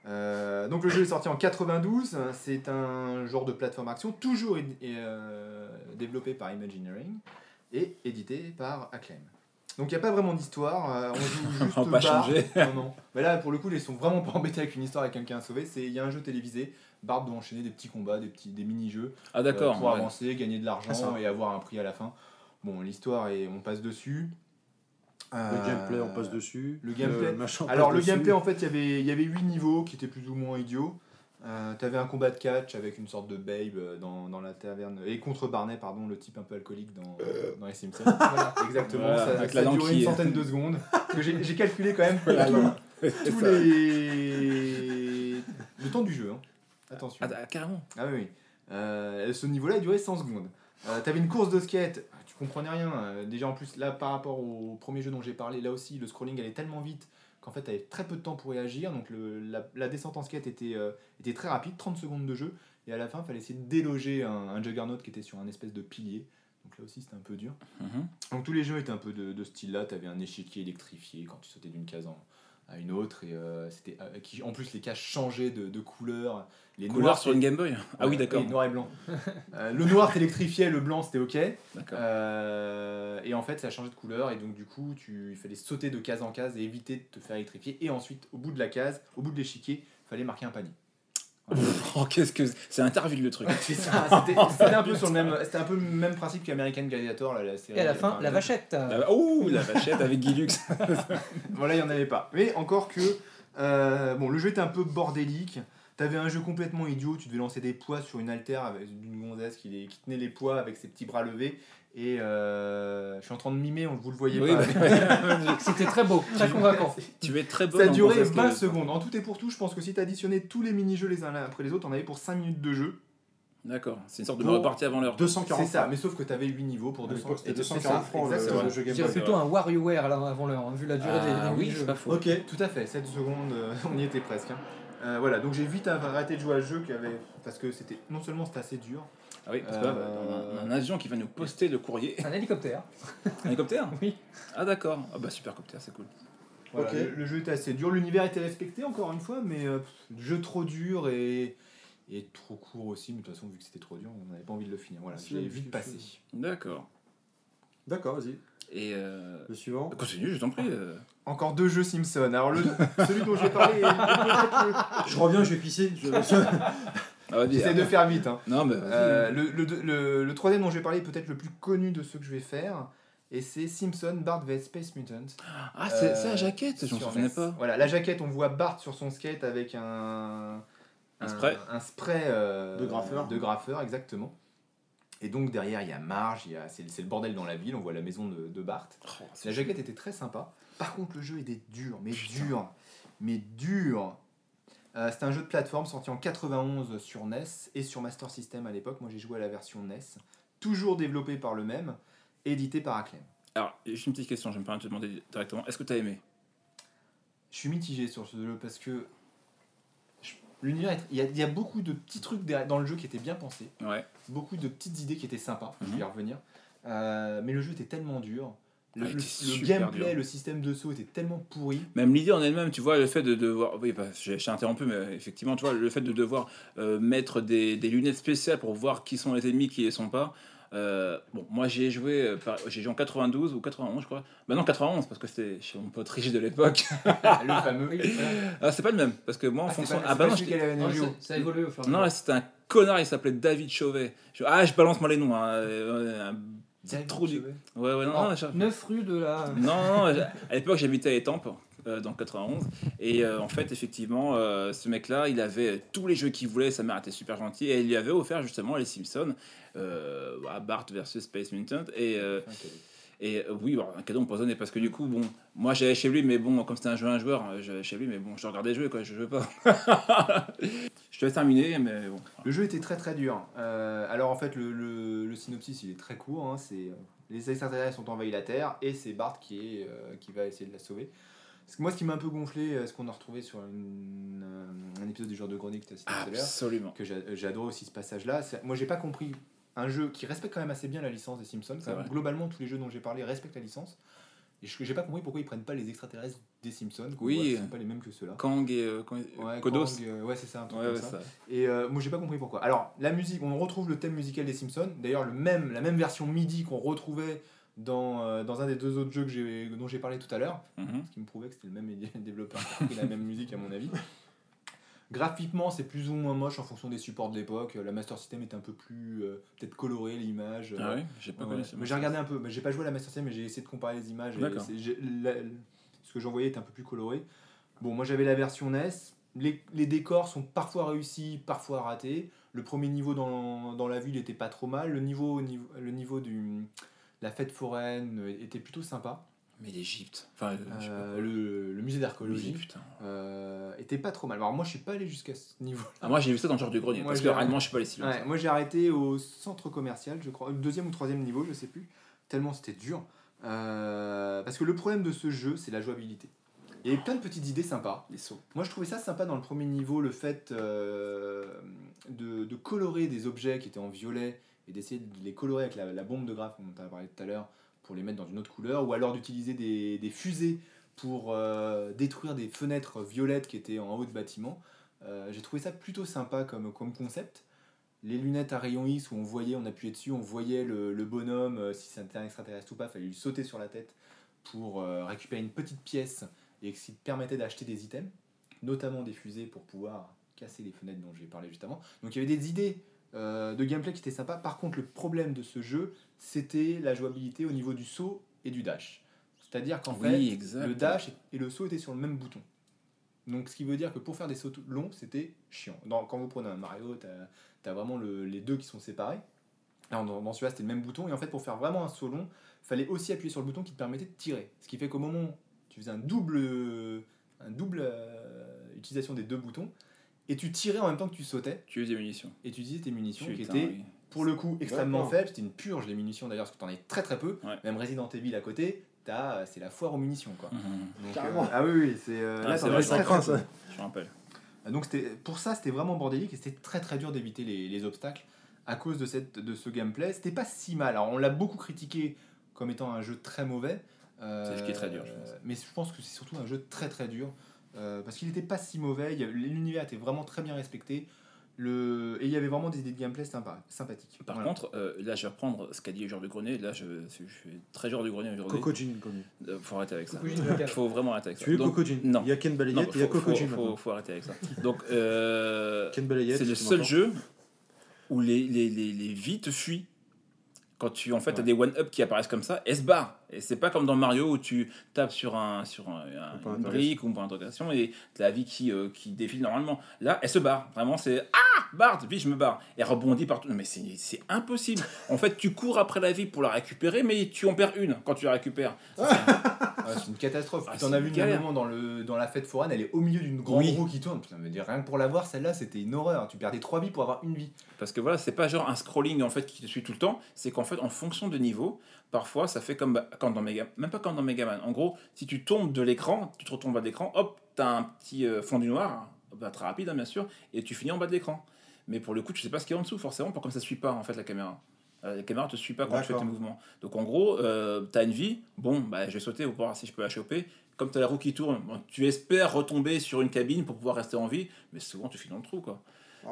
Euh, donc le jeu est sorti en 92, c'est un genre de plateforme action, toujours euh, développé par Imagineering et édité par Acclaim. Donc il n'y a pas vraiment d'histoire, euh, on joue juste On pas changer. Non, non. Mais là, pour le coup, ils sont vraiment pas embêtés avec une histoire avec quelqu'un à sauver. C'est- Il y a un jeu télévisé. Bart doit enchaîner des petits combats, des, petits, des mini-jeux Ah, d'accord. euh, pour ouais. avancer, gagner de Ah, l'argent ça. et avoir un prix à la fin. Bon, l'histoire, est, on passe dessus. Le Euh, gameplay, on passe dessus. le gameplay- Alors, le dessus. gameplay, en fait, il y avait- il y avait 8 niveaux qui étaient plus ou moins idiots. Euh, T'avais un combat de catch avec une sorte de babe euh, dans, dans la taverne. Et contre Barney, pardon, le type un peu alcoolique dans, dans les Simpsons. voilà, exactement. Voilà, ça avec ça la a duré une centaine de secondes. J'ai calculé quand même Voilà, tout- voilà. tous les. le temps du jeu. hein. Attention. Ah, ah, carrément. Ah oui, oui. Euh, ce niveau-là, il durait 100 secondes. Euh, T'avais une course de skate, comprenais rien. Euh, déjà, en plus, là, par rapport au premier jeu dont j'ai parlé, là aussi, le scrolling allait tellement vite qu'en fait tu avais très peu de temps pour réagir, donc le- la, la descente en skate était, euh, était très rapide, 30 secondes de jeu, et à la fin il fallait essayer de déloger un, un Juggernaut qui était sur un espèce de pilier, donc là aussi c'était un peu dur. Mhm. Donc tous les jeux étaient un peu de, de ce style-là. Tu avais un échiquier électrifié quand tu sautais d'une case en- à une autre. Et euh, c'était euh, qui, en plus les cases changeaient de, de couleur. Les Couleur noirs, sur une Game Boy Ah oui, d'accord. noir et blanc. Euh, le noir t'électrifiait, le blanc c'était ok. Et en fait ça a changé de couleur et donc du coup tu, il fallait sauter de case en case et éviter de te faire électrifier. Et ensuite au bout de la case, au bout de l'échiquier, il fallait marquer un panier. Oh, qu'est-ce que c'est Interville le truc. C'était c'était un peu sur le même, c'était un peu le même principe qu'American Gladiator là, la série. Et à la fin, enfin, la vachette. Ouh, la vachette avec Guy Lux. Voilà, il n'y en avait pas. Mais encore que, euh, bon, le jeu était un peu bordélique. T'avais un jeu complètement idiot, tu devais lancer des poids sur une altère avec une gonzesse qui, les- qui tenait les poids avec ses petits bras levés. Et euh, je suis en train de mimer, on vous le voyez Oui, pas. bah, C'était très beau, très convaincant. tu es très bon. Ça a duré Gonzesse 20 Lewis. secondes. En tout et pour tout, je pense que si t'additionnais tous les mini-jeux les uns après les autres, on avait pour 5 minutes de jeu. D'accord, c'est une sorte de repartie avant l'heure. 240 C'est ça, mais sauf que t'avais 8 niveaux pour À 200 l'époque, c'était et c'est 240 ça, francs le- le jeu Je Game dirais Boy. plutôt un WarioWare là, avant l'heure, hein, vu la durée des- Ah des oui, mini-jeux. c'est pas faux. Ok. Tout à fait, 7 secondes, euh, on y était presque. hein. Euh, voilà, donc j'ai vite arrêté de jouer à ce jeu qui avait- parce que c'était non seulement c'était assez dur, Ah oui, parce que là, on a un avion qui va nous poster le courrier. Un hélicoptère. Un hélicoptère Oui. Ah d'accord. Ah bah supercoptère, c'est cool. Voilà, Ok. le, le jeu était assez dur, l'univers était respecté encore une fois, mais euh, le jeu trop dur et, et trop court aussi, mais de toute façon vu que c'était trop dur, on n'avait pas envie de le finir. Voilà, C'est j'ai vite passé. D'accord. D'accord, vas-y. Et euh... Le suivant. continue, je t'en prie. euh. Encore deux jeux Simpson. Alors le, celui dont je vais parler, est peut-être Je reviens, je vais pisser. Je... Ah, j'essaie de faire vite. hein. Non mais. Euh, le, le, le- le troisième dont je vais parler est peut-être le plus connu de ceux que je vais faire, et c'est Simpson Bart vs Space Mutant. Ah c'est euh, c'est la jaquette, je m'en souvenais pas. Voilà, la jaquette, on voit Bart sur son skate avec un, Un spray. un spray euh, De graffeur. De graffeur, exactement. Et donc derrière, il y a Marge, il y a- c'est c'est le bordel dans la ville, on voit la maison de, de Bart. Oh, La jaquette était très sympa. Par contre, le jeu était dur, mais dur, mais dur. Euh, C'était un jeu de plateforme sorti en 91 sur NES et sur Master System à l'époque. Moi, j'ai joué à la version NES, toujours développé par le même, édité par Acclaim. Alors, j'ai une petite question, je me permets de te demander directement. Est-ce que t'as aimé? Je suis mitigé sur ce jeu parce que je- l'univers, est- il y, a, il y a beaucoup de petits trucs dans le jeu qui étaient bien pensés, Ouais. beaucoup de petites idées qui étaient sympas. Je Mhm. vais y revenir. Euh, mais le jeu était tellement dur. Le, Ah, le- le gameplay, dur. le système de saut était tellement pourri. Même l'idée en elle-même, tu vois, le fait de devoir. Oui, bah, j'ai interrompu, mais effectivement, tu vois, le fait de devoir euh, mettre des, des lunettes spéciales pour voir qui sont les ennemis, qui ne sont pas. Euh, bon, moi j'ai joué, euh, par- j'ai joué en 92 ou 91, je crois. Bah non, 91, parce que c'était chez mon pote riche de l'époque. le fameux. Ah, c'est pas le même, parce que moi en Ah, fonction. pas- Ah bah non, ça a évolué au fur et à non, là, c'était un connard, il s'appelait David Chauvet. Je- Ah, je balance moi les noms. hein, un- trop du-. Ouais, ouais, non, Oh, non, je- 9 rue de la. Non, non, à l'époque j'habitais à Étampes, euh, dans 91, et euh, en fait, effectivement, euh, ce mec-là, il avait tous les jeux qu'il voulait, sa mère était super gentille, et il lui avait offert justement les Simpsons, euh, à Bart versus Space Mutant, et, euh. Et euh, oui, bon, un cadeau empoisonné, parce que du coup, bon, moi j'allais chez lui, mais bon, comme c'était un jeu un joueur, euh, j'allais chez lui, mais bon, je regardais jouer, quoi, je jouais pas. je te laisse terminer, mais bon. Le jeu était très très dur. Euh, alors en fait, le, le- le synopsis il est très court. hein, c'est les extraterrestres ont envahi la Terre et c'est Bart qui, est, euh, qui va essayer de la sauver. Parce que moi, ce qui m'a un peu gonflé, ce qu'on a retrouvé sur une, euh, un épisode du genre de Grenier que tu as cité tout à l'heure, que adoré aussi ce passage-là. Moi, j'ai pas compris un jeu qui respecte quand même assez bien la licence des Simpsons. Quand même, globalement, tous les jeux dont j'ai parlé respectent la licence. Et je j'ai pas compris pourquoi ils prennent pas les extraterrestres des Simpsons. Oui. voit pas les mêmes que ceux-là. Kang et euh, Ouais, Kodos. Kang, euh, ouais, c'est ça, un truc Ouais, comme ouais, ça. ça. Et euh, moi j'ai pas compris pourquoi. Alors la musique, on retrouve le thème musical des Simpsons. D'ailleurs le même, la même version MIDI qu'on retrouvait dans, euh, dans un des deux autres jeux que dont j'ai parlé tout à l'heure. Mhm. Ce qui me prouvait que c'était le même développeur qui a pris la même musique à mon avis. Graphiquement c'est plus ou moins moche en fonction des supports de l'époque. La Master System est un peu plus euh, peut-être colorée l'image. Ah oui, j'ai pas Ouais, connu. Mais j'ai regardé un peu, mais j'ai pas joué à la Master System mais j'ai essayé de comparer les images. et la- ce que j'envoyais était un peu plus coloré. Bon, moi j'avais la version NES. Les, les décors sont parfois réussis, parfois ratés. Le premier niveau dans, dans la ville était pas trop mal. Le niveau, au niveau, le niveau du la fête foraine était plutôt sympa. Mais l'Égypte. Enfin, euh, le, le musée d'archéologie euh, était pas trop mal. Alors moi je suis pas allé jusqu'à ce niveau. Ah, moi j'ai vu ça dans le genre du grenier, Moi, parce que réellement je suis pas allé si loin. Ouais, moi j'ai arrêté au centre commercial, je crois, le deuxième ou troisième niveau, je sais plus, tellement c'était dur. Euh, parce que le problème de ce jeu, c'est la jouabilité. Il y avait plein de petites idées sympas. Les sauts. Moi, je trouvais ça sympa dans le premier niveau, le fait euh, de, de colorer des objets qui étaient en violet et d'essayer de les colorer avec la, la bombe de graphe, dont on a parlé tout à l'heure, pour les mettre dans une autre couleur, ou alors d'utiliser des, fusées pour euh, détruire des fenêtres violettes qui étaient en haut de bâtiments. Euh, J'ai trouvé ça plutôt sympa comme, comme concept. Les lunettes à rayon X où on voyait, on appuyait dessus, on voyait le, le bonhomme, euh, si c'était un extraterrestre ou pas, fallait lui sauter sur la tête pour récupérer une petite pièce et qui permettait d'acheter des items, notamment des fusées pour pouvoir casser les fenêtres dont j'ai parlé juste avant. Donc il y avait des idées de gameplay qui étaient sympas. Par contre, le problème de ce jeu, c'était la jouabilité au niveau du saut et du dash. C'est-à-dire qu'en fait, exact. le dash et le saut étaient sur le même bouton. Donc ce qui veut dire que pour faire des sauts longs, c'était chiant. Dans- quand vous prenez un Mario, tu as, vraiment le- les deux qui sont séparés. Alors, dans, dans celui-là, c'était le même bouton. Et en fait, pour faire vraiment un saut long, fallait aussi appuyer sur le bouton qui te permettait de tirer. Ce qui fait qu'au moment où tu faisais un double, un double euh, utilisation des deux boutons, et tu tirais en même temps que tu sautais, Tu usais des munitions. et tu utilisais tes munitions qui étaient oui. Pour le coup extrêmement faibles. C'était une purge les munitions d'ailleurs, parce que tu en avais très très peu. Ouais. Même Resident Evil à côté, t'as- c'est la foire aux munitions. Quoi. Mhm. Donc, Carrément. euh, ah oui, oui, c'est euh, Ah, là, c'est t'en vrai, très, ça. Je me rappelle. Donc c'était pour ça c'était vraiment bordélique et c'était très très dur d'éviter les, les obstacles à cause de cette de ce gameplay. C'était pas si mal. Alors on l'a beaucoup critiqué comme étant un jeu très mauvais. euh, C'est ce qui est très dur, je pense. Mais je pense que c'est surtout un jeu très très dur euh, parce qu'il n'était pas si mauvais. L'univers était vraiment très bien respecté. Le, et il y avait vraiment des idées de gameplay sympa, sympathiques. Par Voilà. contre, euh, là, je vais reprendre ce qu'a dit Joueur du Grenier. Là, je, je suis très Joueur du Grenier aujourd'hui. Coco Jean connu. Euh, faut arrêter avec ça. Vocal. faut vraiment arrêter avec ça. Tu es Donc, Coco Jean. non. Il y a Ken Balayette, il y a Coco faut, Jean. faut, faut arrêter avec ça. Donc, euh, Ken Balayette. c'est le seul jeu où les, les, les, les vies te fuient. Quand tu en fait as Ouais. des one-up qui apparaissent comme ça, elles se barrent. Et c'est pas comme dans Mario où tu tapes sur un sur un, un- une brique ou un point d'interrogation et t'as la vie qui, euh, qui défile normalement. Là, elle se barre. Vraiment, c'est Ah Bart, vite, je me barre. Et elle rebondit partout. Mais c'est c'est impossible. En fait, tu cours après la vie pour la récupérer, mais tu en perds une quand tu la récupères. Ouais, c'est une catastrophe. Ah, tu en c'est as vu un moment dans, le, dans la fête foraine, elle est au milieu d'une grande Oui. roue qui tourne. Putain, dire rien que pour la voir, celle-là, c'était une horreur. Tu perdais trois vies pour avoir une vie. Parce que voilà, c'est pas genre un scrolling en fait qui te suit tout le temps, c'est qu'en fait en fonction de niveau, parfois ça fait comme quand dans Mega, même pas comme dans Megaman. En gros, si tu tombes de l'écran, tu te retombes de l'écran, hop, t'as un petit euh, fond du noir, bah, très rapide hein, bien sûr, et tu finis en bas de l'écran. Mais pour le coup, tu sais pas ce qu'il y a en dessous forcément, pour comme ça suit pas en fait la caméra. La caméra te suit pas quand tu fais tes mouvements. Donc en gros, euh, t'as une vie, bon, bah, je vais sauter pour voir si je peux la choper. Comme t'as la roue qui tourne, bon, tu espères retomber sur une cabine pour pouvoir rester en vie, mais souvent tu finis dans le trou quoi.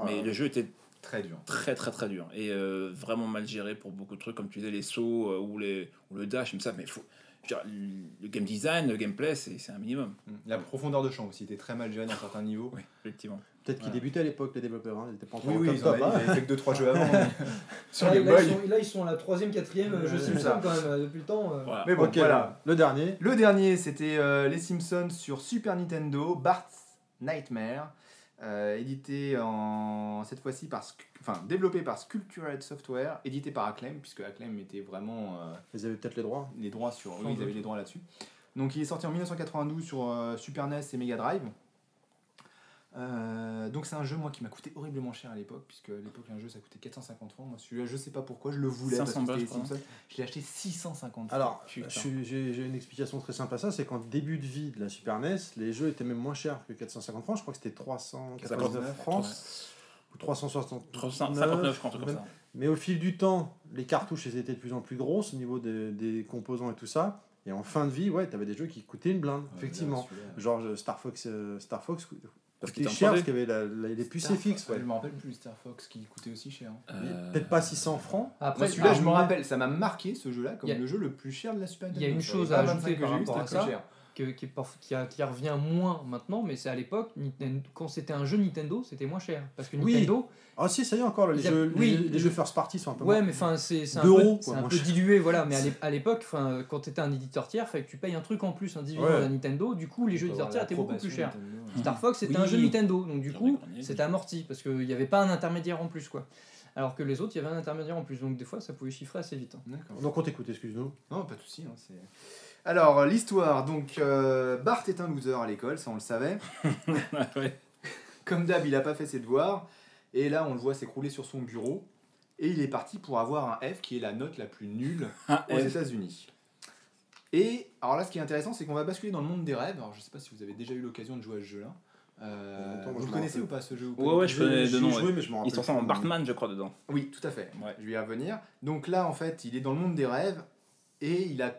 Mais le jeu était Très dur. très très très dur et euh, vraiment mal géré pour beaucoup de trucs comme tu disais les sauts euh, ou, les, ou le dash comme ça mais faut dire, le game design le gameplay c'est c'est un minimum La profondeur de champ aussi était très mal gérée dans certains niveaux. oui effectivement Peut-être qu'ils Ouais. débutaient à l'époque, les développeurs. hein, Ils étaient pas encore Oui, oui, top ils, en top, avaient, hein. ils avaient fait que 2-3 jeux avant. Sur Là, ils sont, là, ils sont à la troisième, quatrième Ouais, jeu Simpson ça. quand même, euh, depuis le temps. euh. voilà Mais bon, voilà. Le dernier. Le dernier, c'était euh, Les Simpsons sur Super Nintendo, Bart's Nightmare, euh, édité en cette fois-ci par, enfin développé par Sculptured Software, édité par Acclaim, puisque Acclaim était vraiment euh, Ils avaient peut-être les droits. les droits sur, oui, ils avaient les droits là-dessus. Donc il est sorti en 1992 sur euh, Super NES et Mega Drive. Euh, donc c'est un jeu moi qui m'a coûté horriblement cher à l'époque puisque à l'époque un jeu ça coûtait 450 francs moi celui-là je sais pas pourquoi je le voulais parce 500 que c'était balles, je crois. Simpsons. je l'ai acheté 650 francs Alors, j'ai j'ai une explication très simple à ça, c'est qu'en début de vie de la Super NES, les jeux étaient même moins chers que 450 francs. Je crois que c'était 349 francs ou 369. 359 francs comme ça Mais au fil du temps, les cartouches elles étaient de plus en plus grosses au niveau des, des composants et tout ça. Et en fin de vie, ouais, t'avais des jeux qui coûtaient une blinde, Ouais, effectivement. Genre euh, Star Fox, euh, Star Fox parce qu'il était cher 3D. parce qu'il y avait la- la- les puces. Fox, Ouais. Je me rappelle plus Star Fox qui coûtait aussi cher. Euh, Peut-être pas 600 francs. Après, Moi celui-là ah, je me rappelle, ça m'a marqué ce jeu-là comme Il y a- le jeu le plus cher de la Super il y a Nintendo. une chose valait à ajouter 25 par que j'ai eu, rapport à ça. cher. Qui, est parf- qui, a- qui revient moins maintenant, mais c'est à l'époque, quand c'était un jeu Nintendo, c'était moins cher. Parce que Oui. Nintendo, Ah si, ça y est encore, les, a- jeux, oui, les, les le- jeux first party sont un peu ouais, moins- mais enfin, c'est c'est un, peu, euros, c'est quoi, un peu dilué, voilà. Mais à l'ép- à l'époque, enfin, quand tu étais un éditeur tiers, fallait que tu payes un truc en plus, un dividende Ouais. à Nintendo. Du coup, les jeux éditeurs tiers étaient beaucoup plus chers. Nintendo. Star Fox, c'était Oui. un jeu Nintendo, donc du coup, c'était amorti parce qu'il n'y avait pas un intermédiaire en plus, quoi. Alors que les autres, il y avait un intermédiaire en plus, donc des fois, ça pouvait chiffrer assez vite. hein. D'accord. Donc on t'écoute, excuse-nous. Non, pas de souci. hein, c'est- Alors, l'histoire. Donc, euh, Bart est un loser à l'école, ça on le savait. ouais. Comme d'hab, il a pas fait ses devoirs. Et là, on le voit s'écrouler sur son bureau. Et il est parti pour avoir un F qui est la note la plus nulle aux F. États-Unis. Et alors là, ce qui est intéressant, c'est qu'on va basculer dans le monde des rêves. Alors, je sais pas si vous avez déjà eu l'occasion de jouer à ce jeu-là. Euh, moi, vous je le me connaissez rappelle. ou pas ce jeu ou pas Ouais, ouais, je connais J'y de ai nom. joué, ouais. mais je m'en en. Bartman, je crois, dedans. Oui, tout à fait. Ouais. Je vais y revenir. Donc là, en fait, il est dans le monde des rêves et il a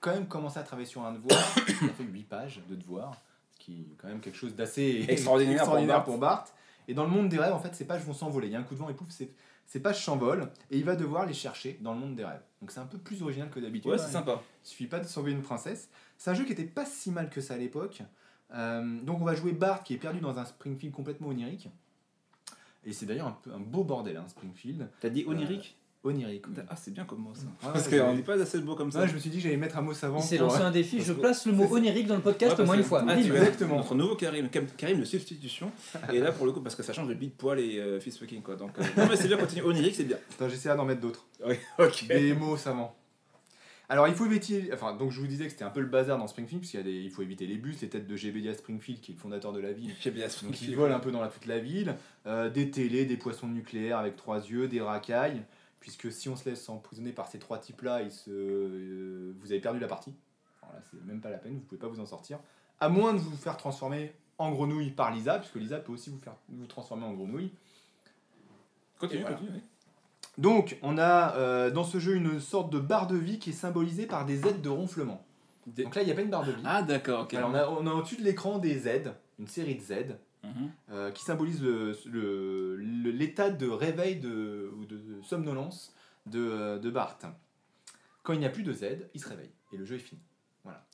quand même commencé à travailler sur un devoir. il a fait 8 pages de devoir, ce qui est quand même quelque chose d'assez Extraordinaire pour Bart. Et dans le monde des rêves, en fait, ces pages vont s'envoler. Il y a un coup de vent et pouf, ces, ces pages s'envolent et il va devoir les chercher dans le monde des rêves. Donc c'est un peu plus original que d'habitude. Ouais, c'est sympa. Il suffit pas de sauver une princesse. C'est un jeu qui était pas si mal que ça à l'époque. Euh, donc on va jouer Bart qui est perdu dans un Springfield complètement onirique. Et c'est d'ailleurs un, peu, un beau bordel, hein, Springfield. T'as dit onirique? Onirique. oui. Ah, c'est bien comme mot ça. Ouais, Parce qu'on dit pas assez mots comme ça. Ouais, je me suis dit que j'allais mettre un mot savant. Il s'est pour- lancé un défi, parce je place le mot onirique dans le podcast Ouais, au moins une fois. Ah, Exactement. Notre nouveau Karim, Karim de substitution. et là, pour le coup, parce que ça change de beat poil et euh, fist fucking quoi. Donc, euh, non, mais c'est bien, continue. Onirique, c'est bien. Attends, j'essaierai d'en mettre d'autres. Oui, ok. Des mots savants. Alors il faut éviter, enfin donc je vous disais que c'était un peu le bazar dans Springfield, parce qu'il y a des, il faut éviter les bus, les têtes de GBD Springfield qui est le fondateur de la ville, bien donc ils volent un peu dans la, toute la ville, euh, des télés, des poissons nucléaires avec trois yeux, des racailles, puisque si on se laisse emprisonner par ces trois types-là, ils se, euh, vous avez perdu la partie. Alors là c'est même pas la peine, vous pouvez pas vous en sortir, à moins de vous faire transformer en grenouille par Lisa, puisque Lisa peut aussi vous faire vous transformer en grenouille. Continue, voilà. continue. oui. Donc, on a euh, dans ce jeu une sorte de barre de vie qui est symbolisée par des aides de ronflement. Des- Donc là, il n'y a pas une barre de vie. Ah, d'accord, ok. Alors, on a, on a au-dessus de l'écran des aides, une série de Z, Euh, qui le- l'état de réveil de, ou de, de somnolence de, de Bart. Quand il n'y a plus de Z, il se réveille et le jeu est fini. Voilà.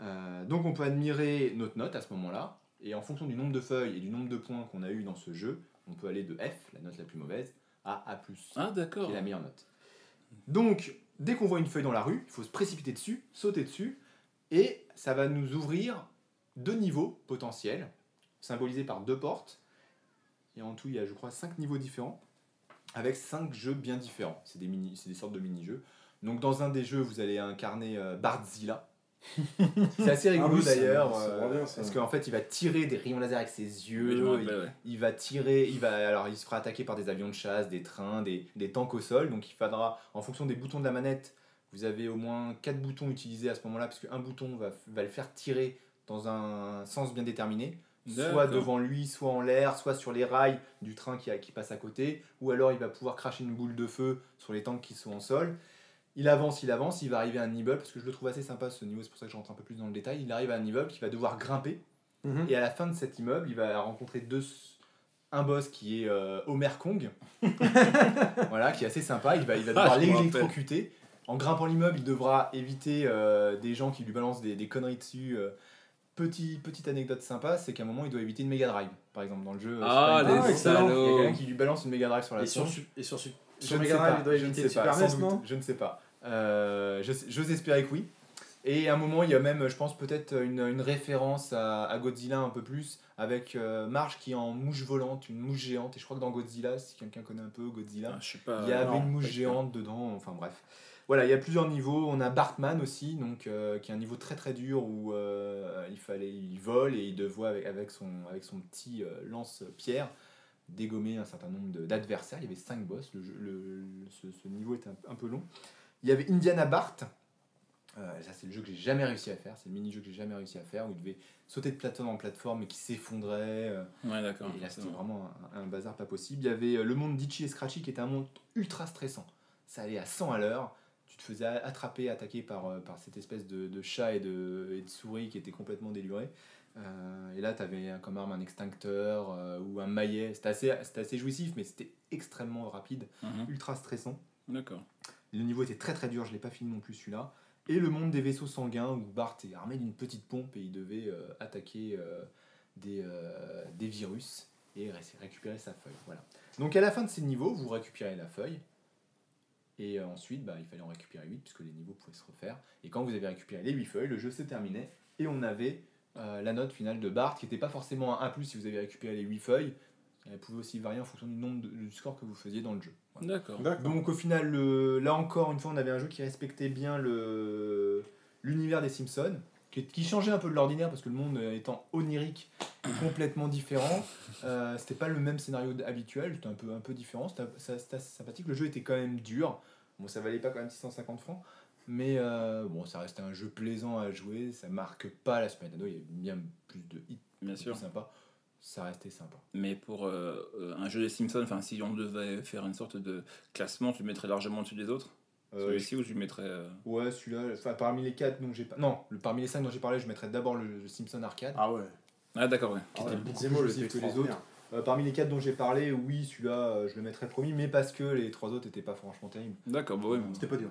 Euh, donc on peut admirer notre note à ce moment-là, et en fonction du nombre de feuilles et du nombre de points qu'on a eu dans ce jeu, on peut aller de F, la note la plus mauvaise, à A+. Ah, qui est la meilleure note. Donc, dès qu'on voit une feuille dans la rue, il faut se précipiter dessus, sauter dessus, et ça va nous ouvrir deux niveaux potentiels, symbolisés par deux portes. Et en tout, il y a, je crois, cinq niveaux différents, avec cinq jeux bien différents. C'est des, mini, c'est des sortes de mini-jeux. Donc, dans un des jeux, vous allez incarner euh, Bartzilla. c'est assez rigolo Ah oui, ça- d'ailleurs, euh, parce qu'en fait, il va tirer des rayons laser avec ses yeux. Oui, ouais. il va tirer, il va alors il se fera attaquer par des avions de chasse, des trains, des, des tanks au sol. Donc il faudra, en fonction des boutons de la manette, vous avez au moins quatre boutons utilisés à ce moment-là, parce qu'un bouton va, va le faire tirer dans un sens bien déterminé, soit devant lui, soit en l'air, soit sur les rails du train qui, a- qui passe à côté, ou alors il va pouvoir cracher une boule de feu sur les tanks qui sont en sol. Il avance, il avance, il va arriver à un immeuble, parce que je le trouve assez sympa ce niveau, c'est pour ça que je rentre un peu plus dans le détail. Il arrive à un immeuble qu'il va devoir grimper. Mhm. Et à la fin de cet immeuble, il va rencontrer deux, un boss qui est euh, Homer Kong, voilà, qui est assez sympa. Il va, il va devoir Ah, l'électrocuter. En grimpant l'immeuble, il devra éviter euh, des gens qui lui balancent des, des conneries dessus. euh. Petit, petite anecdote sympa, c'est qu'à un moment, il doit éviter une Mega Drive, par exemple, dans le jeu. euh, Ah, Super les salauds. Il y a quelqu'un qui lui balance une Mega Drive sur la Et sur, et sur, sur ne Mega sais Drive, pas, il doit je ne éviter sais pas, Super sans NES, doute, non je ne sais pas. Euh, J'ose espérer que oui. Et à un moment, il y a même, je pense, peut-être une, une référence à, à Godzilla un peu plus, avec euh, Marge qui est en mouche volante, une mouche géante. Et je crois que dans Godzilla, si quelqu'un connaît un peu Godzilla, Ah, je sais pas. il y avait non, une mouche géante dedans, enfin bref. Voilà, il y a plusieurs niveaux. On a Bartman aussi, donc, euh, qui est un niveau très très dur où euh, il fallait, il vole et il devait avec, avec, son, avec son petit euh, lance-pierre dégommer un certain nombre d'adversaires. Il y avait 5 boss, le, le- ce, ce niveau était un, un peu long. Il y avait Indiana Bart. Ça, c'est le jeu que j'ai jamais réussi à faire. C'est le mini-jeu que j'ai jamais réussi à faire où il devait sauter de plateforme en plateforme et qui s'effondrait. Ouais, d'accord. et là, c'était vraiment un, un bazar pas possible. Il y avait le monde d'Itchy et Scratchy qui était un monde ultra stressant. Ça allait à 100 à l'heure. Tu te faisais attraper, attaquer par, euh, par cette espèce de, de chat et de, et de souris qui était complètement déluré. Euh, et là, tu avais comme arme un extincteur euh, ou un maillet. C'était assez, c'était assez jouissif, mais c'était extrêmement rapide, Mhm. ultra stressant. D'accord. Le niveau était très très dur, je l'ai pas fini non plus celui-là. Et le monde des vaisseaux sanguins où Bart est armé d'une petite pompe et il devait euh, attaquer des, des virus et ré- récupérer sa feuille. Voilà. Donc à la fin de ces niveaux, vous récupérez la feuille. Et euh, ensuite, bah, il fallait en récupérer 8 puisque les niveaux pouvaient se refaire. Et quand vous avez récupéré les 8 feuilles, le jeu se terminait et on avait euh, la note finale de Bart qui n'était pas forcément un 1 si vous avez récupéré les 8 feuilles. Elle pouvait aussi varier en fonction du nombre de- du score que vous faisiez dans le jeu. Voilà. D'accord. D'accord. Donc au final, le- là encore une fois, on avait un jeu qui respectait bien le l'univers des Simpsons, qui, changeait un peu de l'ordinaire parce que le monde euh, étant onirique et complètement différent, euh, c'était pas le même scénario habituel, c'était un peu un peu différent, c'était sympathique. Le jeu était quand même dur, bon ça valait pas quand même 650 francs, Mais euh, bon, ça restait un jeu plaisant à jouer, ça marque pas la Super Nintendo, il y a bien plus de hits Bien plus sûr. sympa. Ça restait sympa. Mais pour euh, un jeu des Simpsons, enfin, si on devait faire une sorte de classement, tu le mettrais largement au-dessus des autres? Celui-ci ou tu le mettrais. euh, Ouais, celui-là, enfin, parmi les quatre dont j'ai pas. Non, le, parmi les cinq dont j'ai parlé, je mettrais d'abord le, le Simpson Arcade. Ah ouais. Ah, d'accord, ouais. Ah ouais, était beaucoup plus que les. Euh, parmi les quatre dont j'ai parlé, oui, celui-là, euh, je le mettrais premier, mais parce que les trois autres étaient pas franchement terribles. D'accord, bah oui. mais- C'était pas dur.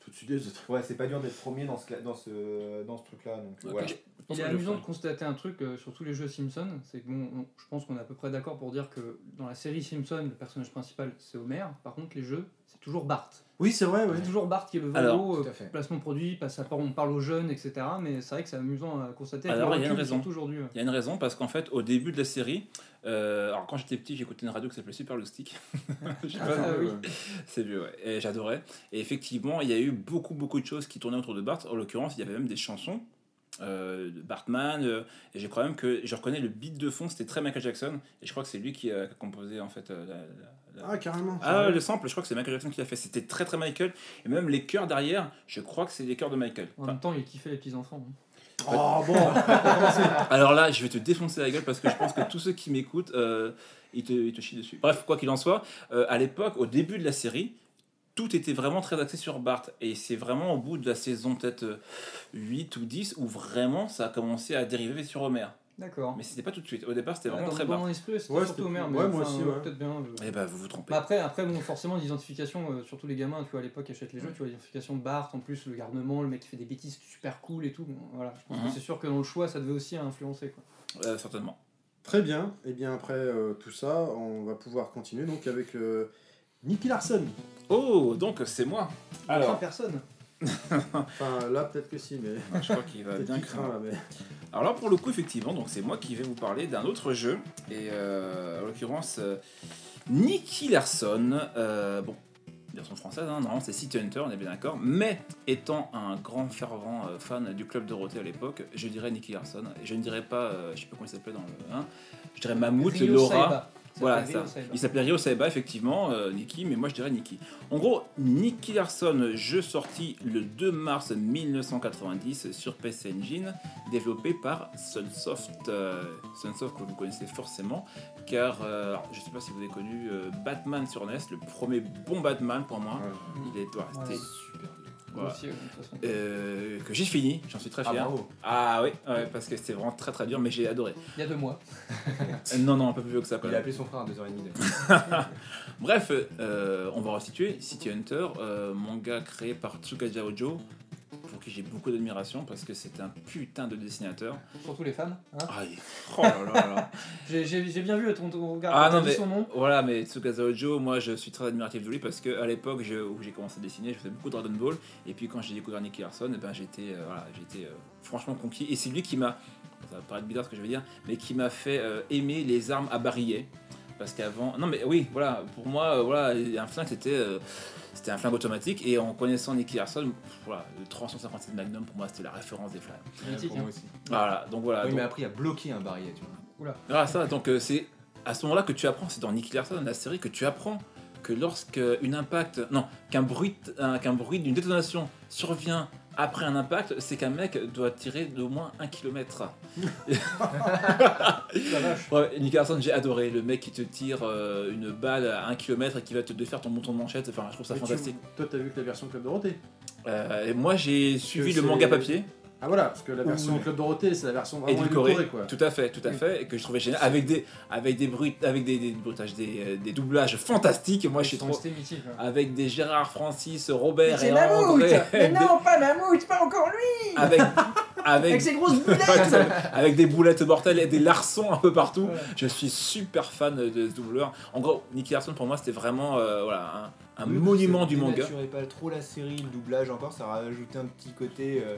Tout de suite les autres. Ouais, c'est pas dur d'être premier dans ce, dans ce, dans ce truc-là. Donc, Ok, voilà. je pense Il est je amusant de constater un truc euh, sur tous les jeux Simpson, c'est que bon, on- je pense qu'on est à peu près d'accord pour dire que dans la série Simpson, le personnage principal c'est Homer, par contre les jeux c'est toujours Bart. Oui, c'est vrai. C'est toujours Bart qui est le Alors, vélo, tout euh, fait. placement de produit, passe à part, on parle aux jeunes, etc. Mais c'est vrai que c'est amusant à constater. Alors, il y a une raison. aujourd'hui. Il y a une raison parce qu'en fait, au début de la série, euh, alors quand j'étais petit, j'écoutais une radio qui s'appelait Super. Je sais Ah. C'est vieux, ouais. Et j'adorais. Et effectivement, il y a eu beaucoup, beaucoup de choses qui tournaient autour de Bart. En l'occurrence, il y avait même des chansons euh, de Bartman. euh, et j'ai quand même que je reconnais le beat de fond, c'était très Michael Jackson. Et je crois que c'est lui qui a, qui a composé en fait euh, la- la- la- Ah, carrément. Ah, le sample, je crois que c'est Michael Jackson qui l'a fait. C'était très, très Michael. Et même les chœurs derrière, je crois que c'est les chœurs de Michael. En même temps, il kiffait les petits enfants. hein. Oh bon Alors là, je vais te défoncer la gueule parce que je pense que tous ceux qui m'écoutent, euh, ils, te, ils te chient dessus. Bref, quoi qu'il en soit, euh, à l'époque, au début de la série, tout était vraiment très axé sur Bart. Et c'est vraiment au bout de la saison peut-être euh, 8 ou 10 où vraiment ça a commencé à dériver sur Homer. D'accord. Mais c'était pas tout de suite. Au départ, c'était vraiment dans, très dans Bart. mon esprit, c'était Ouais, surtout Homer. Mais ouais, moi enfin, aussi, ouais. Peut-être bien. je- Eh ben, vous vous trompez. Bah après, après bon, forcément, l'identification, euh, surtout les gamins, tu vois, à l'époque, achètent les jeux, tu vois, l'identification de Bart, en plus, le garnement, le mec qui fait des bêtises super cool et tout. Bon, voilà, je pense que c'est sûr que dans le choix, ça devait aussi influencer. Quoi. Euh, certainement. Très bien. Et bien après euh, tout ça, on va pouvoir continuer donc avec euh, Nicky Larson. Oh, donc c'est moi. Alors, Enfin, personne. Enfin là peut-être que si, mais je crois qu'il va bien craindre. Alors là, pour le coup, effectivement, donc c'est moi qui vais vous parler d'un autre jeu, et euh, en l'occurrence, euh, Nicky Larson, euh, bon, version française, hein, normalement c'est City Hunter, on est bien d'accord, mais étant un grand fervent fan du club Dorothée à l'époque, je dirais Nicky Larson, et je ne dirais pas, je sais pas comment il s'appelait dans le 1, je dirais Mammouth, Ryo Laura. Voilà, ça. Il s'appelait Ryo Saiba, effectivement, euh, Nicky, mais moi je dirais Nicky. En gros, Nicky Larson, jeu sorti le 2 mars 1990 sur PC Engine, développé par Sunsoft. euh, Sunsoft que vous connaissez forcément, car euh, alors, je sais pas si vous avez connu euh, Batman sur NES, le premier bon Batman pour moi. Il est, voilà, c'était- Super bien. Voilà. Aussi, ouais, de toute façon. Euh, que j'ai fini, j'en suis très Ah, fier. bravo. Ah oui, ouais, parce que c'était vraiment très très dur, mais j'ai adoré. Il y a deux mois. Euh, non, non, un peu plus vieux que ça quand Il même. a appelé son frère à 2h30. Bref, euh, on va resituer City Hunter, euh, manga créé par Tsukaja Ojo, pour qui j'ai beaucoup d'admiration parce que c'est un putain de dessinateur. Surtout les femmes. hein. Ah, il- oh là là là. J'ai bien vu ton, ton regard Ah, non, mais- son nom. Voilà, mais Tsukasa Ojo, moi je suis très admiratif de lui parce que à l'époque où j'ai commencé à dessiner, je faisais beaucoup de Dragon Ball. Et puis quand j'ai découvert Nicky Larson, eh ben, j'étais euh, voilà, j'étais, euh, franchement conquis. Et c'est lui qui m'a, ça va paraître bizarre ce que je vais dire, mais qui m'a fait euh, aimer les armes à barillet. Parce qu'avant, non mais oui, voilà, pour moi, euh, voilà, un flingue c'était euh, c'était un flingue automatique. Et en connaissant Nicky Larson, voilà, le 357 Magnum pour moi c'était la référence des flingues. Pour hein. moi aussi. Voilà, donc voilà. il donc- m'a appris à bloquer un barillet, tu vois. ah ça, donc euh, c'est à ce moment-là que tu apprends, c'est dans Nicky Larson, la série, que tu apprends que lorsque une impact, non, qu'un bruit, un- qu'un bruit d'une détonation survient après un impact, c'est qu'un mec doit tirer d'au moins un kilomètre. Ouais, Nicky Larson, j'ai adoré le mec qui te tire euh, une balle à un kilomètre et qui va te défaire ton bouton de manchette. Enfin, je trouve ça Mais tu- fantastique. Toi t'as vu que la version Club Dorothée? Euh, et moi, j'ai suivi le manga papier. Ah voilà, parce que la version Oui. Club Dorothée c'est la version vraiment édulcoré, édulcorée quoi. tout à fait, tout à fait, et que je trouvais génial, avec des, avec des bruits, avec des, des, bruitages, des, euh, des doublages fantastiques. Moi, je suis trop, hein. avec des Gérard Francis, Robert C'est et Mammouth André, Mais non, pas Mammouth, pas encore lui avec, Avec avec, ses grosses boulettes avec des boulettes mortelles et des larçons un peu partout. Je suis super fan de ce doubleur. En gros, Nicky Larson pour moi c'était vraiment euh, voilà, un, un Oui, monument du manga. pas trop la série, le doublage encore, ça rajoutait un petit côté euh,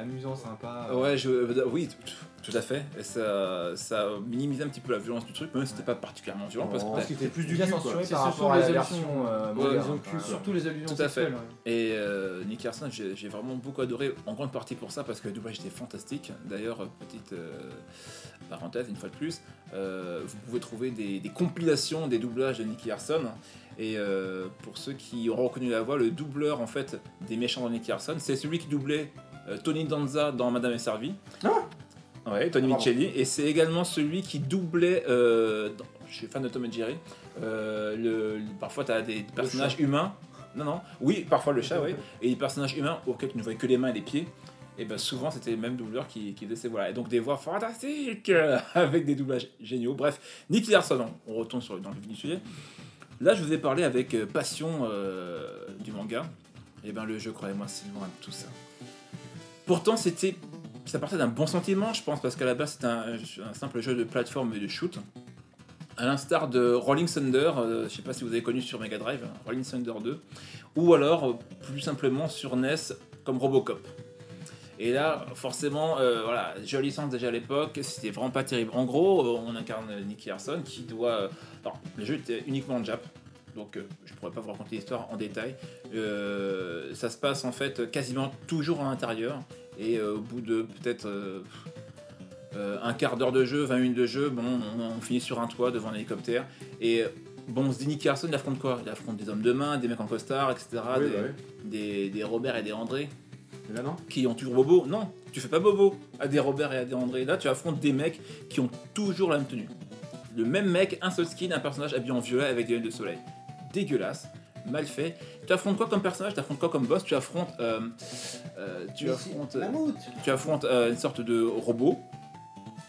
amusant, sympa. Ouais, je, euh, oui, t- tout à fait. Et ça, ça minimisait un petit peu la violence du truc, même si c'était pas particulièrement violent. Parce que, c'était plus du bien censuré par rapport à les la allusions, version euh, surtout les allusions Tout à fait. Et euh, Nick Carson, j'ai vraiment beaucoup adoré, en grande partie pour ça, parce que le doublage était fantastique. D'ailleurs, euh, petite euh, parenthèse, une fois de plus, euh, vous pouvez trouver des, des compilations des doublages de Nicky Harson. Et euh, pour ceux qui auront reconnu la voix, le doubleur en fait des méchants de Nicky Harson, c'est celui qui doublait euh, Tony Danza dans Madame est servie. Ouais, Tony Ah. Micheli. Et c'est également celui qui doublait, euh, dans- je suis fan de Tom et Jerry, euh, le, le- parfois tu as des personnages humains. Non, non, oui, parfois le chat, oui. Et des personnages humains auxquels tu ne voyais que les mains et les pieds. Et ben souvent c'était le même doubleur qui, qui faisait ces voix. Et donc des voix fantastiques euh, avec des doublages géniaux. Bref, Nicky Larson, on retourne sur, dans le vif du sujet. Là, je vous ai parlé avec euh, passion euh, du manga. Et ben le jeu, croyez-moi, c'est loin de tout ça. Pourtant, c'était ça partait d'un bon sentiment, je pense, parce qu'à la base, c'était un, simple jeu de plateforme et de shoot. À l'instar de Rolling Thunder, euh, je sais pas si vous avez connu sur Mega Drive, hein, Rolling Thunder 2, ou alors euh, plus simplement sur NES comme Robocop. Et là, forcément, euh, voilà, jeu licence déjà à l'époque, c'était vraiment pas terrible. En gros, euh, on incarne Nicky Harson qui doit. euh, alors, le jeu était uniquement en Jap, donc euh, je pourrais pas vous raconter l'histoire en détail. Ça se passe en fait quasiment toujours à l'intérieur, et euh, au bout de peut-être euh, euh, un quart d'heure de jeu, 20 minutes de jeu, bon, on, on finit sur un toit devant un hélicoptère. Et bon, on se dit Harson, il affronte quoi? Il affronte des hommes de main, des mecs en costard, etc. Oui, des, bah oui. des, des Robert et des André Et là, non? Qui ont toujours bobo? Non, tu fais pas bobo à des Robert et à des André. Là, tu affrontes des mecs qui ont toujours la même tenue. Le même mec, un seul skin, un personnage habillé en violet avec des lunettes de soleil. Dégueulasse, mal fait. Tu affrontes quoi comme personnage? Tu affrontes quoi comme boss? Tu affrontes. euh, euh, tu affrontes. Tu affrontes euh, une sorte de robot.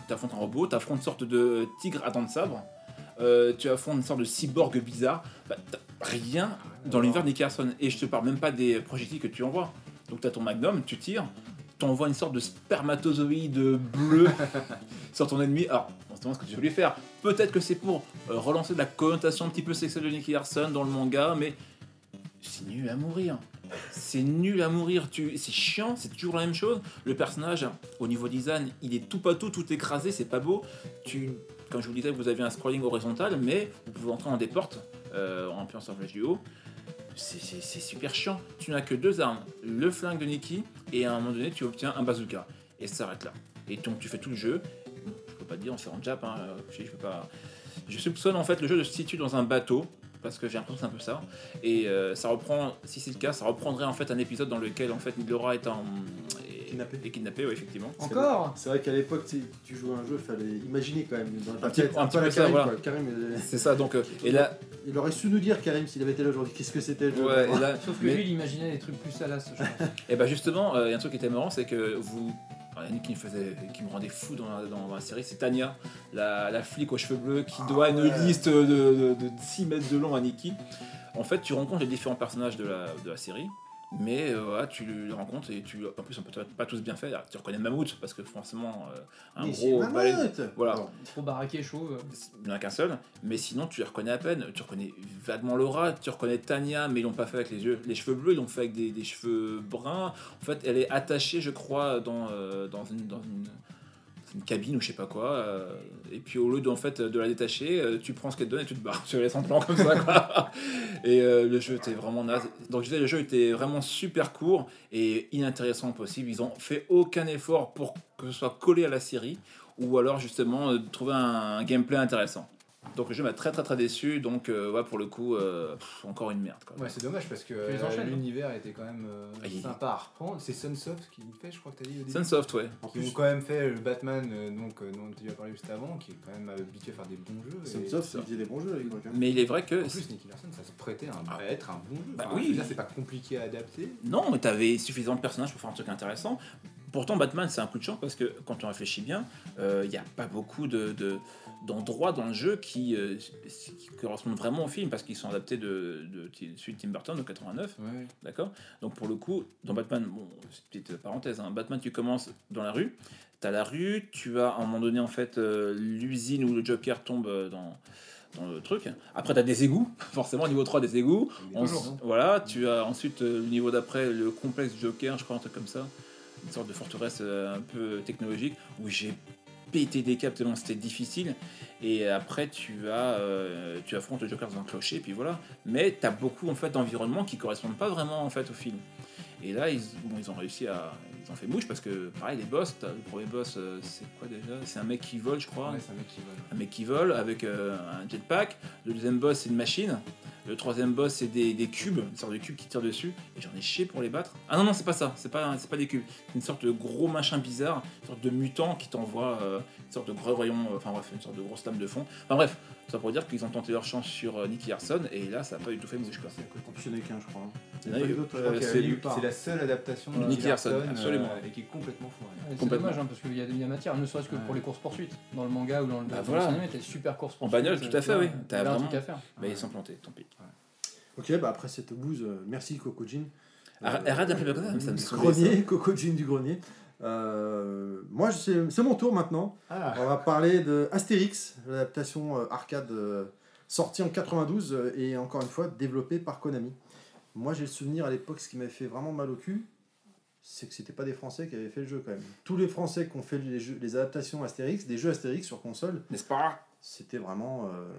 Tu affrontes un robot. Tu affrontes une sorte de tigre à dents de sabre. Euh, tu affrontes une sorte de cyborg bizarre. Bah, rien dans l'univers de Nick Carson. Et je te parle même pas des projectiles que tu envoies. Donc tu as ton magnum, tu tires, tu envoies une sorte de spermatozoïde bleu sur ton ennemi. Alors, on se demande ce que tu veux lui faire. Peut-être que c'est pour euh, relancer la connotation un petit peu sexuelle de Nicky Larson dans le manga, mais c'est nul à mourir. C'est nul à mourir, c'est chiant, c'est toujours la même chose. Le personnage, au niveau design, il est tout pas tout, écrasé, c'est pas beau. Comme je vous disais, vous avez un scrolling horizontal, mais vous pouvez entrer dans des portes euh, en appuyant sur flèche du haut. C'est- super chiant. Tu n'as que deux armes, le flingue de Nicky, et à un moment donné, tu obtiens un bazooka. Et ça s'arrête là. Et donc tu fais tout le jeu. Pas te dire, c'est en Jap, hein, je, je peux pas. Je soupçonne en fait le jeu se situe dans un bateau, parce que j'ai l'impression que c'est un peu ça. Et euh, ça reprend, si c'est le cas, ça reprendrait en fait un épisode dans lequel en fait Laura est en. est- Kidnappée. est kidnappée, ouais, effectivement. Encore C'est vrai qu'à l'époque, tu tu jouais à un jeu, il fallait imaginer quand même. Dans Un petit- tête, un un petit peu peu ça, Karim, voilà. Karim, euh, C'est ça, donc. euh, et là, il aurait su nous dire, Karim, s'il avait été là aujourd'hui, qu'est-ce que c'était le jeu. ouais, et là, Sauf que mais- lui, il imaginait des trucs plus salaces, je pense. Et bah justement, euh, il y a un truc qui était marrant, c'est que vous. A qui me, faisait, qui me rendait fou dans la, dans la série, c'est Tania, la, la flic aux cheveux bleus qui doit une liste de, de, de 6 mètres de long à Nikki. En fait, tu rencontres les différents personnages de la, de la série, mais euh, voilà, tu les rencontres et tu. En plus, on peut pas tous bien fait. Alors, tu reconnais Mammouth parce que forcément, euh, un Mais gros balai- Voilà. Bon. Trop baraqué, chauve. Il n'y en a qu'un seul, mais sinon tu les reconnais à peine. Tu reconnais vaguement Laura, tu reconnais Tania, mais ils l'ont pas fait avec les, yeux, les cheveux bleus, ils l'ont fait avec des, des cheveux bruns. En fait, elle est attachée, je crois, dans, euh, dans, une, dans une, une cabine ou je sais pas quoi. euh, et puis au lieu de, fait, de la détacher, euh, tu prends ce qu'elle te donne et tu te barres. Tu la laisses en plan comme ça. Quoi. et euh, le jeu était vraiment naze. Donc je le jeu était vraiment super court et inintéressant possible. Ils ont fait aucun effort pour que ce soit collé à la série ou alors justement euh, trouver un gameplay intéressant. Donc le jeu m'a très très très déçu, donc euh, ouais, pour le coup, euh, pff, encore une merde. Quoi. Ouais, c'est dommage parce que les euh, enchaînes, l'univers était quand même euh, il- sympa à reprendre. C'est Sunsoft qui le fait, je crois que t'as dit au début. Sunsoft, ouais. Qui plus, ont quand même fait le Batman euh, donc, euh, dont tu as parlé juste avant, qui est quand même habitué à faire des bons jeux. et- Sunsoft, il faisait des bons jeux à l'époque. hein. Mais il est vrai que... En plus, Nicky Larson, ça se prêtait à, un- Ah. à être un bon jeu. Bah Enfin, oui. dire, c'est pas compliqué à adapter. Non, mais t'avais suffisamment de personnages pour faire un truc intéressant. Pourtant, Batman, c'est un coup de chance parce que quand on réfléchit bien, il n'y a pas beaucoup de, de- d'endroits dans le jeu qui, euh, qui correspondent vraiment au film parce qu'ils sont adaptés de, de, de celui de Tim Burton de 89. Ouais. D'accord? Donc pour le coup, dans Batman, bon, petite parenthèse, hein, Batman, tu commences dans la rue, tu as la rue, tu as à un moment donné en fait euh, l'usine où le Joker tombe euh, dans, dans le truc. Après, tu as des égouts, forcément, niveau 3 des égouts. En- hein. voilà, tu as ensuite le niveau d'après le complexe Joker, je crois, un truc comme ça. une sorte de forteresse un peu technologique où j'ai pété des tellement c'était difficile. Et après, tu as, euh, tu affrontes le Joker dans un clocher, puis voilà. Mais tu as beaucoup en fait d'environnements qui correspondent pas vraiment en fait au film. Et là, ils, ont réussi à, ont fait mouche parce que pareil, les boss, le premier boss, euh, c'est quoi déjà? C'est un mec qui vole, je crois. Ouais, c'est un mec qui vole. un mec qui vole avec euh, un jetpack. Le deuxième boss, c'est une machine. Le troisième boss, c'est des, des cubes, une sorte de cubes qui tirent dessus. Et j'en ai chié pour les battre. Ah non, non, c'est pas ça. C'est pas, c'est pas des cubes. C'est une sorte de gros machin bizarre, une sorte de mutant qui t'envoie euh, une sorte de gros rayon, euh, enfin bref, une sorte de grosse lame de fond. Enfin bref, ça pour dire qu'ils ont tenté leur chance sur euh, Nicky Larson. Et là, ça a pas du tout fait mouche quoi. En plus, il y en a qu'un, je crois. en euh, c'est. C'est la seule adaptation de Nicky Larson, absolument. euh, et qui est complètement foirée. C'est Complètement. dommage hein, parce qu'il y, a il y a matière, ne serait-ce que pour les courses poursuites. Dans le manga ou dans le Bah animé, t'as des super courses En poursuites. bagnole, tout à fait, oui. T'as vraiment- truc à faire. Bah, ils sont plantés, tant pis. Ok, bah après cette bouse, euh, merci Kokojin. Arrête arrête d'appeler comme ça, ça me grenier, Kokojin du grenier. Euh, moi, c'est mon tour maintenant. Ah, On va parler de Astérix, l'adaptation euh, arcade euh, sortie en 92 euh, et encore une fois développée par Konami. Moi, j'ai le souvenir à l'époque, ce qui m'avait fait vraiment mal au cul, c'est que c'était pas des Français qui avaient fait le jeu quand même. Tous les Français qui ont fait les, jeux, les adaptations Astérix, des jeux Astérix sur console, N'est-ce pas? c'était vraiment euh,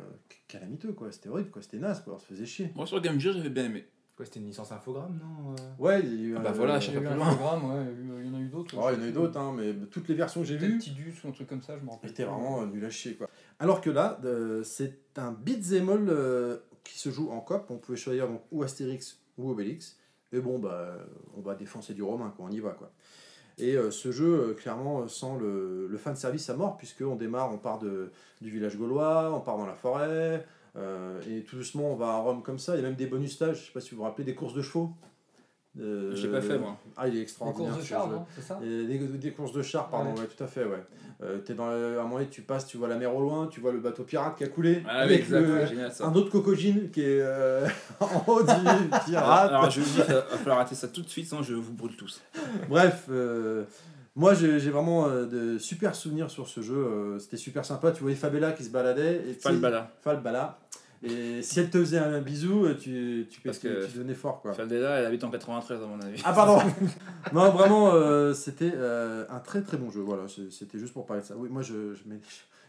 calamiteux quoi. C'était horrible quoi. C'était naze quoi. On se faisait chier. Moi, sur Game Gear, j'avais bien aimé. Quoi, c'était une licence infogramme, non euh Ouais, il y a eu Ah bah voilà, je sais Il y plus loin. ouais, il en a eu d'autres. Oh, il y en a eu d'autres, hein, mais toutes les versions que j'ai vues, Tidus ou un truc comme ça, je me rappelle. était vraiment euh, nul à chier quoi. Alors que là, euh, c'est un beat'em all euh, qui se joue en cop. On pouvait choisir donc ou Astérix ou Obélix. Et bon, bah, on va défoncer du Romain, quoi. On y va, quoi. Et euh, ce jeu, euh, clairement, sent le, le fan service à mort, puisqu'on démarre, on part de, du village gaulois, on part dans la forêt, et tout doucement, on va à Rome comme ça. Il y a même des bonus stages, je sais pas si vous vous rappelez, des courses de chevaux. Euh, Je l'ai pas fait, moi. Ah, il est extraordinaire. courses de ce char, jeu. non C'est ça Et des, des courses de chars, pardon, Ouais. ouais, tout à fait, ouais. Euh, t'es dans le- à un moment donné, tu passes, tu vois la mer au loin, tu vois le bateau pirate qui a coulé, Ah avec exact, le- génial ça. un autre cocogine qui est euh, en haut du pirate. alors, je vous dis, il va falloir arrêter ça tout de suite, sinon je vous brûle tous. Bref, euh, moi j'ai vraiment euh, de super souvenirs sur ce jeu. euh, C'était super sympa. Tu voyais Fabella qui se baladait. Et Falbala. Falbala. Et si elle te faisait un bisou, euh, tu, tu, Parce tu, que- tu devenais fort quoi. Faldela, elle habite en 93 à mon avis. Ah pardon Non vraiment euh, c'était euh, un très très bon jeu. Voilà, c'était juste pour parler de ça. Oui, moi je, je mets-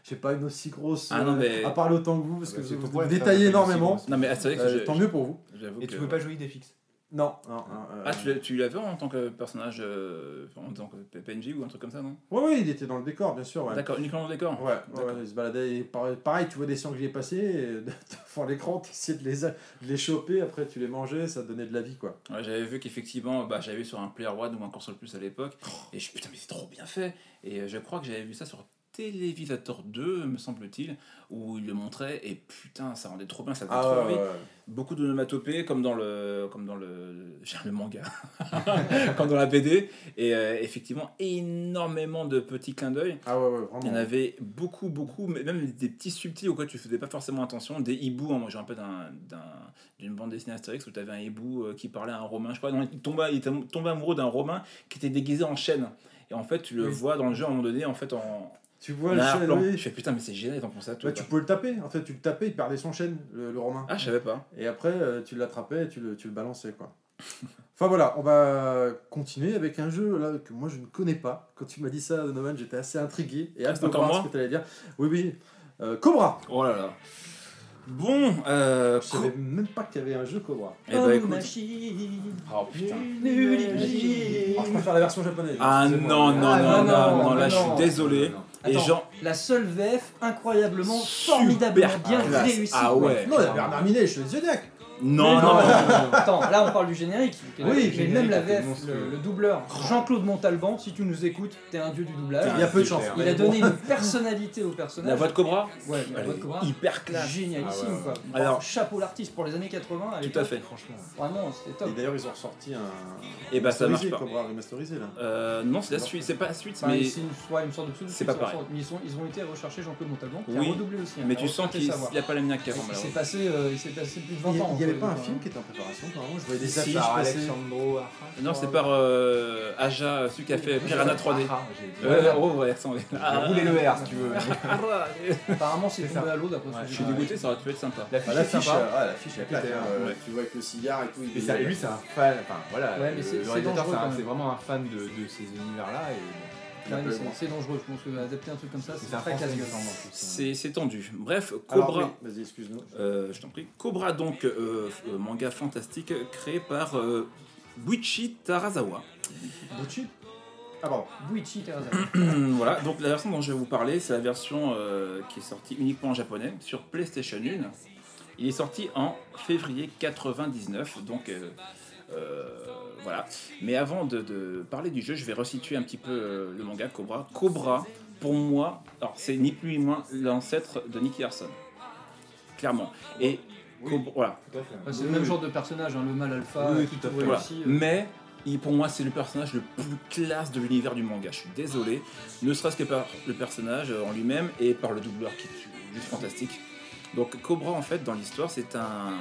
j'ai pas une aussi grosse Ah non, euh, mais- à parler autant que vous parce Ah bah, que vous, vous détaillez énormément. Non mais Astérix, Euh, je- tant mieux pour vous. Et que... tu veux pas jouer Idéfix Non, non, non, euh, Ah, tu l'as- tu l'avais en tant que personnage, euh, en tant que PNJ ou un truc comme ça, non? Ouais, ouais, il était dans le décor, bien sûr. Ouais. D'accord, uniquement dans le décor Ouais, ouais, D'accord. il se baladait. Et pareil, tu vois des sangliers passer, et devant l'écran, tu essayais de les, de les choper, après tu les mangeais, ça te donnait de la vie, quoi. Ouais, j'avais vu qu'effectivement, bah, j'avais vu sur un Player One ou un Console Plus à l'époque, et je putain mais c'est trop bien fait. Et euh, je crois que j'avais vu ça sur Télévisateur 2, me semble-t-il, où il le montrait, et putain, ça rendait trop bien, ça faisait trop envie. Beaucoup d'onomatopées, comme dans le, comme dans le, le manga, comme dans la BD, et euh, effectivement, énormément de petits clins d'œil. Ah ouais, ouais, Il y en avait beaucoup, beaucoup, mais même des petits subtils auxquels tu faisais pas forcément attention. Des hiboux, hein, moi j'ai un peu d'un- d'un- d'une bande dessinée Astérix où tu avais un hibou euh, qui parlait à un Romain, je crois. Non, il, tombait, il était tombé amoureux d'un Romain qui était déguisé en chêne. Et en fait, tu le Oui. vois dans le jeu à un moment donné, en fait, en, Tu en vois le chêne, oui. Je fais putain, mais c'est génial, ils pensé à tout. Ouais, tu pouvais le taper, en fait, tu le tapais, il perdait son chêne, le, le romain. Ah, je savais pas. Et après, euh, tu l'attrapais et tu le, tu le balançais, quoi. enfin voilà, on va continuer avec un jeu là, que moi je ne connais pas. Quand tu m'as dit ça, Donovan, j'étais assez intrigué et hâte de encore voir moi ce que tu allais dire. Oui, oui. Euh, Cobra Oh là là. Bon, euh. Je savais même pas qu'il y avait un jeu Cobra. Eh bah écoute. Oh putain. Oh, je préfère la version japonaise. Ah non, excusez-moi. non, Ah, non, non, non, non, non, là je non. suis désolé. Et Attends, genre, La seule VF incroyablement, formidablement bien classe. réussie. Ah ouais. Non, il y a Bernard Minet, je suis Zodiac. Non, Mais non, Attends, là on parle du générique. Oui, mais générique même la VF, le, le doubleur, Jean-Claude Montalban, si tu nous écoutes, t'es un dieu du doublage. Il y a peu de chance. Il a donné une personnalité au personnage. La voix de Cobra Ouais, la voix de Cobra. hyper classe. Génialissime Ah ouais, ouais. quoi. Alors- chapeau l'artiste pour les années 80. à Tout à fait. Franchement. Vraiment, c'était top. Et d'ailleurs, ils ont ressorti un. Et bah ça marche pas. Cobra remasterisé là. Euh, non, c'est la suite, c'est pas la suite, mais, c'est une, ouais, une sorte de C'est pas pareil. Mais ils, sont, ils ont été rechercher Jean-Claude Montalban, qui Oui, a redoublé aussi. hein, mais tu sens qu'il n'y a pas la mienne qu'avant, Il s'est malheureusement. passé, euh, il s'est passé plus de 20 Il y a, ans. Il n'y avait pas un film même. qui était en préparation apparemment Je voyais des Si, affiches Par passer. Alexandro Arra, je Non, c'est par euh, Aja, celui qui a fait Piranha 3D. Arra, j'ai dit. Ouais, oh, ouais. J'ai roulé le R si tu veux. Apparemment, c'est tombé à l'eau d'après ce que Je j'ai suis dégoûté, ça aurait pu être sympa. L'affiche Ah, est L'affiche, euh, elle claque. hein, euh. Tu vois avec le cigare et tout. Et, lui, c'est un fan. Enfin, voilà. Le- réalisateur, dangereux, c'est vraiment un fan de, de ces univers-là. Et Ouais, c'est- dangereux, je pense que adapter un truc comme ça, c'est très plus. C'est tendu. Bref, Cobra. oui, Vas-y, excuse-nous. Euh, je t'en prie. Cobra, donc, euh, euh, manga fantastique créé par euh, Buichi Tarazawa. Bucci Ah, pardon. Buichi Terraza. voilà, donc la version dont je vais vous parler, c'est la version euh, qui est sortie uniquement en japonais sur PlayStation 1. Il est sorti en février 99, donc euh, euh, voilà. Mais avant de, de parler du jeu, je vais resituer un petit peu euh, le manga Cobra. Cobra, pour moi, alors c'est ni plus ni moins l'ancêtre de Nicky Larson, clairement. Et Cobra, voilà. Ouais, c'est le même genre de personnage, hein, le mal alpha, tout à tout fait. Voilà. euh, Mais il- pour moi, c'est le personnage le plus classe de l'univers du manga. Je suis désolé, ne serait-ce que par le personnage en lui-même et par le doubleur qui est juste fantastique. Donc Cobra, en fait, dans l'histoire, c'est un.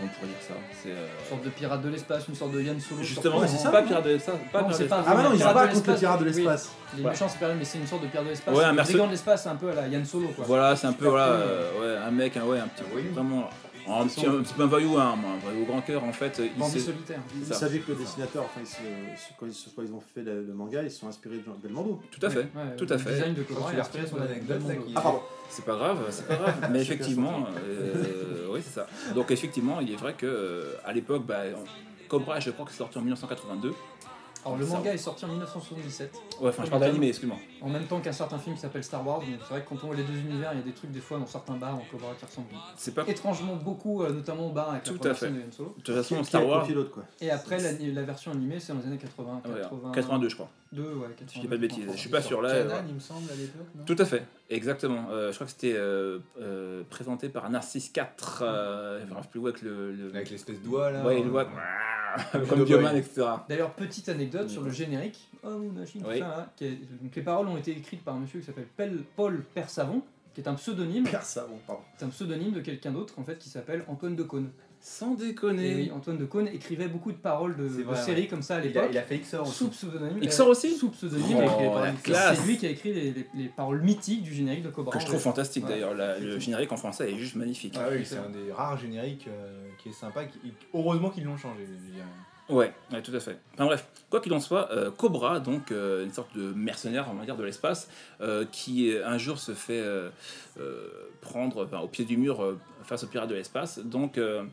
On pourrait dire ça C'est. euh, Une sorte de pirate de l'espace, une sorte de Yann Solo. Justement, c'est ça. pas pirate de l'espace. Pas Non, pirate de pas- l'espace. Ah, bah non, ils pas de contre le l'espace, pirate de oui. l'espace. Les Ouais. méchants, c'est pas mais c'est une sorte de pirate de l'espace. Ouais, un brigand de l'espace, un peu à la Yann Solo, quoi. Voilà, c'est un peu voilà, euh, ouais, un mec, un, ouais, un petit Oui. vraiment un petit, un petit peu un voyou, un, un voyou grand cœur en fait. Il Bandit solitaire. Vous Ça. saviez que le dessinateur, enfin, ils quand, ils, ils ont fait le, le manga, ils se sont inspirés de Belmondo. Tout à fait. Ouais, tout le à fait. design de Cobra inspiré la anecdote, Ah, pardon. C'est pas grave, c'est pas grave. Mais effectivement, euh, oui, c'est ça. Donc effectivement, il est vrai que euh, à l'époque, bah, Cobra, je crois que c'est sorti en 1982. Alors le Ça. manga est sorti en 1977, Ouais, enfin, je parle d'animé, excuse-moi. en même temps qu'un certain film qui s'appelle Star Wars. Donc c'est vrai que quand on voit les deux univers, il y a des trucs des fois dans certains bars en Cobra qui ressemblent C'est pas. De étrangement beaucoup, euh, notamment au bar avec la Tout à première fait. de Han Solo. toute façon, Qui- Star Wars. quoi. Et après, la, la version animée, c'est dans les années 80, ouais, 80 82, je crois. 2, ouais, 82. Si je dis pas de bêtises. Je suis pas sûr là. Canan, ouais. il me semble, à l'époque, Tout à fait, exactement. Euh, je crois que c'était euh, euh, présenté par Narcisse 4. Euh, je me rappelle plus où avec le. le... Avec l'espèce de doigt là. Ouais, il voit. Avec Comme le Bioman, etc. D'ailleurs, petite anecdote sur le générique. Oh, machine, tout Oui. ça, là, qui est- donc, les paroles ont été écrites par un monsieur qui s'appelle Pel- Paul Persavon, qui est un pseudonyme. Père Savon, pardon. C'est un pseudonyme de quelqu'un d'autre en fait qui s'appelle Antoine de Sans Et déconner. oui, Antoine de Caunes écrivait beaucoup de paroles de, C'est de vrai, séries comme ça à l'époque. il a fait XOR aussi. Sous pseudonyme. XOR aussi Sous pseudonyme. Oh. C'est lui qui a écrit les, les- les paroles mythiques du générique de Cobra. Que je trouve Ouais. fantastique Ouais. d'ailleurs. Le générique en français est juste magnifique. Ah oui, c'est un des rares génériques euh, qui est sympa. Qui... Heureusement qu'ils l'ont changé. je dirais. Ouais, ouais, tout à fait. Enfin bref, quoi qu'il en soit, euh, Cobra, donc euh, une sorte de mercenaire, on va dire, de l'espace, euh, qui un jour se fait euh, euh, prendre enfin, au pied du mur euh, face aux pirates de l'espace. Donc, euh,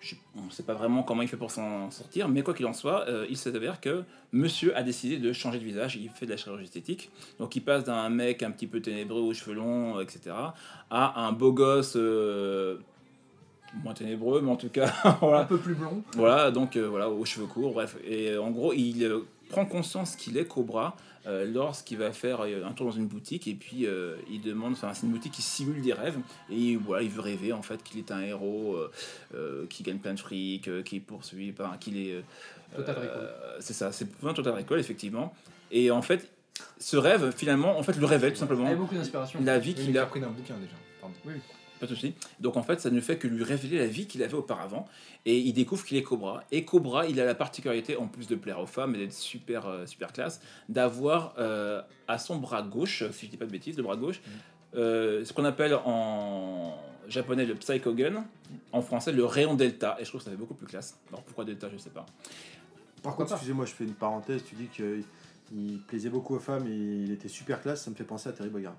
je- on ne sait pas vraiment comment il fait pour s'en sortir, mais quoi qu'il en soit, euh, il s'avère que monsieur a décidé de changer de visage, il fait de la chirurgie esthétique. Donc il passe d'un mec un petit peu ténébreux aux cheveux longs, etc., à un beau gosse... euh, moins ténébreux, mais en tout cas, voilà, Un peu plus blond. voilà, donc euh, voilà, aux cheveux courts, bref. Et en gros, il prend conscience qu'il est Cobra euh, lorsqu'il va faire euh, un tour dans une boutique et puis euh, il demande, enfin c'est une boutique qui simule des rêves et voilà, il veut rêver en fait qu'il est un héros euh, euh, qui gagne plein de fric, euh, qui est poursuivi par, qu'il est, euh, Total euh, Recall. c'est ça, c'est un Total Recall effectivement. Et en fait, ce rêve finalement, en fait, le révèle tout simplement Il y a beaucoup d'inspiration. la vie Oui, qu'il il a pris d'un bouquin déjà. Pardon. Pas de souci. Donc en fait, ça ne fait que lui révéler la vie qu'il avait auparavant. Et il découvre qu'il est Cobra. Et Cobra, il a la particularité, en plus de plaire aux femmes et d'être super, euh, super classe, d'avoir euh, à son bras gauche, si je dis pas de bêtises, le bras gauche, euh, ce qu'on appelle en japonais le Psycho Gun, en français le rayon Delta. Et je trouve que ça fait beaucoup plus classe. Alors pourquoi Delta, je sais pas. Par contre, excusez-moi, je fais une parenthèse. Tu dis qu'il plaisait beaucoup aux femmes et il était super classe. Ça me fait penser à Terry Bogard.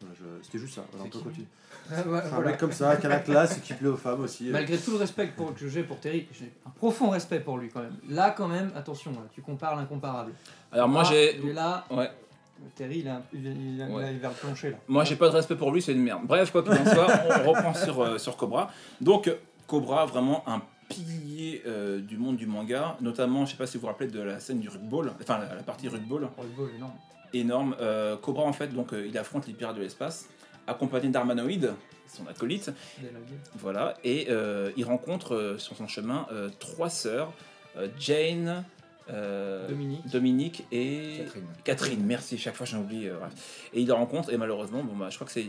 Je- C'était juste ça. Voilà, on peut qui continuer. Ah, ouais, Un voilà. mec comme ça, qui a la classe et qui plaît aux femmes aussi. Malgré tout le respect pour- que j'ai pour Terry, j'ai un profond respect pour lui quand même. Là quand même, attention, là, tu compares l'incomparable. Alors moi, Ah, j'ai. il est là, Ouais. Terry, il, est un- il, le plancher là. Moi, j'ai pas de respect pour lui, c'est une merde. Bref, quoi qu'il en soit, on reprend sur, euh, sur Cobra. Donc, Cobra, vraiment un pilier euh, du monde du manga, notamment, je sais pas si vous vous rappelez de la scène du rugby, enfin la, la partie rugby, le beau, énorme. Énorme. Euh, Cobra, en fait, donc, euh, il affronte les pirates de l'espace, accompagné d'Armanoïde, son acolyte, voilà, et euh, il rencontre sur son chemin trois sœurs, Jane, euh, Dominique. Dominique et Catherine. Catherine, merci, chaque fois j'en oublie. euh. Et il le rencontre, et malheureusement, bon, bah, je crois que c'est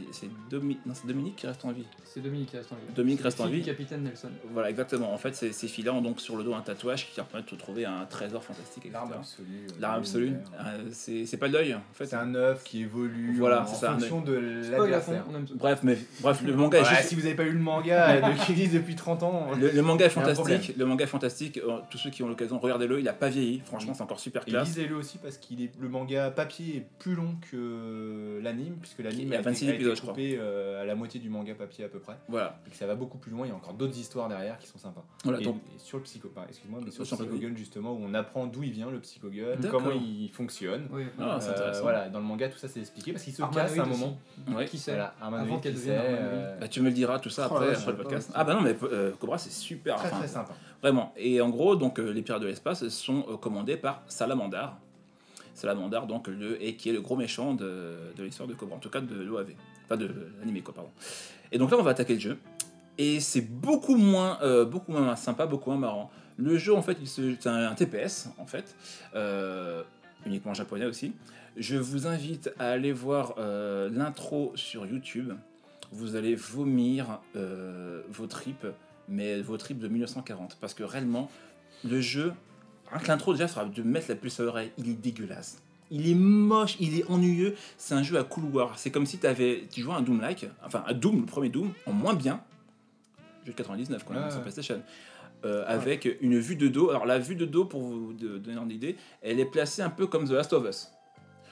Domi- Dominique qui reste en vie. C'est Dominique qui reste en vie. Dominique C'est reste en vie. capitaine Nelson. Voilà, exactement. En fait, ces, ces filles-là ont donc sur le dos un tatouage qui leur permet de trouver un trésor fantastique. L'arme absolue. euh, L'arme absolue, euh, c'est pas l'œil, en fait. C'est un œuf qui évolue Voilà, en c'est ça, un fonction de l'adversaire. Bref, mais bref, le manga est Ouais, juste- si vous n'avez pas lu le manga de qui existe depuis 30 ans. Le, le manga est fantastique, le manga est fantastique. Tous ceux qui ont l'occasion, regardez-le. Il a pas vieilli. Franchement, c'est encore super classe. lisez-le aussi parce qu'il est le manga papier est plus long que l'anime puisque l'anime a a, été- 26 a été épisodes, je crois. coupé euh, à la moitié du manga papier à peu près Voilà. et que ça va beaucoup plus loin. Il y a encore d'autres histoires derrière qui sont sympas. Voilà. et, Donc, et sur le psycho, pardon, excuse-moi, mais sur le Sur psychogun justement où on apprend d'où il vient le psychogun, comment il fonctionne. Oui, Ah, Euh, intéressant. voilà, dans le manga tout ça c'est expliqué parce qu'il se casse à un moment. ouais. Qui sait Voilà, Avant qu'elle devienne euh, Bah, tu me le diras tout ça Oh après, je le podcast. Ah bah non, mais Cobra c'est super. très très sympa. Vraiment. Et en gros, donc euh, les pirates de l'espace sont euh, commandés par Salamandar. Salamandar, donc le et qui est le gros méchant de, l'histoire de Cobra, en tout cas de l'OAV, enfin de l'anime quoi, pardon. Et donc là, on va attaquer le jeu. Et c'est beaucoup moins, euh, beaucoup moins sympa, beaucoup moins marrant. Le jeu, en fait, c'est un, TPS, en fait, uniquement japonais aussi. Je vous invite à aller voir l'intro sur YouTube. Vous allez vomir vos tripes, mais vos tripes de 1940. Parce que réellement, le jeu, rien que l'intro déjà, sera de mettre la puce à l'oreille. Il est dégueulasse. Il est moche, il est ennuyeux. C'est un jeu à couloir. C'est comme si avais, tu jouais un Doom-like, enfin un Doom, le premier Doom, en moins bien. Jeu de 99 quand même, Ouais, sur. PlayStation. Euh, avec une vue de dos. Alors la vue de dos, pour vous donner une idée, elle est placée un peu comme The Last of Us.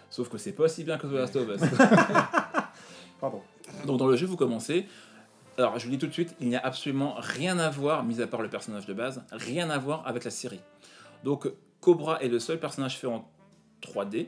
Sauf que c'est pas aussi bien que The Last of Us. Pardon. Donc dans le jeu, vous commencez. Alors je vous dis tout de suite, il n'y a absolument rien à voir, mis à part le personnage de base, rien à voir avec la série. Donc Cobra est le seul personnage fait en 3D.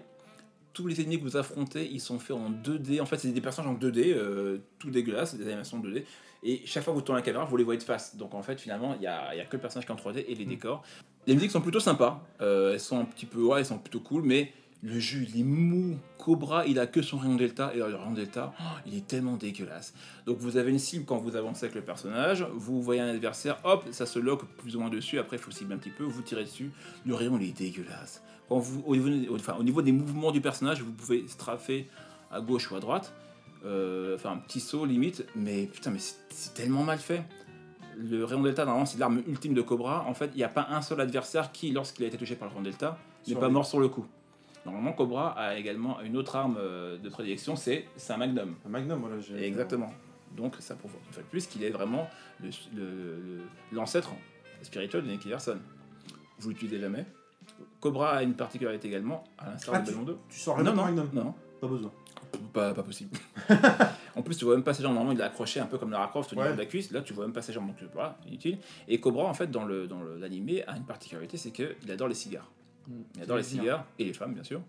Tous les ennemis que vous affrontez, ils sont faits en 2D. En fait, c'est des personnages en 2D, euh, tout dégueulasse, des animations 2D. Et chaque fois que vous tournez la caméra, vous les voyez de face. Donc en fait, finalement, il n'y a, y a que le personnage qui est en 3D et les décors. Les musiques sont plutôt sympas. Euh, elles sont un petit peu, ouais, elles sont plutôt cool, mais le jeu, il est mou. Cobra, il a que son rayon delta. Et le rayon delta, oh, il est tellement dégueulasse. Donc vous avez une cible quand vous avancez avec le personnage. Vous voyez un adversaire, hop, ça se lock plus ou moins dessus. Après, il faut cibler un petit peu. Vous tirez dessus. Le rayon, il est dégueulasse. Quand vous, au, niveau, enfin, au niveau des mouvements du personnage, vous pouvez strafer à gauche ou à droite. Euh, faire un petit saut limite. Mais putain, mais c'est tellement mal fait. Le rayon delta, normalement, c'est l'arme ultime de Cobra. En fait, il n'y a pas un seul adversaire qui, lorsqu'il a été touché par le rayon delta, n'est pas mort sur le coup. Normalement, Cobra a également une autre arme euh, de prédilection, c'est un magnum. Un Magnum, voilà. j'ai- Exactement. Donc ça prouve une fois de plus qu'il est vraiment l'ancêtre spirituel de Nicky Larson. Vous l'utilisez jamais. Cobra a une particularité également, à l'instar Ah, de Ballon 2. Tu sors Non, Magnum non, Pas besoin. pas, pas possible. en plus, tu vois même pas ses jambes. Normalement, il est accroché un peu comme Lara Croft au niveau Ouais. de la cuisse. Là, tu vois même pas ses jambes, donc voilà, inutile. Et Cobra, en fait, dans le dans le- l'animé, a une particularité, c'est qu'il adore les cigares. Il adore les cigares et les femmes, bien sûr.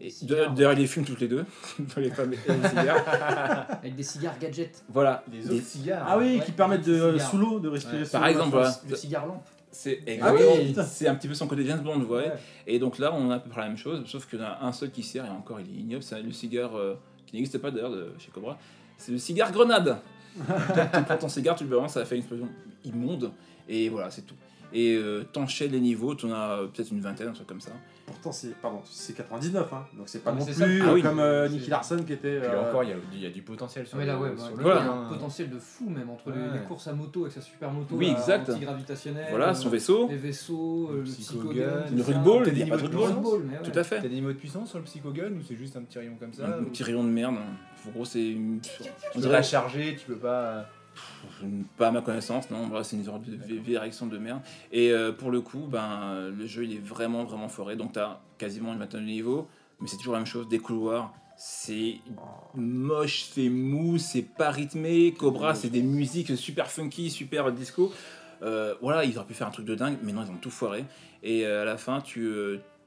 Et cigares. d'ailleurs, il les fume toutes les deux, les femmes et les cigares. Avec des cigares gadgets. Voilà. Les Des- autres cigares. Ah oui, Ouais, qui permettent de, sous l'eau de respirer Ouais. sous Par exemple, voilà. Le cigare lampe. C'est Ah oui, un petit peu son côté James Bond, vous voyez. Ouais. Et donc là, on a à peu près la même chose, sauf qu'il y en a un seul qui sert, et encore il est ignoble, c'est le cigare euh, qui n'existe pas d'ailleurs de- chez Cobra. C'est le cigare grenade. Tu prends ton cigare, tu le balances, ça fait une explosion immonde, et voilà, c'est tout. Et euh, t'enchaînes les niveaux, t'en as euh, peut-être une vingtaine, un truc comme ça. Pourtant, c'est pardon, c'est 99, hein. donc c'est pas Ah, mais non plus Ah euh, oui. comme euh, Nicky Larson qui était. Puis euh, encore, il y, a, il y a du potentiel sur Mais là, le, sur Voilà. il y a un potentiel de fou même entre les, Ouais. les courses à moto avec sa super moto Oui, exact. antigravitationnelle, Voilà, euh, son vaisseau, les vaisseaux, Le psychogun, une tout ça. rugby ball, T'as il y a pas de. Tout à fait. T'as des niveaux de puissance sur le psychogun ou c'est juste un petit rayon comme ça Un petit rayon de merde. En gros, c'est une. Tu On peux dirait pas charger, tu peux pas. Pas à ma connaissance, non, voilà, c'est une sorte de vieille vieille réaction de merde. Et euh, pour le coup, ben, le jeu il est vraiment vraiment foré, donc tu as quasiment une vingtaine de niveaux, mais c'est toujours la même chose, des couloirs, c'est moche, c'est mou, c'est pas rythmé, Cobra c'est des musiques super funky, super disco. Euh, voilà, ils auraient pu faire un truc de dingue, mais non, ils ont tout foiré. Et euh, à la fin, tu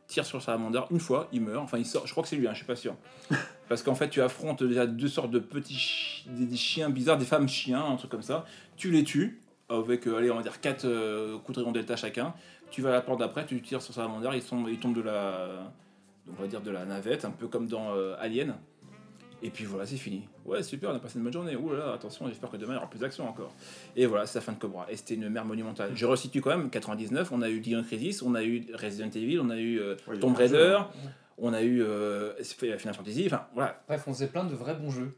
euh, tires sur le salamander une fois, il meurt, enfin il sort, je crois que c'est lui, hein, je suis pas sûr. Parce qu'en fait, tu affrontes déjà deux sortes de petits chi- des, des chiens bizarres, des femmes chiens, un truc comme ça. Tu les tues avec, euh, allez, on va dire 4 coups de rayon delta chacun. Tu vas à la porte d'après, tu tires sur salamander, ils, sont, ils tombent de la, on va dire de la navette, un peu comme dans euh, Alien. Et puis voilà, c'est fini. Ouais, super, on a passé une bonne journée. Ouh là là, attention, j'espère que demain il y aura plus d'action encore. Et voilà, c'est la fin de Cobra. Et c'était une mer monumentale. Je resitue quand même 99, on a eu Dino Crisis, on a eu Resident Evil, on a eu euh, Tomb Raider, jeux, on a eu euh, Final Fantasy, enfin voilà. Bref, on faisait plein de vrais bons jeux.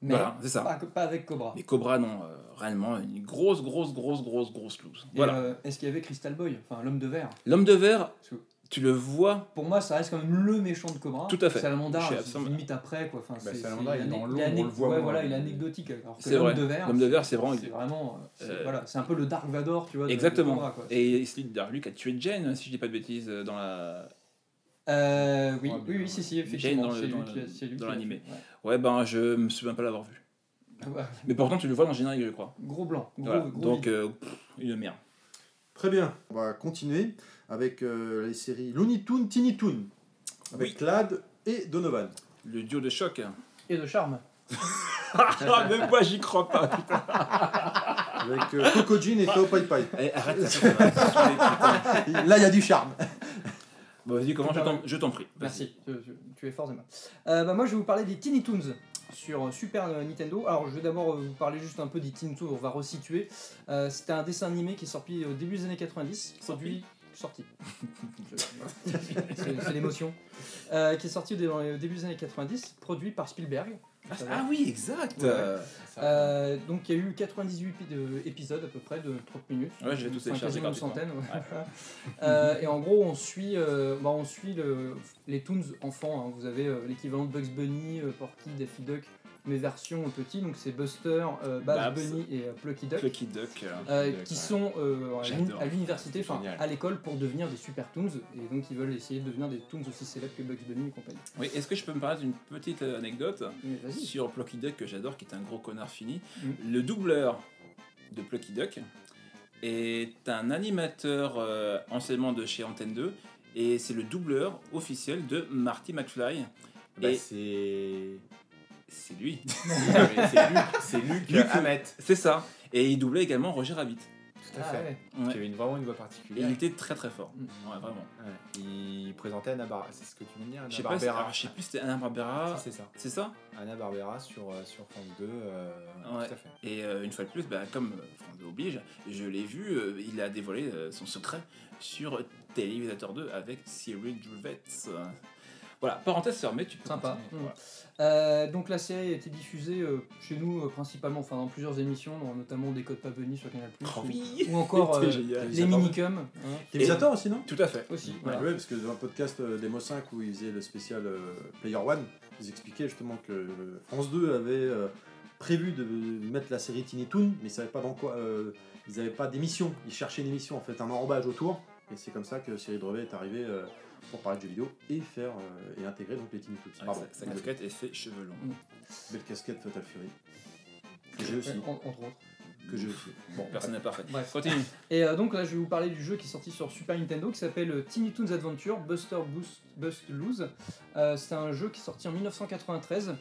Mais Voilà, c'est ça. Pas, pas avec Cobra. Mais Cobra, non, euh, réellement, une grosse, grosse, grosse, grosse, grosse loose. Voilà. euh, Est-ce qu'il y avait Crystal Boy Enfin, l'homme de verre? L'homme de verre, tu le vois pour moi, ça reste quand même le méchant de Cobra. Tout à fait. Salamandar, limite après, quoi. Enfin, Bah, c'est- Salamandar, il est dans l'ombre, on le anec- voit ouais, moins, voilà, mais- il est anecdotique. Alors que C'est l'homme de verre, L'homme de verre, c'est vraiment. c'est vraiment. euh, c'est- Euh, voilà, c'est un peu le Dark Vador, tu vois. de- de Exactement. Cobra, quoi. Et c'est lui qui a tué Jane, si je dis pas de bêtises, euh, dans la. Euh, oui, Ouais, oui, oui, si, si, Jane effectivement. dans le- c'est lui dans qui a- le- c'est lui dans l'animé. Ouais, ben je me souviens pas l'avoir vu. Mais pourtant, tu le vois dans le générique, je crois. Gros blanc. Gros, Voilà. gros Donc, euh, pff, une merde. Très bien. On va continuer avec euh, les séries Looney Tunes, Tiny Toon. Avec Oui. Clad et Donovan. Le duo de choc. Et de charme. ah, même moi, j'y crois pas, putain. Avec euh, Coco Jean et Tao Pai Pai. Eh, arrête. Là, il y a du charme. Bon, vas-y, comment je t'en- je t'en prie. Merci, je- je- tu es fort Zema. Euh, bah, moi je vais vous parler des Tiny Toons sur euh, Super Nintendo. Alors je vais d'abord vous parler juste un peu des Tiny Toons, on va resituer. Euh, C'était un dessin animé qui est sorti au début des années 90, produit... Sorti. C'est c'est l'émotion. Euh, qui est sorti au dé- au début des années 90, produit par Spielberg. Ah, ah oui, exact. Ouais. Euh, Euh, donc il y a eu 98 épi- de- épisodes à peu près de 30 minutes. Ouais, je vais tous Enfin, télécharger quasiment une centaine. ouais. Euh, et en gros, on suit, euh, bah, on suit le- les Toons enfants. hein. Vous avez euh, l'équivalent de Bugs Bunny, euh, Porky, Daffy Duck, mais version petits. Donc c'est Buster, euh, Babs, Babs. Bunny et euh, Plucky Duck. Plucky Duck. euh, euh, Duck, qui ouais. sont euh, à l'université, enfin à l'école pour devenir des super Toons et donc ils veulent essayer de devenir des Toons aussi célèbres que Bugs Bunny et compagnie. Oui, est-ce que je peux me parler d'une petite anecdote sur Plucky Duck que j'adore, qui est un gros connard fini Mm. Le doubleur de Plucky Duck est un animateur euh, anciennement de chez Antenne 2 et c'est le doubleur officiel de Marty McFly. bah, et- c'est. C'est lui. c'est Luc, c'est Luc, Hamet. C'est ça. Et il doublait également Roger Rabbit. Tout à Ah fait. ouais. Ouais. Qui avait une, vraiment une voix Et particulière. il était très très fort. Mm. Ouais, vraiment. Ouais. Il présentait Anna Barbera. C'est ce que tu veux dire Anna pas, Barbera. je sais plus si c'était Anna Barbera. Si, c'est ça. C'est ça Anna Barbera sur, euh, sur France 2. euh, Ouais. Tout à fait. Et euh, une fois de plus, bah, comme France 2 oblige, je l'ai vu, euh, il a dévoilé euh, son secret sur Télévisateur 2 avec Cyril Druvets. Voilà, parenthèse fermée, tu peux Sympa. continuer. Mm. Voilà. Euh, donc la série a été diffusée euh, chez nous euh, principalement, enfin dans plusieurs émissions, dans- notamment Des Codes Pas Bunny sur Canal+, Oh ou- oui ou, encore euh, les minicums hein, Télévisateur aussi, non? Tout à fait. aussi. Voilà. ouais, parce que dans un podcast euh, d'Emo 5 où ils faisaient le spécial euh, Player One, ils expliquaient justement que euh, France 2 avait euh, prévu de mettre la série Tiny Toon, mais ils savaient pas dans quoi. euh, ils n'avaient pas d'émission. Ils cherchaient une émission, en fait, un enrobage autour. Et c'est comme ça que Cyril Drevet est arrivé euh, pour parler de jeux vidéo et faire euh, et intégrer donc les Tiny Toons. Avec Pardon. sa, sa casquette et ses cheveux longs. Belle casquette Fatal Fury. Que j'ai aussi. Ouais, en- entre autres. Que j'ai aussi. Bon, personne n'est parfait. Bref. Continue. Et euh, donc là, je vais vous parler du jeu qui est sorti sur Super Nintendo qui s'appelle euh, Tiny Toons Adventure Buster Boost Bust Lose. Euh, c'est un jeu qui est sorti en 1993,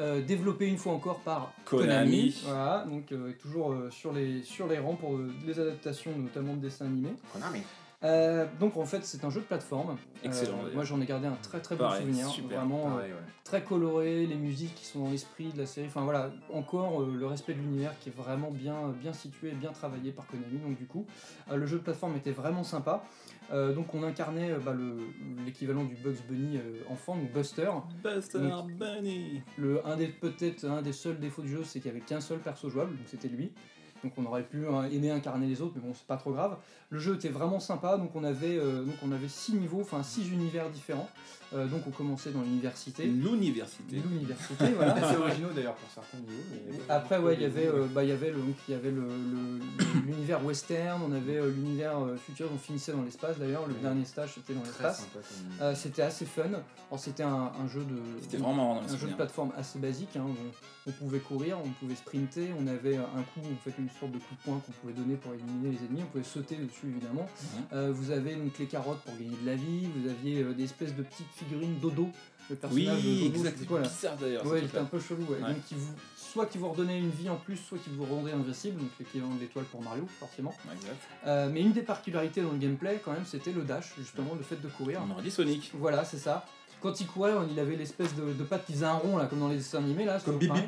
euh, développé une fois encore par Konami. Voilà, donc euh, toujours euh, sur, les, sur les rangs pour euh, les adaptations, notamment de dessins animés. Konami. Euh, donc en fait, c'est un jeu de plateforme. Excellent, Euh, d'ailleurs. moi, j'en ai gardé un très très bon souvenir. super, Vraiment euh, Pareil, ouais. très coloré, les musiques qui sont dans l'esprit de la série. Enfin voilà, encore euh, le respect de l'univers qui est vraiment bien, bien situé, bien travaillé par Konami. Donc du coup, le jeu de plateforme était vraiment sympa. Donc on incarnait bah, le- l'équivalent du Bugs Bunny enfant, donc Buster. Buster Donc- Bunny. Le, un des peut-être un des seuls défauts du jeu, c'est qu'il y avait qu'un seul perso jouable, donc c'était lui. Donc on aurait pu hein, aimer incarner les autres, mais bon, c'est pas trop grave. Le jeu était vraiment sympa, donc on avait euh, donc on avait six niveaux, enfin six univers différents. Euh, donc on commençait dans l'université. L'université. L'université, voilà. Assez originaux d'ailleurs pour certains niveaux. mais- Après, ouais, il y avait, euh, bah, il y avait le, donc, il y avait le- le- l'univers western, on avait euh, l'univers euh, futur, on finissait dans l'espace d'ailleurs, le Ouais. dernier stage c'était dans l'espace. Euh, c'était assez fun. Alors c'était un, un jeu de, C'était vraiment un jeu de plateforme assez basique. hein. On, on pouvait courir, on pouvait sprinter, on avait un coup, en fait une sorte de coup de poing qu'on pouvait donner pour éliminer les ennemis, on pouvait sauter dessus évidemment. Mhm. Euh, vous avez donc les carottes pour gagner de la vie, vous aviez euh, des espèces de petites figurines dodo. Le Oui, personnage de dodo, quoi, là bizarre d'ailleurs. Ouais, ce il était un peu chelou. Ouais. Ouais. Donc, qui vous, soit qui vous redonnait une vie en plus, soit qui vous rendait invincible, donc l'équivalent de l'étoile pour Mario, forcément. Ouais, exact. Euh, mais une des particularités dans le gameplay, quand même, c'était le dash, justement, le fait de courir. On aurait dit Sonic. Voilà, c'est ça. quand il courait, il avait l'espèce de, de patte qui faisait un rond là, comme dans les dessins animés là. Comme Bip. Bip.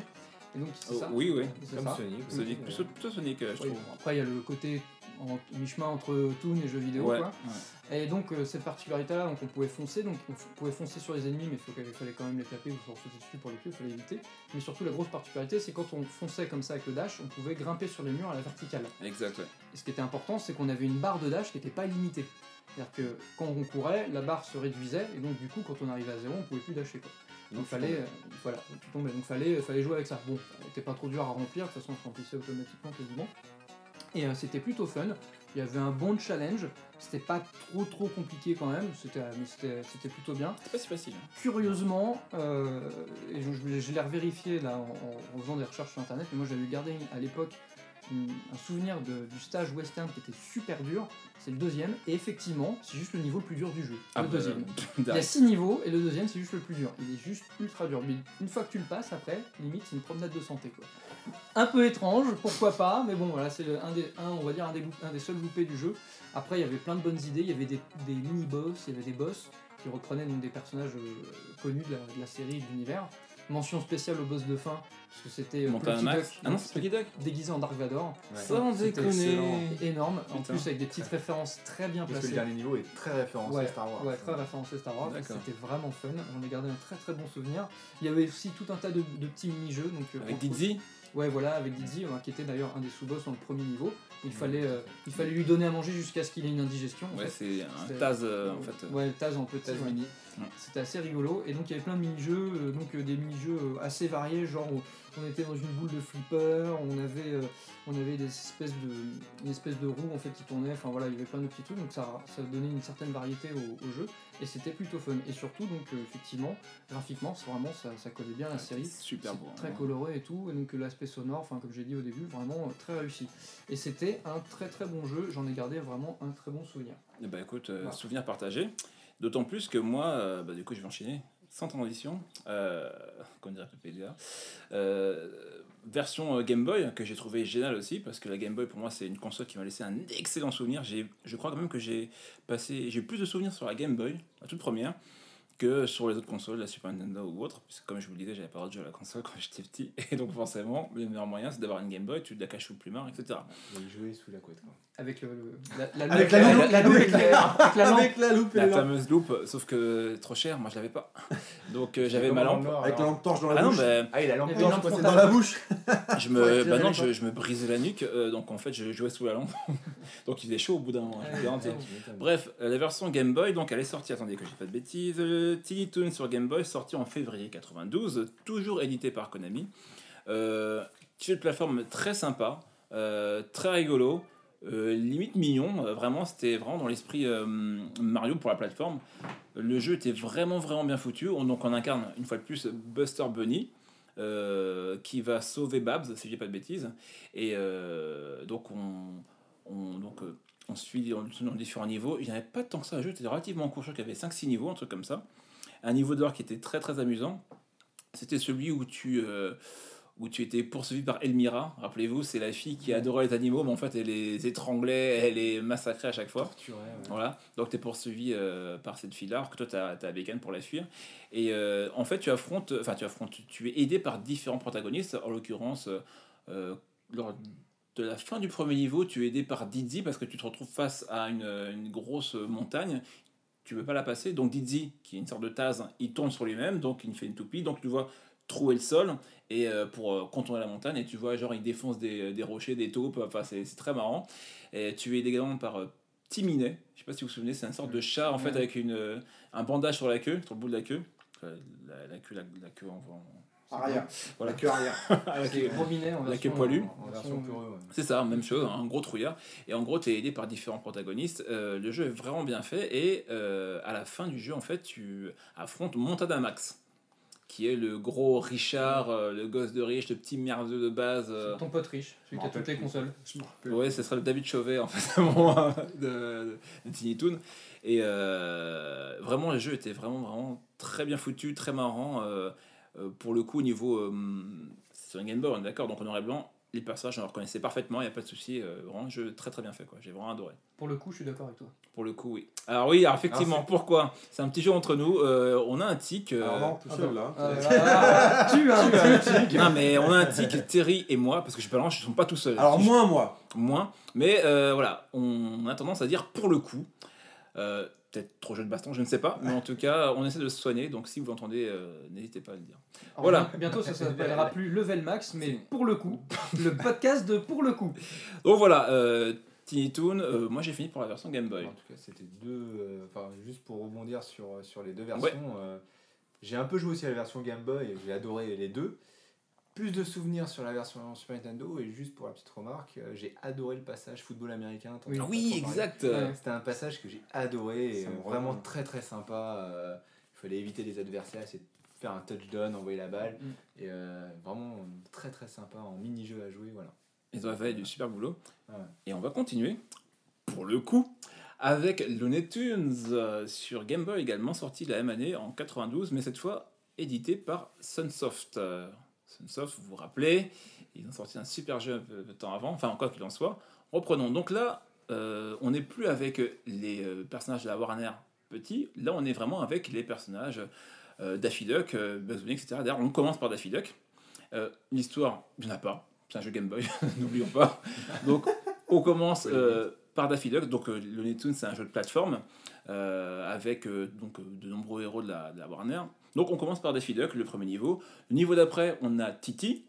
Et donc c'est Oh, ça. oui, oui. C'est Comme ça. Sonic. Plutôt, plutôt Sonic, euh, je Oui, trouve. bon, après il y a le côté en mi-chemin entre Toon et jeux vidéo Ouais, quoi. ouais. Et donc euh, cette particularité là, donc on pouvait foncer, donc on pouvait foncer sur les ennemis, mais il faut fallait quand même les taper ou leur sauter dessus pour les tuer, il fallait éviter. Mais surtout la grosse particularité, c'est quand on fonçait comme ça avec le dash, on pouvait grimper sur les murs à la verticale. Exact, ouais. Et ce qui était important, c'est qu'on avait une barre de dash qui n'était pas illimitée. C'est-à-dire que quand on courait, la barre se réduisait, et donc du coup, quand on arrivait à zéro, on pouvait plus dasher. Quoi. Donc fallait, euh, voilà, tu tombais. Donc fallait, fallait jouer avec ça. Bon, ça n'était pas trop dur à remplir, de toute façon, on se remplissait automatiquement quasiment. Et euh, c'était plutôt fun. Il y avait un bon challenge. C'était pas trop trop compliqué quand même. C'était, mais c'était, c'était plutôt bien. C'est pas si facile. hein. Curieusement, euh, et je, je- je l'ai revérifié là en, faisant des recherches sur internet, mais moi j'avais gardé à l'époque un souvenir de- du stage western qui était super dur. C'est le deuxième, et effectivement, c'est juste le niveau le plus dur du jeu. Ah le bah, deuxième. Il y a 6 niveaux et le deuxième c'est juste le plus dur. Il est juste ultra dur. Mais une fois que tu le passes après, limite c'est une promenade de santé quoi. Un peu étrange, pourquoi pas, mais bon voilà, c'est un des un, on va dire un des, loup- un des seuls loupés du jeu. Après il y avait plein de bonnes idées, il y avait des, des mini-boss, il y avait des boss qui reprenaient donc des personnages euh, connus de la, de la série de l'univers. Mention spéciale au boss de fin, parce que c'était euh, Montana Plucky Max. Duck, Ah non, c'est Plucky Duck déguisé en Dark Vador. Ouais. Sans déconner. énorme, en Putain. plus avec des petites références très bien Parce que placées. le dernier niveau est très référencé Ouais, à Star Wars. Ouais, très référencé Star Wars. C'était vraiment fun. J'en ai gardé un très très bon souvenir. Il y avait aussi tout un tas de, de petits mini-jeux. Donc, euh, Avec entre- Dizzy Ouais, voilà, avec Dizzy, euh, qui était d'ailleurs un des sous-boss dans le premier niveau. Il fallait, euh, il fallait lui donner à manger jusqu'à ce qu'il ait une indigestion. en Ouais, c'est un Taz euh, en fait. Ouais, Taz en petit. Taz ouais. mini. C'était assez rigolo. Et donc il y avait plein de mini-jeux, euh, donc euh, des mini-jeux euh, assez variés, genre où on était dans une boule de flipper, on avait, on avait des espèces de, une espèce de roue en fait qui tournait. Enfin voilà, il y avait plein de petits trucs, donc ça, ça donnait une certaine variété au, au jeu. Et c'était plutôt fun. Et surtout donc effectivement, graphiquement, vraiment ça, ça collait bien à la série. Super beau. Très hein. coloré et tout, et donc l'aspect sonore, enfin comme j'ai dit au début, vraiment très réussi. Et c'était un très très bon jeu, j'en ai gardé vraiment un très bon souvenir. Eh ben, écoute, euh, Voilà. souvenir partagé. D'autant plus que moi, euh, bah, du coup, je vais enchaîner sans transition, euh. Euh, version Game Boy que j'ai trouvé géniale aussi parce que la Game Boy pour moi c'est une console qui m'a laissé un excellent souvenir. Je crois quand même que j'ai passé, j'ai plus de souvenirs sur la Game Boy, la toute première, que sur les autres consoles, la Super Nintendo ou autre. Puisque comme je vous le disais, j'avais pas le droit de jouer à la console quand j'étais petit et donc forcément le meilleur moyen c'est d'avoir une Game Boy, tu la caches sous le plumard, etc. Il jouait sous la couette. Quoi. Avec le, le- la, la Avec loupe- la la avec la la loupe et La fameuse loupe, sauf que trop cher, moi je l'avais pas. Donc euh, j'avais ma lampe. noir, Avec la alors lampe torche dans la Ah non, bouche. bah, Ah, il a Il y lampe torche, dans dans la la bouche. je me, bah non, je, je me brisais la nuque, euh, donc en fait je jouais sous la lampe. donc il faisait chaud au bout d'un moment, je te garantis. Bref, euh, la version Game Boy, donc elle est sortie, attendez que j'ai pas de bêtises, Tiny Toon sur Game Boy, sorti en février 92, toujours édité par Konami. Euh, jeu de plateforme très sympa, euh, très rigolo, euh, limite mignon, euh, vraiment c'était vraiment dans l'esprit Mario pour la plateforme. Le jeu était vraiment vraiment bien foutu, on, donc on incarne une fois de plus Buster Bunny. qui va sauver Babs, si j'ai pas de bêtises. Et donc on, on, donc, on suit dans différents niveaux. Il n'y avait pas tant que ça à jeu, c'était relativement court. Je crois qu'il y avait 5-6 niveaux, un truc comme ça. Un niveau d'or qui était très très amusant, c'était celui où tu, euh, où tu étais poursuivi par Elmira. Rappelez-vous, c'est la fille qui adorait les animaux, mais en fait elle les étranglait, elle les massacrait à chaque fois. Torturé, ouais. Voilà, donc tu es poursuivi euh, par cette fille-là, alors que toi tu as, ta bécane pour la fuir. Et euh, en fait, tu affrontes, enfin, tu affrontes, tu es aidé par différents protagonistes. En l'occurrence, lors de la fin du premier niveau, tu es aidé par Dizzy parce que tu te retrouves face à une, une grosse montagne. Tu peux pas la passer. Donc Dizzy, qui est une sorte de Taz, il tourne sur lui-même, donc il fait une toupie. Donc tu vois trouer le sol. Et euh, pour euh, contourner la montagne et tu vois genre il défonce des, des rochers des taupes. Enfin c'est très marrant. Et tu es également par euh, Timinet je sais pas si vous vous souvenez c'est une sorte de chat en fait avec une euh, un bandage sur la queue sur le bout de la queue. Euh, la, la queue la, la queue en, en- Arrière. Voilà. La queue arrière. avec les- Robinet en la version, queue poilue. en En version- version pureux, ouais. c'est ça, même chose, un gros trouillard. Et en gros, tu es aidé par différents protagonistes. Euh, le jeu est vraiment bien fait. Et euh, à la fin du jeu, en fait, tu affrontes Montada Max, qui est le gros Richard, euh, le gosse de riche, le petit merdeux de base. euh, Ton pote riche, celui qui a toutes les consoles. Ouais, ce serait le David Chauvet en fait, de, de, de Tiny Toon. Et euh, vraiment, le jeu était vraiment, vraiment très bien foutu, très marrant. Euh, pour le coup, au niveau. euh, c'est un Game Boy, on est d'accord, donc en noir et blanc. les personnages, je les reconnaissais parfaitement, il n'y a pas de souci. euh, vraiment, un jeu très très bien fait, quoi. J'ai vraiment adoré. Pour le coup, je suis d'accord avec toi. Pour le coup, oui. Alors oui, alors effectivement, Alors, pourquoi? C'est un petit jeu entre nous. euh, on a un tic. euh, Alors non, tout ah seul là. Ah, tu as un petit non, mais on a un tic, Terry et moi, parce que je suis pas loin, je ne suis pas tout seul. Alors moins moi. moins. Mais euh, voilà, on a tendance à dire pour le coup. Peut-être trop jeu de baston, je ne sais pas. Mais en tout cas, on essaie de se soigner. Donc si vous l'entendez, euh, n'hésitez pas à le dire. Alors, Voilà. bien- Bientôt, ça s'appellera plus Level Max, mais pour le coup. Le podcast de pour le coup. Donc voilà, euh, Tiny Toon, euh, moi j'ai fini pour la version Game Boy. En tout cas, c'était deux. euh, Enfin, juste pour rebondir sur, sur les deux versions, euh, j'ai un peu joué aussi à la version Game Boy et j'ai adoré les deux. Plus de souvenirs sur la version Super Nintendo et juste pour la petite remarque, euh, j'ai adoré le passage football américain. Oui. exact. Ouais. C'était un passage que j'ai adoré et euh, vraiment très très sympa. euh, Il fallait éviter les adversaires, c'est faire un touchdown, envoyer la balle. Mm. Et vraiment très très sympa en mini-jeu à jouer. Voilà. Ils ont fait du super boulot. Ouais. Et on va continuer, pour le coup, avec Looney Tunes sur Game Boy, également sorti la même année en 92, mais cette fois édité par Sunsoft. Sunsoft, vous vous rappelez, ils ont sorti un super jeu un peu de temps avant, enfin, quoi qu'il en soit. Reprenons. Donc là, euh, on n'est plus avec les euh, personnages de la Warner petits, là, on est vraiment avec les personnages euh, Daffy Duck, euh, Bugs Bunny, etc. D'ailleurs, on commence par Daffy Duck. L'histoire, il n'y en a pas. C'est un jeu Game Boy, n'oublions pas. Donc, on commence par Daffy Duck. Donc, euh, Looney Tunes, c'est un jeu de plateforme avec donc, de nombreux héros de la, de la Warner. Donc, on commence par Daffy Duck, le premier niveau. Le niveau d'après, on a Titi,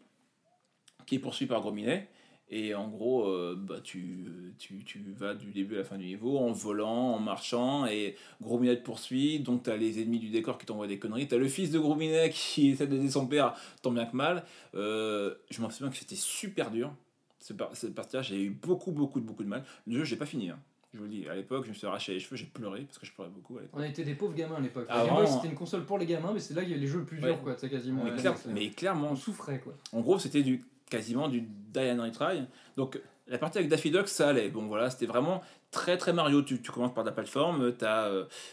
qui est poursuivi par Grominet. Et en gros, euh, bah, tu, tu, tu vas du début à la fin du niveau en volant, en marchant, et Grominet te poursuit, donc tu as les ennemis du décor qui t'envoient des conneries, tu as le fils de Grominet qui essaie d'aider son père, tant bien que mal. Euh, je m'en souviens que c'était super dur. Cette partie-là, j'ai eu beaucoup, beaucoup, beaucoup de mal. Le jeu, j'ai pas fini. hein. Je vous le dis, à l'époque, je me suis arraché les cheveux, j'ai pleuré, parce que je pleurais beaucoup à l'époque. On était des pauvres gamins à l'époque. Ah, vraiment. c'était une console pour les gamins, mais c'est là qu'il y a les jeux le plus durs, Ouais. quoi. C'est quasiment. Mais, euh, clair- c'est- mais clairement, on souffrait, quoi. En gros, c'était du quasiment du Die and Retry. Donc, la partie avec Daffy Duck, ça allait. Bon, voilà, c'était vraiment très très Mario. Tu, tu commences par de la plateforme, tu as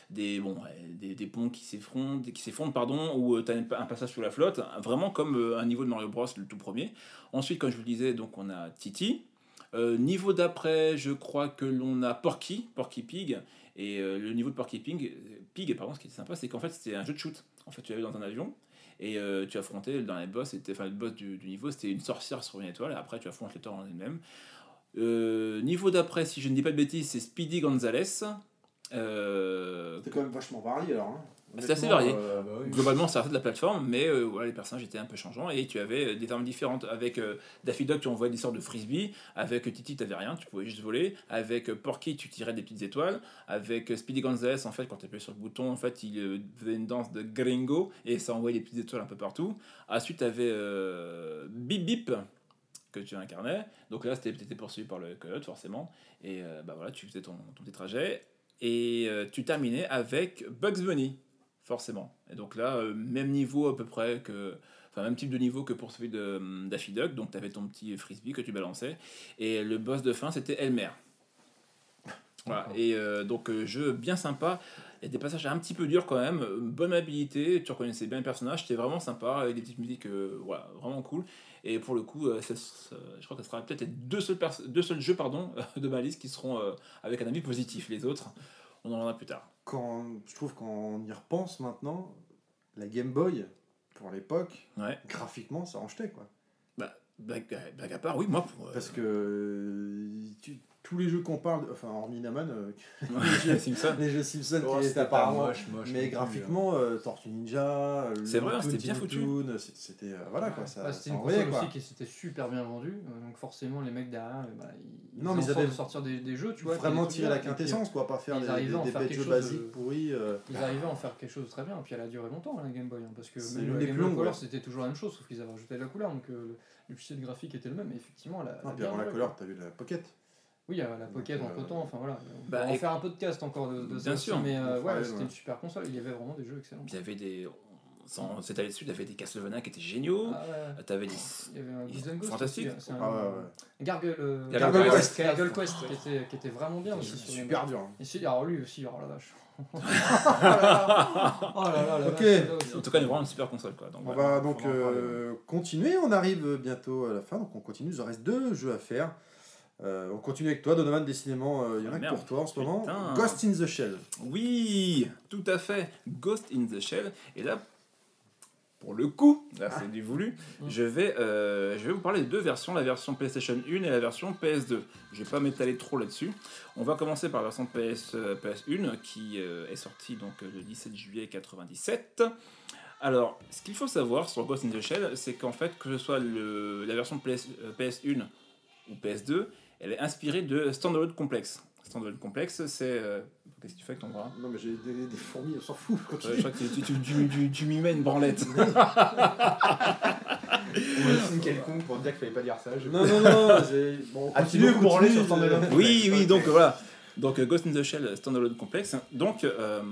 des, bon, des, des ponts qui s'effondrent, qui s'effondrent, pardon, ou tu as un passage sous la flotte, vraiment comme euh, un niveau de Mario Bros, le tout premier. Ensuite, comme je vous le disais, donc on a Titi. Euh, niveau d'après, je crois que l'on a Porky, Porky Pig. Et euh, le niveau de Porky Pig, Pig, pardon, ce qui était sympa, c'est qu'en fait, c'était un jeu de shoot. En fait, tu avais dans un avion. Et euh, tu affrontais dans les boss, enfin le boss du, du niveau, c'était une sorcière sur une étoile, et après tu affrontes l'étoile en elle-même. Niveau d'après, si je ne dis pas de bêtises, c'est Speedy Gonzales. C'était quand même vachement varié alors. hein. C'est assez varié. euh, bah oui. globalement, ça restait de la plateforme, mais euh, voilà, les personnages étaient un peu changeants, et tu avais euh, des armes différentes. Avec euh, Daffy Duck, tu envoyais des sortes de frisbee, avec Titi, tu n'avais rien, tu pouvais juste voler. Avec Porky, tu tirais des petites étoiles. Avec Speedy Gonzales, en fait, quand tu appuyais sur le bouton, en fait, il faisait une danse de gringo, et ça envoyait des petites étoiles un peu partout. Ensuite, tu avais Bip Bip, que tu incarnais. Donc là, tu étais poursuivi par le coyote, forcément. Et bah voilà, tu faisais ton, ton petit trajet. Et tu terminais avec Bugs Bunny, forcément. Et donc là, euh, même niveau à peu près que. Enfin, même type de niveau que pour celui de Daffy Duck. Donc, tu avais ton petit frisbee que tu balançais. Et le boss de fin, c'était Elmer. Voilà. Et euh, donc, euh, jeu bien sympa. Il y a des passages un petit peu durs quand même. Bonne habilité. Tu reconnaissais bien le personnage. C'était vraiment sympa. Avec des petites musiques euh, voilà, vraiment cool. Et pour le coup, je crois que ce sera peut-être les deux seuls, deux seuls jeux pardon, de ma liste qui seront avec un avis positif. Les autres, on en reviendra plus tard. Quand, je trouve qu'on y repense maintenant, la Game Boy, pour l'époque, Ouais. graphiquement, ça en jetait quoi. Bah, blague, blague à part, oui, moi. Pour, euh, Parce que euh, tu- tous les jeux qu'on parle, enfin hormis Naman, euh, les jeux Simpsons Oh, qui pas apparemment. moche, moche mais graphiquement, euh, Tortue Ninja, C'est vrai, c'était bien foutu. C'était- euh, voilà quoi, ça. Bah, c'était une envoyait, console quoi. aussi qui s'était super bien vendue, euh, donc forcément les mecs derrière, bah, ils, Non, mais ils avaient de sortir des, des jeux, tu vois. Vraiment tirer la quintessence quoi, pas faire ils des, des, jeux de- basiques pourris. Ils arrivaient à en faire quelque chose de très bien, et puis elle a duré longtemps la Game Boy, hein, parce que la des Game plus Boy Color c'était toujours la même chose, sauf qu'ils avaient rajouté de la couleur, donc le, le fichier de graphique était le même, mais effectivement elle a, elle a Non, puis bien avant la couleur, t'as vu la Pocket. Oui, il y a la Pocket Donc, entre euh, temps, enfin voilà. On bah, va en et- faire un podcast encore de, de ça Bien aussi, sûr. mais euh, ouais, une, c'était ouais. une super console, il y avait vraiment des jeux excellents. Il y avait des. sans s'étaler dessus, t'avais des Castlevania qui étaient géniaux, Ah ouais. t'avais des... Il y avait un Ghost fantastique. aussi, c'est un- Ah ouais, ouais. Gargoyle, euh, Gargoyle Gargoyle Quest. Quest, qui était, qui était vraiment bien aussi. Super dur. hein. Et alors lui aussi, oh la vache. oh là là, oh là là, la Ok. vache, celle-là aussi. En tout cas, il y a vraiment une super console. Quoi. Donc, On voilà. va donc en euh, continuer, on arrive bientôt à la fin, donc on continue, il nous reste deux jeux à faire. Euh, on continue avec toi, Donovan, décidément, euh, il y en a Ah, pour toi en ce moment. Putain. Ghost in the Shell. Oui, tout à fait. Ghost in the Shell. Et là, pour le coup, là c'est du voulu, Mm. je vais, euh, je vais vous parler de deux versions, la version PlayStation 1 et la version PS2. Je vais pas m'étaler trop là-dessus. On va commencer par la version PS, euh, PS1 qui euh, est sortie donc euh, le 17 juillet 97. Alors, ce qu'il faut savoir sur Ghost in the Shell, c'est qu'en fait, que ce soit le, la version PS, euh, PS1 ou PS2, elle est inspirée de Standalone Complex. Standalone Complex, c'est... euh, Qu'est-ce que tu fais avec ton bras? Non mais j'ai des, des fourmis, on s'en fout. Ouais, je crois que tu, tu, tu, tu, tu- m'y mets une branlette. Un signe quelconque pour dire qu'il fallait pas dire ça. je- Non, non, non, j'ai... Bon, Ah, tu continue, vous continue, sur élan oui, oui, donc voilà. Donc euh, Ghost in the Shell Standalone Complex. Donc, euh,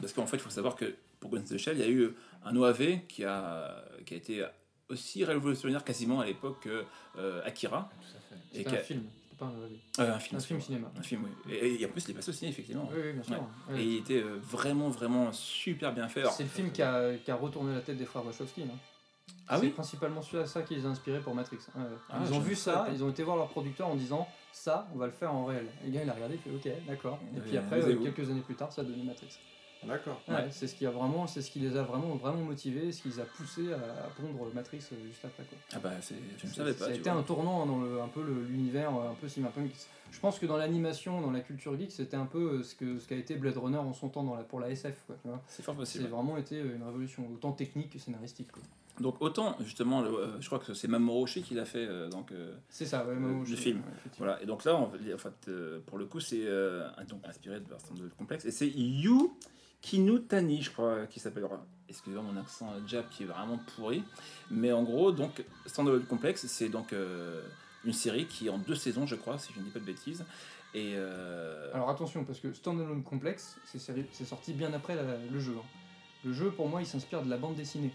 parce qu'en fait, il faut savoir que pour Ghost in the Shell, il y a eu un OAV qui a, qui a été aussi révolutionnaire quasiment à l'époque que euh, Akira. C'était un film, c'était pas un OAV. euh, un film. Un film cinéma. Un film, oui. Et, et en plus, il est passé au ciné, effectivement. Oui, oui, bien sûr. Et Ouais. il était euh, vraiment, vraiment super bien fait. C'est le film qui a, qui a retourné la tête des frères Wachowski. non? Ah c'est oui? principalement celui- ça qui les a inspirés pour Matrix. Ouais. Ah, ils ont vu ça, pas. ils ont été voir leur producteur en disant ça, on va le faire en réel. Et le gars il a regardé, il fait ok, d'accord. Et puis après, euh, quelques années plus tard, ça a donné Matrix. D'accord. Ouais, Ouais. c'est ce qui a vraiment, c'est ce qui les a vraiment, vraiment motivés, ce qui les a poussés à, à pondre Matrix euh, juste après quoi. Ah bah, c'est- je ne savais pas. Ça a été vois. un tournant dans le, un peu le- l'univers, euh, un peu cyberpunk. Je pense que dans l'animation, dans la culture geek, c'était un peu euh, ce que ce qu'a été Blade Runner en son temps dans la, pour la SF. Quoi, tu vois. C'est fort C'est possible. vraiment été une révolution, autant technique que scénaristique. quoi. Donc autant justement, le- euh, je crois que c'est Mamoru Oshii qui l'a fait. euh, donc euh, C'est ça, ouais, Le- Mamo, le film. ouais, voilà. Et donc là, en fait, en fait, euh, pour le coup, c'est euh, un- donc inspiré de version de complexe. Et c'est Yu Kinutani, je crois, qui s'appellera. Excusez-moi mon accent euh, jap qui est vraiment pourri. Mais en gros, donc Standalone Complex, c'est donc euh, une série qui est en deux saisons, je crois, si je ne dis pas de bêtises. Et euh, Alors attention, parce que Standalone Complex, c'est sorti bien après la- le jeu. hein. Le jeu, pour moi, il s'inspire de la bande dessinée,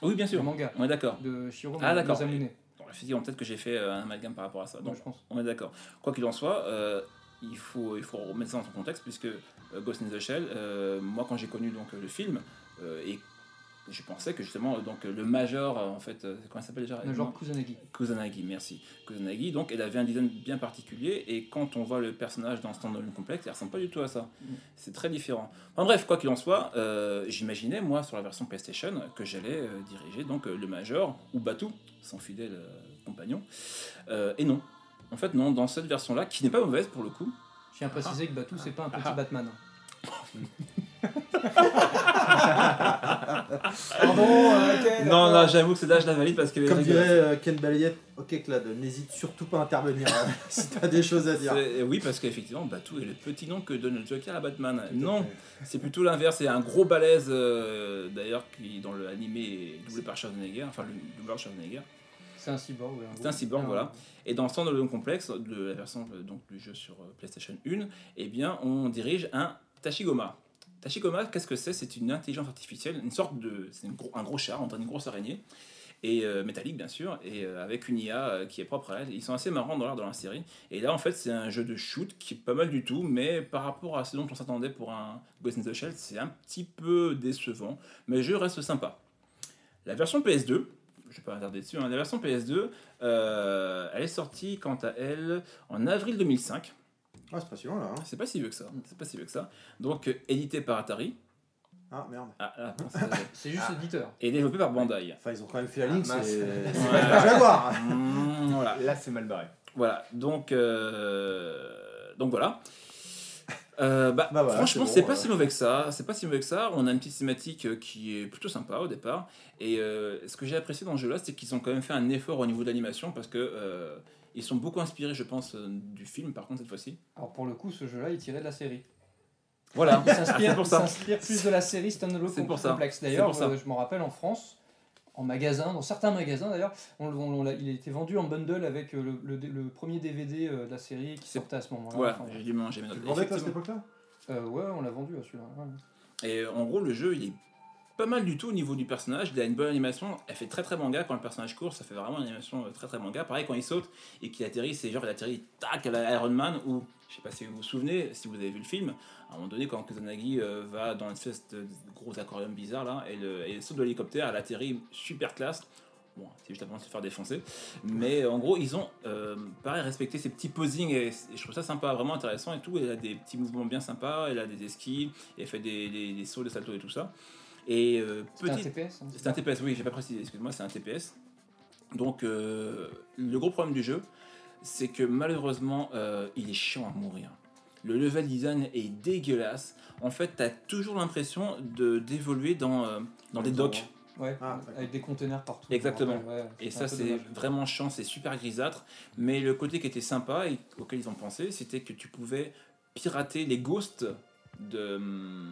oui, bien sûr. manga, On est d'accord. de Shiro Ah, d'accord. Masamune. Bon, peut-être que j'ai fait un amalgame par rapport à ça. Ouais, Donc, je pense. On est d'accord. Quoi qu'il en soit, euh, il, faut, il faut remettre ça dans son contexte, puisque euh, Ghost in the Shell, euh, moi quand j'ai connu donc, le film, euh, et je pensais que justement donc, le Major, en fait, comment il s'appelle déjà? Major Kusanagi. Kusanagi, merci. Kusanagi, donc elle avait un design bien particulier, et quand on voit le personnage dans Standalone Complex, il ressemble pas du tout à ça. Mm. C'est très différent. Enfin bref, quoi qu'il en soit, euh, j'imaginais, moi, sur la version PlayStation, que j'allais euh, diriger donc le Major, ou Batou, son fidèle euh, compagnon. Et non. En fait, non, dans cette version-là, qui n'est pas mauvaise pour le coup, Je tiens à préciser que Batou, c'est pas un petit Ah. Batman. Pardon, euh, Non, non, j'avoue que celle-là, je la valide parce que. Comme dirait euh, Ken Balayette, ok Clad, n'hésite surtout pas à intervenir euh, si t'as des choses à dire. C'est- Oui, parce qu'effectivement, Batou est le petit nom que donne le Joker à Batman. Non, c'est plutôt l'inverse. C'est un gros balèze, euh, d'ailleurs, qui dans le animé est doublé par Schwarzenegger, enfin le doubleur Schwarzenegger. C'est un cyborg, un cyborg, Ah, voilà. Et dans Standalone Complex, de la version euh, donc, du jeu sur euh, PlayStation 1, eh bien, on dirige un Tachigoma. Tachigoma, qu'est-ce que c'est? C'est une intelligence artificielle, une sorte de. C'est gros- un gros char, on dirait une grosse araignée, et euh, métallique bien sûr, et euh, avec une IA euh, qui est propre à elle. Ils sont assez marrants dans l'art de la série. Et là, en fait, c'est un jeu de shoot qui est pas mal du tout, mais par rapport à ce dont on s'attendait pour un Ghost in the Shell, c'est un petit peu décevant, mais le jeu reste sympa. La version PS2, je vais pas m'attarder dessus, hein, la version PS2, euh, elle est sortie quant à elle en avril 2005. Ah, c'est pas si loin là. hein. C'est pas si vieux que ça. C'est pas si vieux que ça. Donc euh, édité par Atari. Ah merde. Ah, ah, non, c'est- C'est juste Ah. éditeur. et développé par Bandai. Enfin, ils ont quand même fait la ligne, Ah, mince. c'est. c'est Jaguar. Mmh, voilà. Là, c'est mal barré. Voilà. Donc, euh, donc voilà. Euh, bah, Bah voilà, franchement, c'est bon, pas euh. si mauvais que ça. C'est pas si mauvais que ça. On a une petite thématique euh, qui est plutôt sympa au départ. Et euh, ce que j'ai apprécié dans ce jeu-là, c'est qu'ils ont quand même fait un effort au niveau de l'animation parce que euh, ils sont beaucoup inspirés, je pense, du film. Par contre, cette fois-ci. Alors pour le coup, ce jeu-là, il tiré de la série. Voilà. Il s'inspire plus de la série Standalone C'est pour ça. Complex. C'est D'ailleurs, je m'en rappelle en France, en magasin, dans certains magasins d'ailleurs, on, on- on l'a- il a été vendu en bundle avec euh, le, le- le premier DVD euh, de la série qui sortait à ce moment-là. Voilà. Enfin, J'ai dû manger mes Tu notes. le vendais toi à cette époque-là? Euh, ouais, on l'a vendu à celui-là. ouais. Et en gros, le jeu, il est pas mal du tout au niveau du personnage. Il a une bonne animation. Elle fait très très manga quand le personnage court. Ça fait vraiment une animation très très manga. Pareil quand il saute et qu'il atterrit, c'est genre il atterrit tac à la Iron Man ou je sais pas si vous vous souvenez, si vous avez vu le film, à un moment donné quand Kusanagi euh, va dans une espèce de gros aquarium bizarre là et, le, et elle saute de l'hélicoptère, elle atterrit super classe. Bon, c'est juste avant de se faire défoncer. Mais en gros, ils ont, euh, pareil, respecté ces petits posings et, et je trouve ça sympa, vraiment intéressant et tout. Elle a des petits mouvements bien sympas, elle a des esquives, elle fait des, des, des sauts, des saltos et tout ça. Et euh, C'est un petit- TPS. hein, c'est un TPS, oui, j'ai pas précisé, excuse-moi, c'est un TPS. Donc, euh, le gros problème du jeu, c'est que malheureusement, euh, il est chiant à mourir. Le level design est dégueulasse. En fait, tu as toujours l'impression de d'évoluer dans, euh, dans des docks. Ouais, Ah, avec des containers partout. Exactement. Ouais, Et ça, c'est vraiment chiant, c'est super grisâtre. Mais le côté qui était sympa et auquel ils ont pensé, c'était que tu pouvais pirater les ghosts de,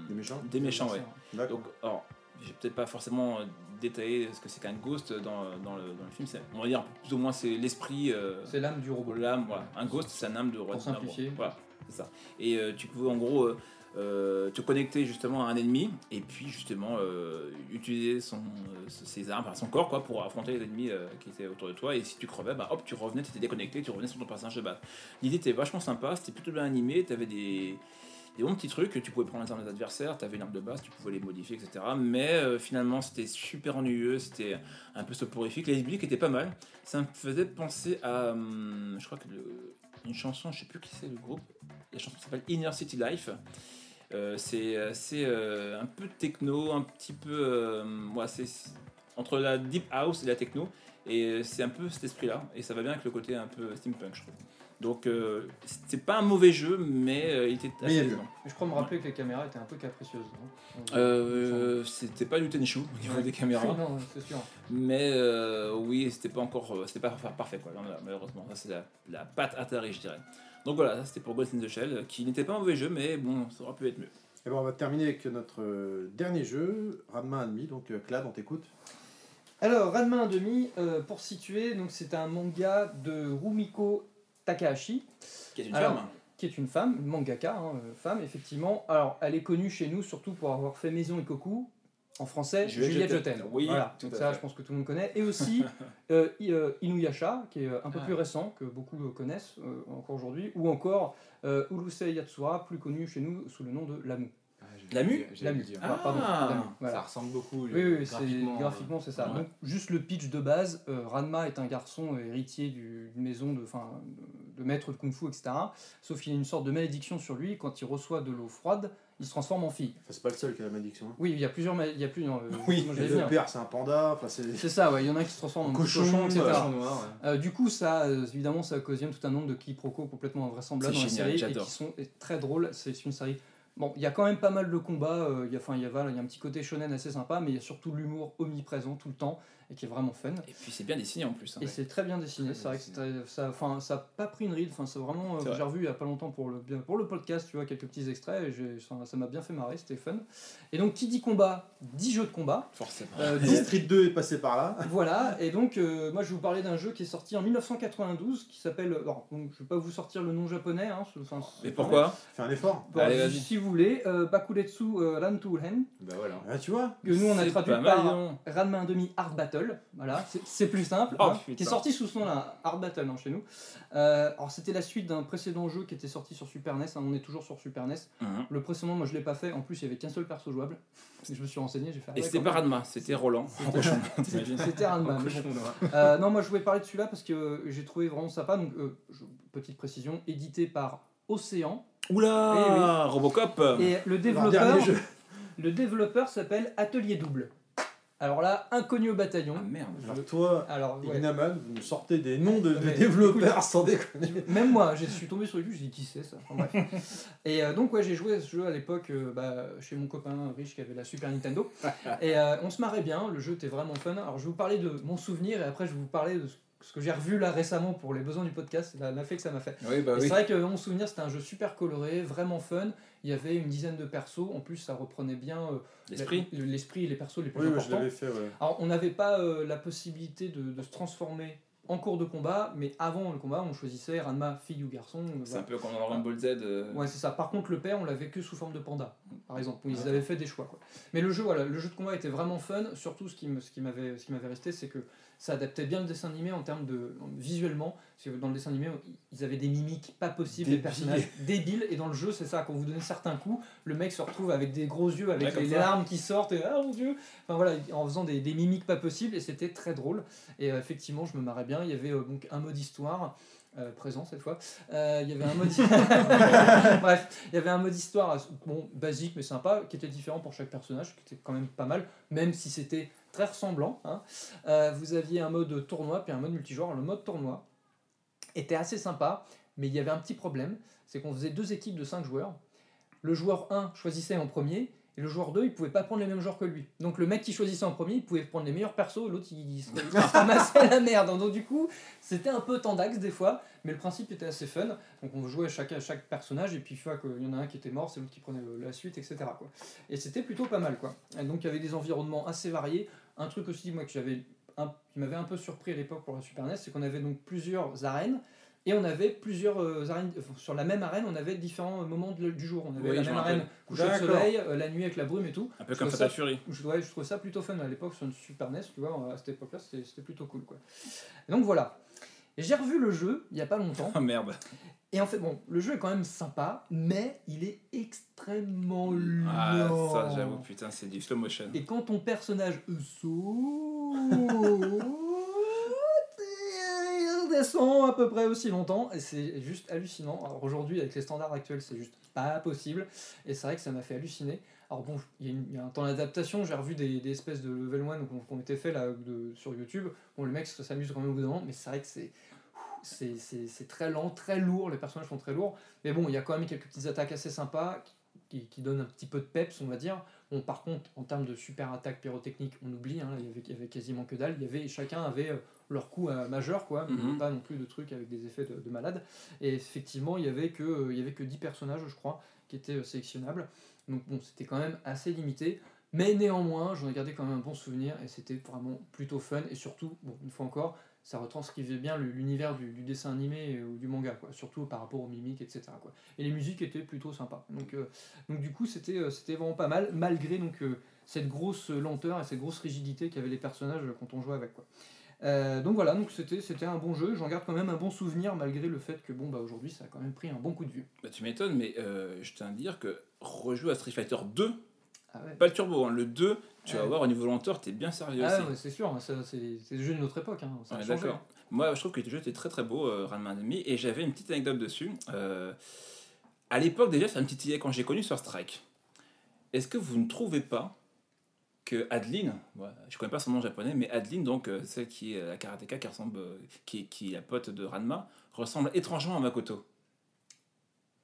Des méchants des méchants. Ouais. D'accord. Donc, alors, j'ai peut-être pas forcément détaillé ce que c'est qu'un ghost dans, dans, le, dans le film. C'est- On va dire plus ou moins c'est l'esprit, euh, C'est l'âme du robot. l'âme. Voilà. Un ghost, c'est un âme de Pour simplifier. Voilà, c'est ça. Et euh, tu pouvais en gros euh, te connecter justement à un ennemi et puis justement utiliser son, ses armes, enfin, son corps quoi, pour affronter les ennemis qui étaient autour de toi. Et si tu crevais, bah hop, tu revenais, tu étais déconnecté, tu revenais sur ton personnage de base. L'idée était vachement sympa, c'était plutôt bien animé, tu avais des des bons petits trucs, tu pouvais prendre les armes des adversaires, tu avais une arme de base, tu pouvais les modifier, etc. Mais euh, finalement, c'était super ennuyeux, c'était un peu soporifique. Les musiques étaient pas mal. Ça me faisait penser à, hum, je crois que une chanson, je sais plus qui c'est le groupe. La chanson s'appelle Inner City Life. Euh, c'est assez euh, un peu techno, un petit peu, euh, ouais, entre la deep house et la techno. Et c'est un peu cet esprit-là. Et ça va bien avec le côté un peu steampunk, je trouve. Donc, euh, c'est pas un mauvais jeu, mais euh, il était Mais assez lent. Je crois me rappeler que les caméras étaient un peu capricieuses. Euh, c'était pas du Tenchu au niveau Ouais. des caméras, non, c'est sûr. mais euh, oui, c'était pas encore, c'était pas par- parfait quoi, Là, malheureusement. Ça c'est la, la patte Atari, je dirais. Donc voilà, ça, c'était pour Ghost in the Shell, qui n'était pas un mauvais jeu, mais bon, ça aurait pu être mieux. Et bon, on va terminer avec notre dernier jeu, Radma Enemy. Donc, Clad, on t'écoute. Alors, Ranma 1,5, euh, pour situer, donc c'est un manga de Rumiko Takahashi, Qui est une Alors, femme. qui est une femme, une mangaka, hein, euh, femme, effectivement. Alors, elle est connue chez nous surtout pour avoir fait Maison Ikoku, en français, Juliette Juliette, Je Je t'aime. Oui, voilà, tout donc à ça, fait. je pense que tout le monde connaît. Et aussi euh, euh, Inuyasha, qui est un peu Ah. plus récent, que beaucoup connaissent euh, encore aujourd'hui, ou encore euh, Urusei Yatsura, plus connu chez nous sous le nom de Lamu. Lamu Lamu. Ah. pardon, Lamu, Ça voilà. ressemble beaucoup. Oui, graphiquement, c'est ça. ouais. Donc, juste le pitch de base, euh, Ranma est un garçon héritier du- d'une maison de, enfin, de, maître de kung-fu, etc. Sauf qu'il y a une sorte de malédiction sur lui. Quand il reçoit de l'eau froide, il se transforme en fille. Enfin, c'est pas le seul qui a la malédiction. hein. Oui, il y a plusieurs. Il y a plus, non, euh, Oui, le père, c'est un panda. C'est. Ça, ouais. Il y en a un qui se transforme en Cochon, cochon, etc. voilà. noir. ouais. Euh, du coup, ça, euh, évidemment, ça occasionne tout un nombre de quiproquos complètement invraisemblables dans la génial, série et qui sont très drôles. C'est une série. Bon, il y a quand même pas mal de combats. euh, Il y a, y a un petit côté shonen assez sympa, mais il y a surtout l'humour omniprésent tout le temps et qui est vraiment fun. Et puis c'est bien dessiné en plus. hein. Et c'est très bien dessiné. C'est vrai que ça, enfin, ça a pas pris une ride. Enfin, c'est vraiment. euh. J'ai revu il y a pas longtemps pour le pour le podcast, tu vois, quelques petits extraits. Et ça m'a bien fait marrer. C'était fun. Et donc, qui dit combat, dit jeu de combat. Forcément. Euh, Street 2 est passé par là. voilà, et donc euh, moi je vais vous parler d'un jeu qui est sorti en 1992 qui s'appelle. Alors, donc, je vais pas vous sortir le nom japonais. Hein, enfin, Mais pourquoi Fais un effort. Bon, Allez, si- vous voulez, euh, Bakuretsu euh, Ran to Hen, Bah voilà. Ah, tu vois que nous on a traduit par donc. Ranma 1.5 Art Battle, voilà, c'est- plus simple, Oh, hein, qui est sorti sous ce nom-là, Art Battle hein, chez nous. Euh, alors c'était la suite d'un précédent jeu qui était sorti sur Super NES, hein, on est toujours sur Super NES. Mhm. Le précédent, moi je l'ai pas fait, en plus il y avait qu'un seul perso jouable, Et je me suis renseigné, j'ai fait. ah Et c'était pas. Radma, c'était Roland. C'était Ranma. Euh, non, moi je voulais parler de celui-là parce que euh, j'ai trouvé vraiment sympa. Donc, euh, je- petite précision, édité par Océan. Oula Robocop Et le développeur, le développeur s'appelle Atelier Double. Alors là, inconnu au bataillon. Ah merde. Alors, toi, Alors, ouais. Inaman, vous nous sortez des noms de, développeurs sans déconner. Même moi, je suis tombé sur le jeu, je dis qui c'est ça? Enfin, bref. Et euh, donc ouais, j'ai joué à ce jeu à l'époque euh, bah, chez mon copain riche qui avait la Super Nintendo. et euh, on se marrait bien, le jeu était vraiment fun. Alors je vais vous parler de mon souvenir et après je vais vous parler de ce que j'ai revu là récemment pour les besoins du podcast, la- l'effet que ça m'a fait. Oui, bah oui. C'est vrai que mon souvenir c'était un jeu super coloré, vraiment fun. Il y avait une dizaine de persos, en plus ça reprenait bien euh, L'esprit la- l'esprit et les persos les plus Oui, oui, je importants. l'avais fait, ouais. Alors, on n'avait pas euh, la possibilité de, de se transformer en cours de combat, mais avant le combat, on choisissait Ranma fille ou garçon. euh, C'est voilà. un peu comme dans Rumble Z. euh, Ouais, c'est ça. Par contre, le père, on l'avait que sous forme de panda, par exemple. Ils Ouais. avaient fait des choix. Quoi. Mais le jeu, voilà, le jeu de combat était vraiment fun. Surtout, ce qui me- ce qui m'avait, ce qui m'avait resté, c'est que ça adaptait bien le dessin animé en termes de visuellement. Parce que dans le dessin animé, ils avaient des mimiques pas possibles, des personnages débiles. Et dans le jeu, c'est ça. Quand vous donnez certains coups, le mec se retrouve avec des gros yeux, avec Ouais, les ça. larmes qui sortent. Et ah mon dieu Enfin voilà, en faisant des, des mimiques pas possibles. Et c'était très drôle. Et euh, effectivement, je me marrais bien. Il y avait euh, donc un mode histoire. euh, présent cette fois. Euh, il y avait un mode Bref, il y avait un mode histoire bon, basique mais sympa, qui était différent pour chaque personnage, qui était quand même pas mal, même si c'était très ressemblant. hein. Euh, vous aviez un mode tournoi, puis un mode multijoueur. Le mode tournoi était assez sympa, mais il y avait un petit problème, c'est qu'on faisait deux équipes de 5 joueurs. Le joueur 1 choisissait en premier, et le joueur 2, il pouvait pas prendre les mêmes joueurs que lui. Donc le mec qui choisissait en premier, il pouvait prendre les meilleurs persos, l'autre il, se ramassait la merde. Donc du coup, c'était un peu tendax des fois, mais le principe était assez fun. Donc on jouait chaque, chaque personnage, et puis une fois qu'il y en a un qui était mort, c'est l'autre qui prenait la suite, etc. Quoi. Et c'était plutôt pas mal. Quoi. Et donc il y avait des environnements assez variés. Un truc aussi, moi, que j'avais un- qui m'avait un peu surpris à l'époque pour la Super NES, c'est qu'on avait donc plusieurs arènes. Et on avait plusieurs euh, arènes, enfin, sur la même arène, on avait différents euh, moments de- du jour. On avait Oui, la même arène coucher de D'accord. soleil, euh, la nuit avec la brume et tout. Un peu Je comme Fatal ça- Fury. Je, ouais, je trouvais ça plutôt fun à l'époque sur une Super NES, tu vois, à cette époque-là, c'était plutôt cool. Quoi. Et donc voilà. J'ai revu le jeu il y a pas longtemps. Oh merde. Et en fait, bon, le jeu est quand même sympa, mais il est extrêmement lent. Ah, ça, j'avoue, putain, c'est du slow motion. Et quand ton personnage saute, il descend à peu près aussi longtemps, et c'est juste hallucinant. Alors aujourd'hui, avec les standards actuels, c'est juste pas possible, et c'est vrai que ça m'a fait halluciner. Alors bon, il y, a y un temps d'adaptation, j'ai revu des, des espèces de level 1 qu'on qu'on était fait là de- sur YouTube. Bon, le mec s'amuse quand même au bout d'un moment, mais c'est vrai que c'est c'est- très lent, très lourd, les personnages sont très lourds. Mais bon, il y a quand même quelques petites attaques assez sympas qui, qui donnent un petit peu de peps, on va dire. Bon, par contre, en termes de super attaque pyrotechnique, on oublie, hein, il, y avait, il y avait quasiment que dalle. Il y avait, chacun avait euh, leur coup euh, majeur, quoi, mais Mhm. pas non plus de trucs avec des effets de, de malade. Et effectivement, il y avait que, euh, il y avait que 10 personnages, je crois, qui étaient euh, sélectionnables. Donc bon, c'était quand même assez limité. Mais néanmoins, j'en ai gardé quand même un bon souvenir et c'était vraiment plutôt fun. Et surtout, bon, une fois encore, ça retranscrivait bien l'univers du, dessin animé ou du manga, surtout par rapport aux mimiques, etc. Et les musiques étaient plutôt sympas. Donc, euh, donc du coup, c'était euh, c'était vraiment pas mal, malgré donc, euh, cette grosse lenteur et cette grosse rigidité qu'avaient les personnages quand on jouait avec. Euh, donc voilà, c'était un bon jeu. J'en garde quand même un bon souvenir, malgré le fait que bon, bah, aujourd'hui, ça a quand même pris un bon coup de vieux. Bah, tu m'étonnes, mais euh, je tiens à dire que rejouer à Street Fighter 2, Ah ouais. pas le turbo, hein, le 2, tu vas Ouais. voir au niveau lenteur, t'es bien sérieux Ah ouais, c'est sûr, c'est le jeu de notre époque. Hein, ça d'accord. Moi, je trouve que le jeu était très très beau, euh, Ranma Enemy, et j'avais une petite anecdote dessus. Euh, à l'époque, déjà, ça me titillait quand j'ai connu sur Strike. Est-ce que vous ne trouvez pas que Adeline, ouais, je connais pas son nom japonais, mais Adeline, donc euh, celle qui est la karatéka qui ressemble, euh, qui, qui est la pote de Ranma, ressemble étrangement à Makoto?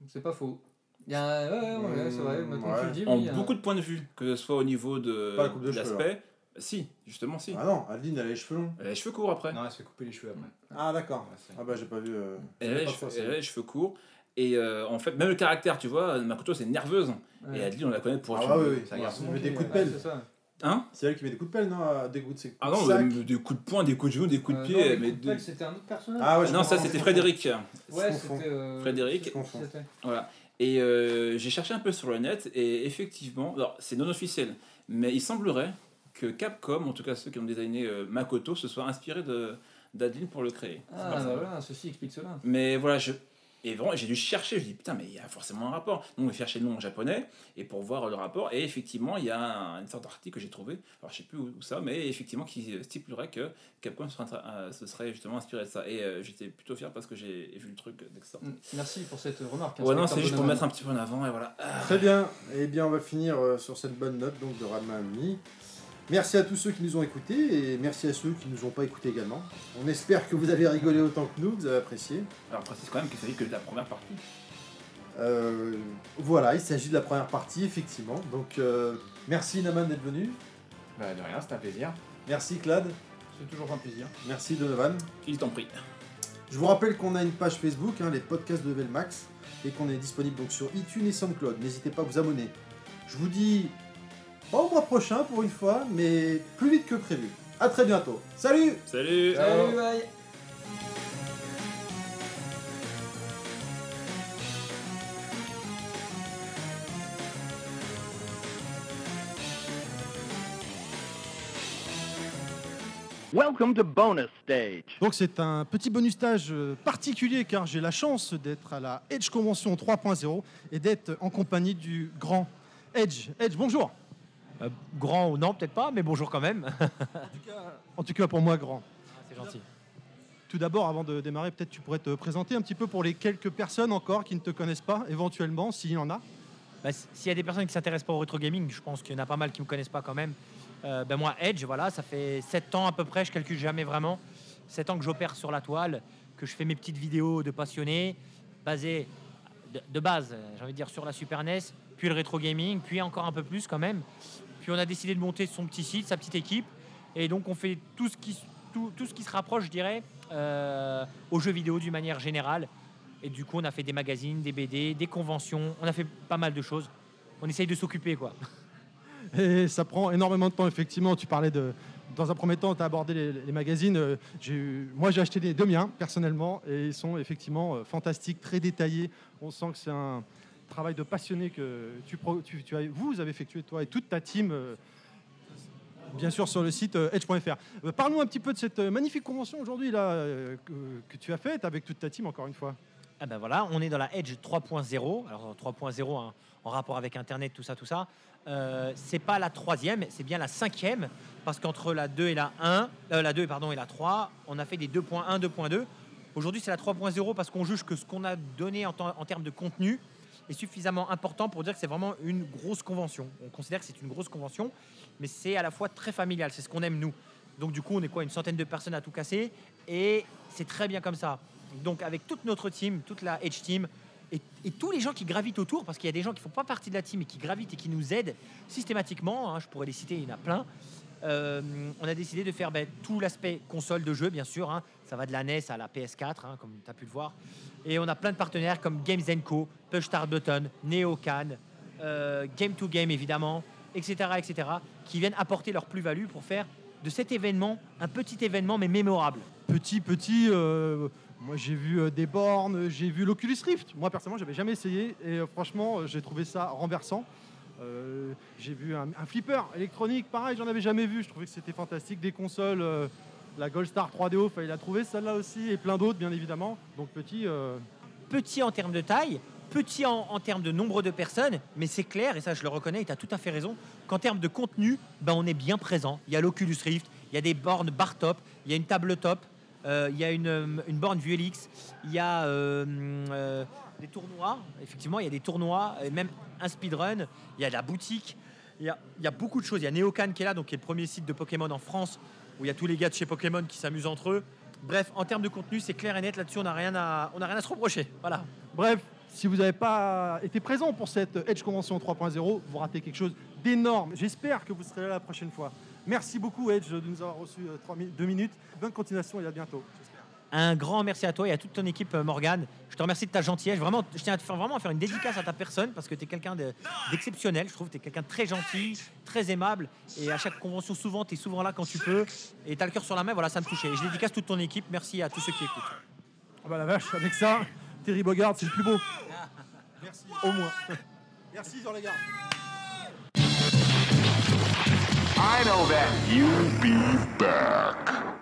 C'est pas faux. Il y a un- ouais, ouais, ouais, c'est vrai, maintenant que tu le dis, En oui, beaucoup de points de vue, que ce soit au niveau de, Pas la coupe de de cheveux, l'aspect. Si, justement, si. Ah non, Adeline, elle a les cheveux longs. Elle a les cheveux courts après. Non, elle se fait couper les cheveux après. Ah d'accord. Ouais, Ah bah j'ai pas vu. euh, Elle a les pas cheveux- fait ça. elle a les cheveux courts. Et euh, en fait, même le caractère, tu vois, Makoto c'est nerveuse. Ouais. Et Adeline, on la connaît pour Ah être bah une- oui, oui. Ça Ouais, garçon elle met des Ouais, coups de ouais, pelle. c'est ça. Hein C'est elle qui met des coups de pelle, non Des coups de ses Ah coups non, de sac. euh, des coups de poing, des coups de genou, des coups de Euh, pied. non, les mais coups de de- pelle, c'était un autre personnage. Ah ouais, Non, ça c'était Frédéric. Ouais, c'était. euh, Frédéric. Voilà. Et euh, j'ai cherché un peu sur le net et effectivement, alors c'est non officiel, mais il semblerait que Capcom, en tout cas ceux qui ont designé euh, Makoto, se soit inspiré de d'Adeline pour le créer. Ah, voilà, ceci explique cela. Mais voilà, je. Et vraiment, j'ai dû chercher, je dis putain, mais il y a forcément un rapport. Donc, j'ai cherché le nom en japonais et pour voir le rapport. Et effectivement, il y a un- une sorte d'article que j'ai trouvé, alors je sais plus où, où ça, mais effectivement qui stipulerait que Capcom se serait, euh, se serait justement inspiré de ça. Et euh, j'étais plutôt fier parce que j'ai vu le truc dès que ça. Mm, Merci pour cette remarque. Ouais, non, c'est juste pour mettre un petit peu en avant et voilà. Très bien. Eh bien, on va finir euh, sur cette bonne note donc de Radma Amini. Merci à tous ceux qui nous ont écoutés et merci à ceux qui nous ont pas écoutés également. On espère que vous avez rigolé autant que nous, que vous avez apprécié. Alors, précise quand même qu'il s'agit que de la première partie. Euh, voilà, il s'agit de la première partie, effectivement. Donc, euh, merci Naman d'être venu. Bah, de rien, c'était un plaisir. Merci Claude. C'est toujours un plaisir. Merci Donovan. Il t'en prie. Je vous rappelle qu'on a une page Facebook, hein, les podcasts de Level Max, et qu'on est disponible donc sur iTunes et SoundCloud. N'hésitez pas à vous abonner. Je vous dis pas au mois prochain pour une fois, mais plus vite que prévu. À très bientôt. Salut Salut Salut, bye Welcome to bonus stage. Donc c'est un petit bonus stage euh, particulier car j'ai la chance d'être à la Edge Convention 3.0 et d'être en compagnie du grand Edge. Edge, bonjour. Euh, grand ou non, peut-être pas, mais bonjour quand même. En tout cas pour moi grand. C'est gentil. Tout d'abord, avant de démarrer, peut-être tu pourrais te présenter un petit peu pour les quelques personnes encore qui ne te connaissent pas, éventuellement, s'il y en a. Bah, S'il y a des personnes qui s'intéressent pas au rétro gaming, je pense qu'il y en a pas mal qui me connaissent pas quand même. Euh, ben moi, Edge, voilà, ça fait 7 ans à peu près, je calcule jamais vraiment. 7 ans que j'opère sur la toile, que je fais mes petites vidéos de passionnés, basées de, de base, j'ai envie de dire, sur la Super NES, puis le rétro gaming, puis encore un peu plus quand même. Puis on a décidé de monter son petit site, sa petite équipe, et donc on fait tout ce qui, tout, ce qui se rapproche, je dirais, euh, aux jeux vidéo d'une manière générale. Et du coup, on a fait des magazines, des BD, des conventions, on a fait pas mal de choses. On essaye de s'occuper, quoi. Et ça prend énormément de temps, effectivement. Tu parlais de. Dans un premier temps, tu as abordé les, magazines. Euh, moi, j'ai acheté les deux miens, personnellement, et ils sont effectivement euh, fantastiques, très détaillés. On sent que c'est un travail de passionné que tu, as, vous avez effectué, toi et toute ta team, euh, bien sûr, sur le site euh, edge.fr. Euh, Parle-nous un petit peu de cette magnifique convention aujourd'hui là, que, tu as faite avec toute ta team, encore une fois. Ah ben voilà, on est dans la Edge 3.0. Alors 3.0 hein, en rapport avec Internet, tout ça, tout ça. Euh, c'est pas la troisième, c'est bien la cinquième, parce qu'entre la 2 et la 1, euh, la 2 pardon et la 3, on a fait des 2.1, 2.2. Aujourd'hui, c'est la 3.0 parce qu'on juge que ce qu'on a donné en termes de contenu suffisamment important pour dire que c'est vraiment une grosse convention. On considère que c'est une grosse convention, mais c'est à la fois très familial. C'est ce qu'on aime nous. Donc du coup, on est quoi, une centaine de personnes à tout casser, et c'est très bien comme ça. Donc avec toute notre team, toute la Edge team, et, tous les gens qui gravitent autour, parce qu'il y a des gens qui font pas partie de la team et qui gravitent et qui nous aident systématiquement, hein, je pourrais les citer, il y en a plein, euh, on a décidé de faire ben, tout l'aspect console de jeu, bien sûr, hein. Ça va de la NES à la PS4, hein, comme tu as pu le voir, et on a plein de partenaires comme Games Co, Push Start Button, NeoCan, euh, Game to Game évidemment, etc., etc., qui viennent apporter leur plus-value pour faire de cet événement un petit événement mais mémorable. Petit, petit, euh, moi j'ai vu euh, des bornes, j'ai vu l'Oculus Rift. Moi personnellement, j'avais jamais essayé et franchement, j'ai trouvé ça renversant. J'ai vu un, flipper électronique, pareil, j'en avais jamais vu. Je trouvais que c'était fantastique. Des consoles, la Gold Star 3DO, fallait la trouver, celle-là aussi, et plein d'autres, bien évidemment. Donc petit, euh, petit en termes de taille, petit en, termes de nombre de personnes, mais c'est clair, et ça je le reconnais, tu as tout à fait raison, qu'en termes de contenu, ben, on est bien présent. Il y a l'Oculus Rift, il y a des bornes bar top, il y a une table top, euh, il y a une, euh, borne VLX, il y a des tournois, effectivement, il y a des tournois, et même un speedrun, il y a de la boutique, il y a, il y a beaucoup de choses. Il y a Neocan qui est là, donc qui est le premier site de Pokémon en France, où il y a tous les gars de chez Pokémon qui s'amusent entre eux. Bref, en termes de contenu, c'est clair et net, là-dessus, on n'a rien, à- rien à se reprocher. Bref, si vous n'avez pas été présent pour cette Edge Convention 3.0, vous ratez quelque chose d'énorme. J'espère que vous serez là la prochaine fois. Merci beaucoup Edge de nous avoir reçu euh, deux minutes. Bonne continuation et à bientôt. Un grand merci à toi et à toute ton équipe, euh, Morgane. Je te remercie de ta gentillesse. Vraiment, je tiens à te faire, vraiment à faire une dédicace à ta personne parce que tu es quelqu'un de- d'exceptionnel. Je trouve que tu es quelqu'un de très gentil, très aimable. Et à chaque convention, souvent, tu es souvent là quand tu peux. Et tu as le cœur sur la main. Voilà, ça me touchait. Et je dédicace toute ton équipe. Merci à tous ceux qui écoutent. Ah bah la vache, avec ça, Terry Bogard, c'est le plus beau. Merci, au moins. Merci, les gars. I know that. You be back.